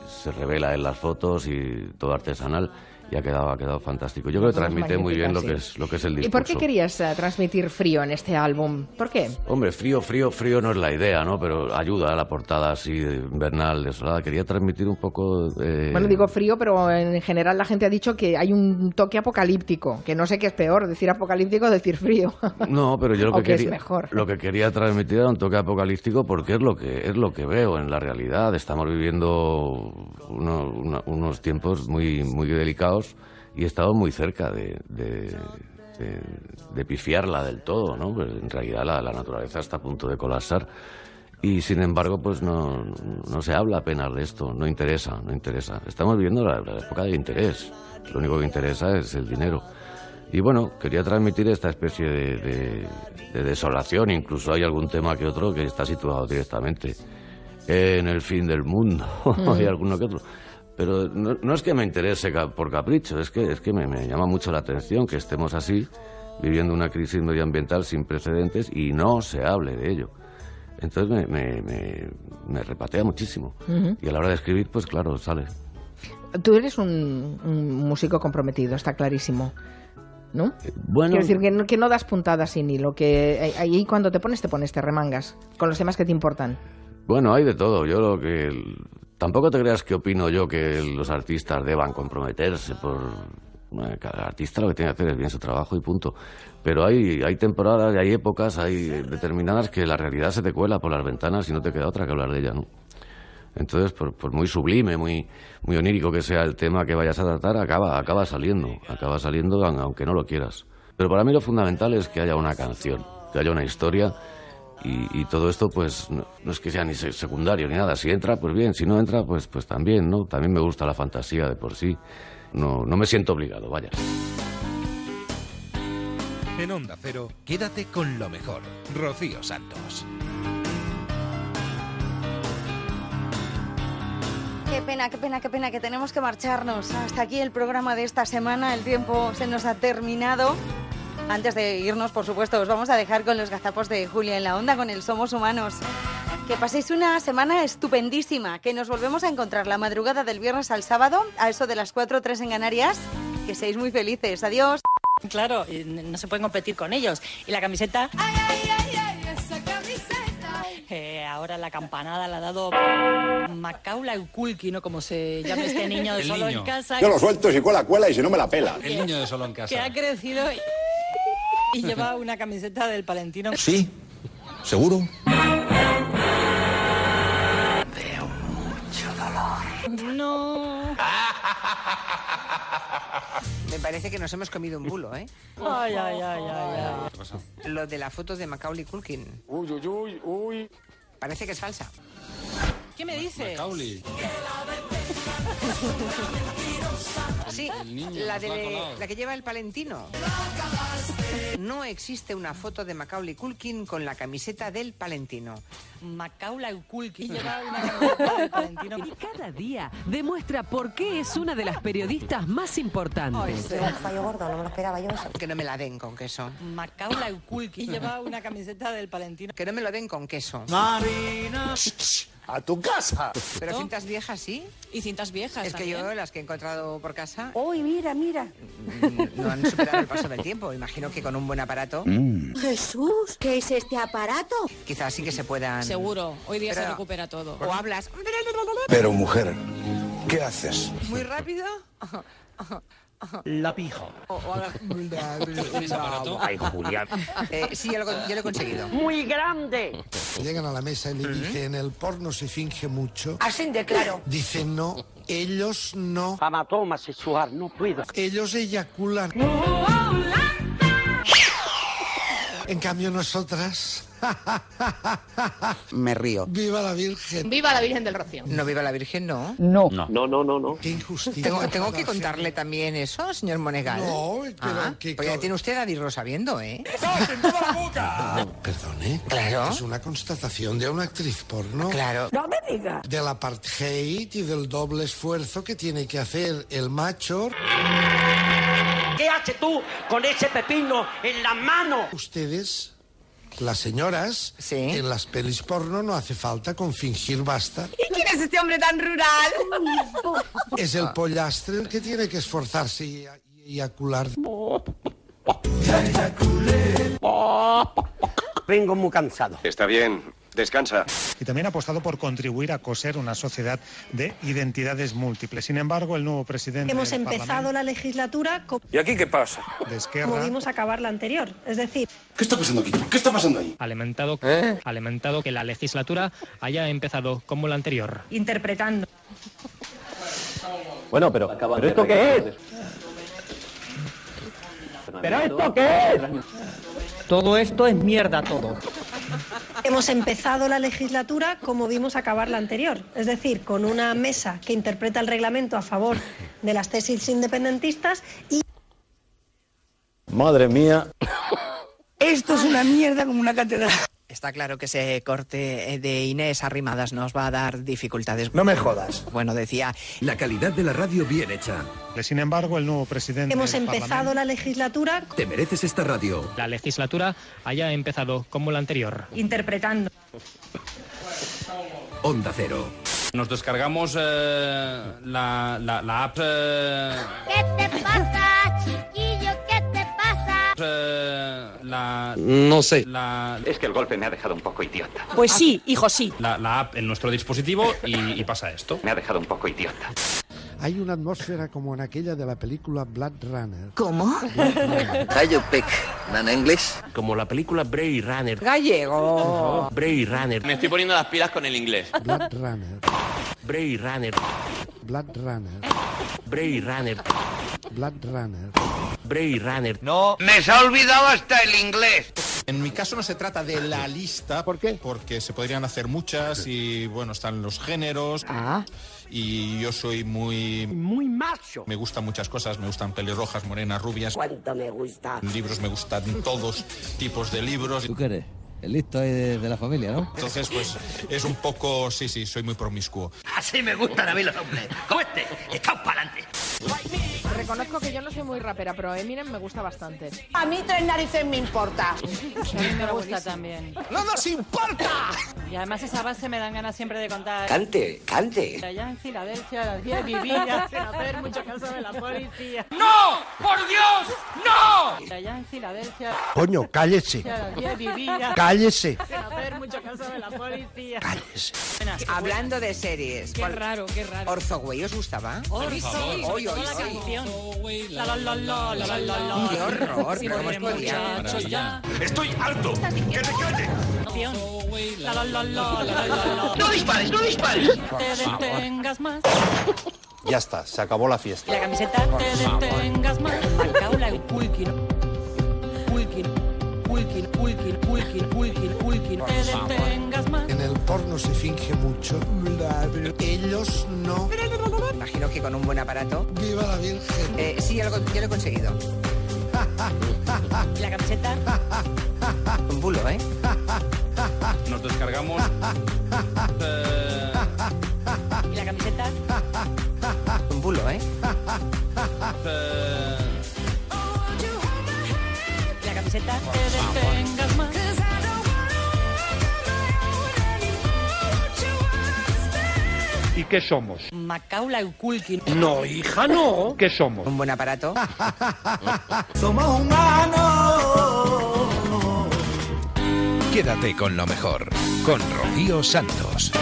se, revela en las fotos y todo artesanal. Y ha quedado, ha quedado fantástico. Yo creo que Fotos transmite muy bien lo que, es, lo que es el ¿Y discurso. por qué querías eh, transmitir frío en este álbum? ¿Por qué? Hombre, frío, frío, frío no es la idea, ¿no? Pero ayuda a la portada así, de invernal, desolada. Quería transmitir un poco... eh, Bueno, digo frío, pero en general la gente ha dicho que hay un toque apocalíptico, que no sé qué es peor, decir apocalíptico o decir frío. No, pero yo lo que quería, mejor. lo que quería transmitir era un toque apocalíptico porque es lo que es lo que veo en la realidad. Estamos viviendo uno- una- unos tiempos muy muy delicados y he estado muy cerca de, de, de- de pifiarla del todo, ¿no? Pues en realidad la, la naturaleza está a punto de colapsar y sin embargo pues no, no se habla apenas de esto, no interesa, no interesa. Estamos viviendo la, la época de interés. Lo único que interesa es el dinero. Y bueno, quería transmitir esta especie de, de- de desolación, incluso hay algún tema que otro que está situado directamente en el fin del mundo, hay alguno que otro. Pero no, no es que me interese por capricho, es que, es que me, me llama mucho la atención que estemos así, viviendo una crisis medioambiental sin precedentes y no se hable de ello. Entonces me, me, me- me repatea muchísimo. Y a la hora de escribir, pues claro, sale. Tú eres un, un músico comprometido, está clarísimo. ¿no? bueno- Quiero decir que no, que no das puntadas sin hilo, que ahí cuando te pones, te pones, te remangas con los temas que te importan. Bueno, hay de todo. Yo lo que... Tampoco te creas que opino yo que los artistas deban comprometerse por... Cada artista lo que tiene que hacer es bien su trabajo y punto. Pero hay, hay temporadas hay épocas, hay determinadas que la realidad se te cuela por las ventanas y no te queda otra que hablar de ella, ¿no? Entonces, por, por muy sublime, muy, muy onírico que sea el tema que vayas a tratar, acaba, acaba saliendo, acaba saliendo aun- aunque no lo quieras. Pero para mí lo fundamental es que haya una canción, que haya una historia y, y todo esto pues no, no es que sea ni se- secundario ni nada. Si entra, pues bien, si no entra, pues, pues también, ¿no? También me gusta la fantasía de por sí. No, no me siento obligado, vaya. En Onda Cero, quédate con lo mejor. Rocío Santos. Qué pena, qué pena, qué pena que tenemos que marcharnos. Hasta aquí el programa de esta semana. El tiempo se nos ha terminado. Antes de irnos, por supuesto, os vamos a dejar con los gazapos de Julia en la onda, con el Somos Humanos. Que paséis una semana estupendísima, que nos volvemos a encontrar la madrugada del viernes al sábado, a eso de las 4 o 3 en Canarias. Que seáis muy felices. Adiós. Claro, no se puede competir con ellos. Y la camiseta, eh, ahora la campanada la ha dado Macaula Ukulki, ¿no? Como se llama este niño de El solo niño. en casa. Yo lo suelto si cuela, cuela y si no me la pela. El niño de solo en Que ha crecido y, y lleva una camiseta del Palentino. Sí, seguro. No. Me parece que nos hemos comido un bulo, ¿eh? Ay, ay, ay, ay, ay. Lo de la foto de Macaulay Culkin. Uy, uy, uy, uy. Parece que es falsa. ¿Qué me dice? Sí, la, de, la que lleva el Palentino. No existe una foto de Macaulay Culkin con la camiseta del Palentino. Macaula Ukulki lleva una camiseta del Palentino. Y cada día demuestra por qué es una de las periodistas más importantes. fallo gordo, no me lo esperaba yo eso. Que no me la den con queso. Macaula Ukulki lleva una camiseta del Palentino. Que no me lo den con queso. Marina. ¡A tu casa! Pero cintas viejas, ¿sí? Y cintas viejas Es que yo, las que he encontrado por casa, ¡Uy, mira, mira! no han superado el paso del tiempo. Imagino que con un buen aparato, Jesús, ¿qué es este aparato? quizás sí que se puedan... Seguro, hoy día se recupera todo. O hablas Pero mujer, ¿qué haces? muy rápido La pija. o, o hablas... Ay, Julián. Eh, sí, ya lo, ya lo he conseguido. Muy grande. Llegan a la mesa y le dicen, el porno se finge mucho. Así de claro. Dicen, no, ellos no. Amatoma sexual, no puedo. Ellos eyaculan. En cambio, nosotras... Me río. ¡Viva la Virgen! Viva la Virgen del Rocío. No viva la Virgen, no. No. No, no, no, no. ¡Qué injusticia! ¿Tengo, tengo que contarle también eso, señor Monegal? No, pero Ah, que- pues ya tiene usted a irlo sabiendo, ¿eh? Perdone. Claro. Es una constatación de una actriz porno. Claro. No me diga. Del apartheid y del doble esfuerzo que tiene que hacer el macho. ¿Qué haces tú con ese pepino en la mano? Ustedes, las señoras, en las pelis porno no hace falta con fingir basta. ¿Y quién es este hombre tan rural? Es el pollastre el que tiene que esforzarse y, y eyacular. Vengo muy cansado. Está bien, descansa. y también ha apostado por contribuir a coser una sociedad de identidades múltiples. Sin embargo, el nuevo presidente Hemos del empezado la legislatura como ¿Y aquí qué pasa? De Esquerra. vimos acabar la anterior. Es decir, ¿Qué está pasando aquí? ¿Qué está pasando ahí? Ha lamentado, ha lamentado que la legislatura haya empezado como la anterior. interpretando. Bueno, pero, ¿pero esto qué es? ¿Pero esto qué es? Todo esto es mierda todo. Hemos empezado la legislatura como vimos acabar la anterior. Es decir, con una mesa que interpreta el reglamento a favor de las tesis independentistas y Madre mía. Esto es una mierda como una catedral. Está claro que ese corte de Inés Arrimadas nos va a dar dificultades. No me jodas. Bueno, decía... La calidad de la radio bien hecha. Sin embargo, el nuevo presidente hemos empezado la legislatura Te mereces esta radio. La legislatura haya empezado como la anterior. interpretando. Onda Cero. Nos descargamos la, la, la app. eh, ¿Qué te pasa, chiquillo? ¿Qué te pasa? La... No sé. La... Es que el golpe me ha dejado un poco idiota. Pues sí, hijo, sí. La, la app en nuestro dispositivo y, y pasa esto. Me ha dejado un poco idiota. Hay una atmósfera como en aquella de la película Blood Runner. ¿Cómo? Pick? ¿En inglés? Como la película Blade Runner. Gallego. Blade Runner. Me estoy poniendo las pilas con el inglés. Blood Runner. Blade Runner. Blood Runner. Blade Runner. Blood Runner. Blade Runner. No. Me se ha olvidado hasta el inglés. En mi caso no se trata de la lista. ¿Por qué? Porque se podrían hacer muchas y bueno, están los géneros. Ah. Y yo soy muy... Muy macho. Me gustan muchas cosas, me gustan pelirrojas, morenas, rubias. ¿Cuánto me gusta? Libros me gustan todos tipos de libros. ¿Tú qué eres? El listo ahí de, de la familia, ¿no? Entonces, pues es un poco, sí, sí, soy muy promiscuo. Así me gustan a mí los hombres. Como este. Estamos para adelante. Reconozco que yo no soy muy rapera, pero Eminem me gusta bastante. A mí tres narices me importa. A mí me gusta también. ¡No nos importa! Y además esa base me dan ganas siempre de contar. Cante, cante. Allá en Filadelfia las 10 vivían sin hacer mucho caso de la policía. ¡No! ¡Por Dios! ¡No! Allá en Filadelfia Coño, cállese. las 10 vivían Cállese. sin hacer mucho caso de la policía. Cállese. Hablando de series. Qué ¿cuál- raro, qué raro. ¿Orzogüey os gustaba? Hoy, Hoy, hoy, la canción. La, la, la, la, la, la, la, la. Qué horror. Estoy harto. ¡Que te calles! Canción. La, la, la, la, la, la, la. ¡No dispares, no dispares! Te detengas más. Ya está, se acabó la fiesta. La camiseta te detengas más. Pulkin. Pulkin, Pulkin, Pulkin, Pulkin. Te detengas más. En el porno se finge mucho. Ellos no. Imagino que con un buen aparato. ¡Viva la Virgen! Eh, sí, ya lo, ya lo he conseguido. La camiseta. Un bulo, ¿eh? Nos descargamos. eh, Y la camiseta. Un bulo, ¿eh? eh, La camiseta. Te detengas más. ¿Y qué somos? Macaula y Culkin. No, hija, no. ¿Qué somos? Un buen aparato. Somos humanos. Quédate con lo mejor. Con Rocío Santos.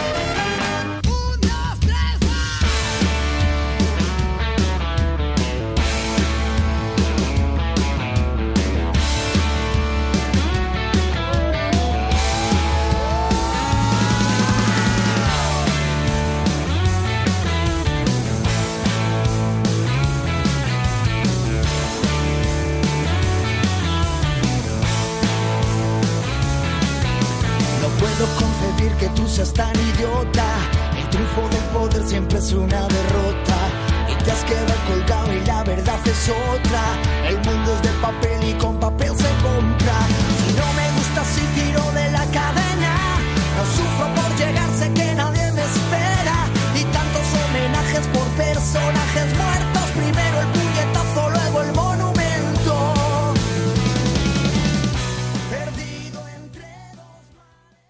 Que tú seas tan idiota. El triunfo del poder siempre es una derrota. Y te has quedado colgado y la verdad es otra. El mundo es de papel y con papel se compra.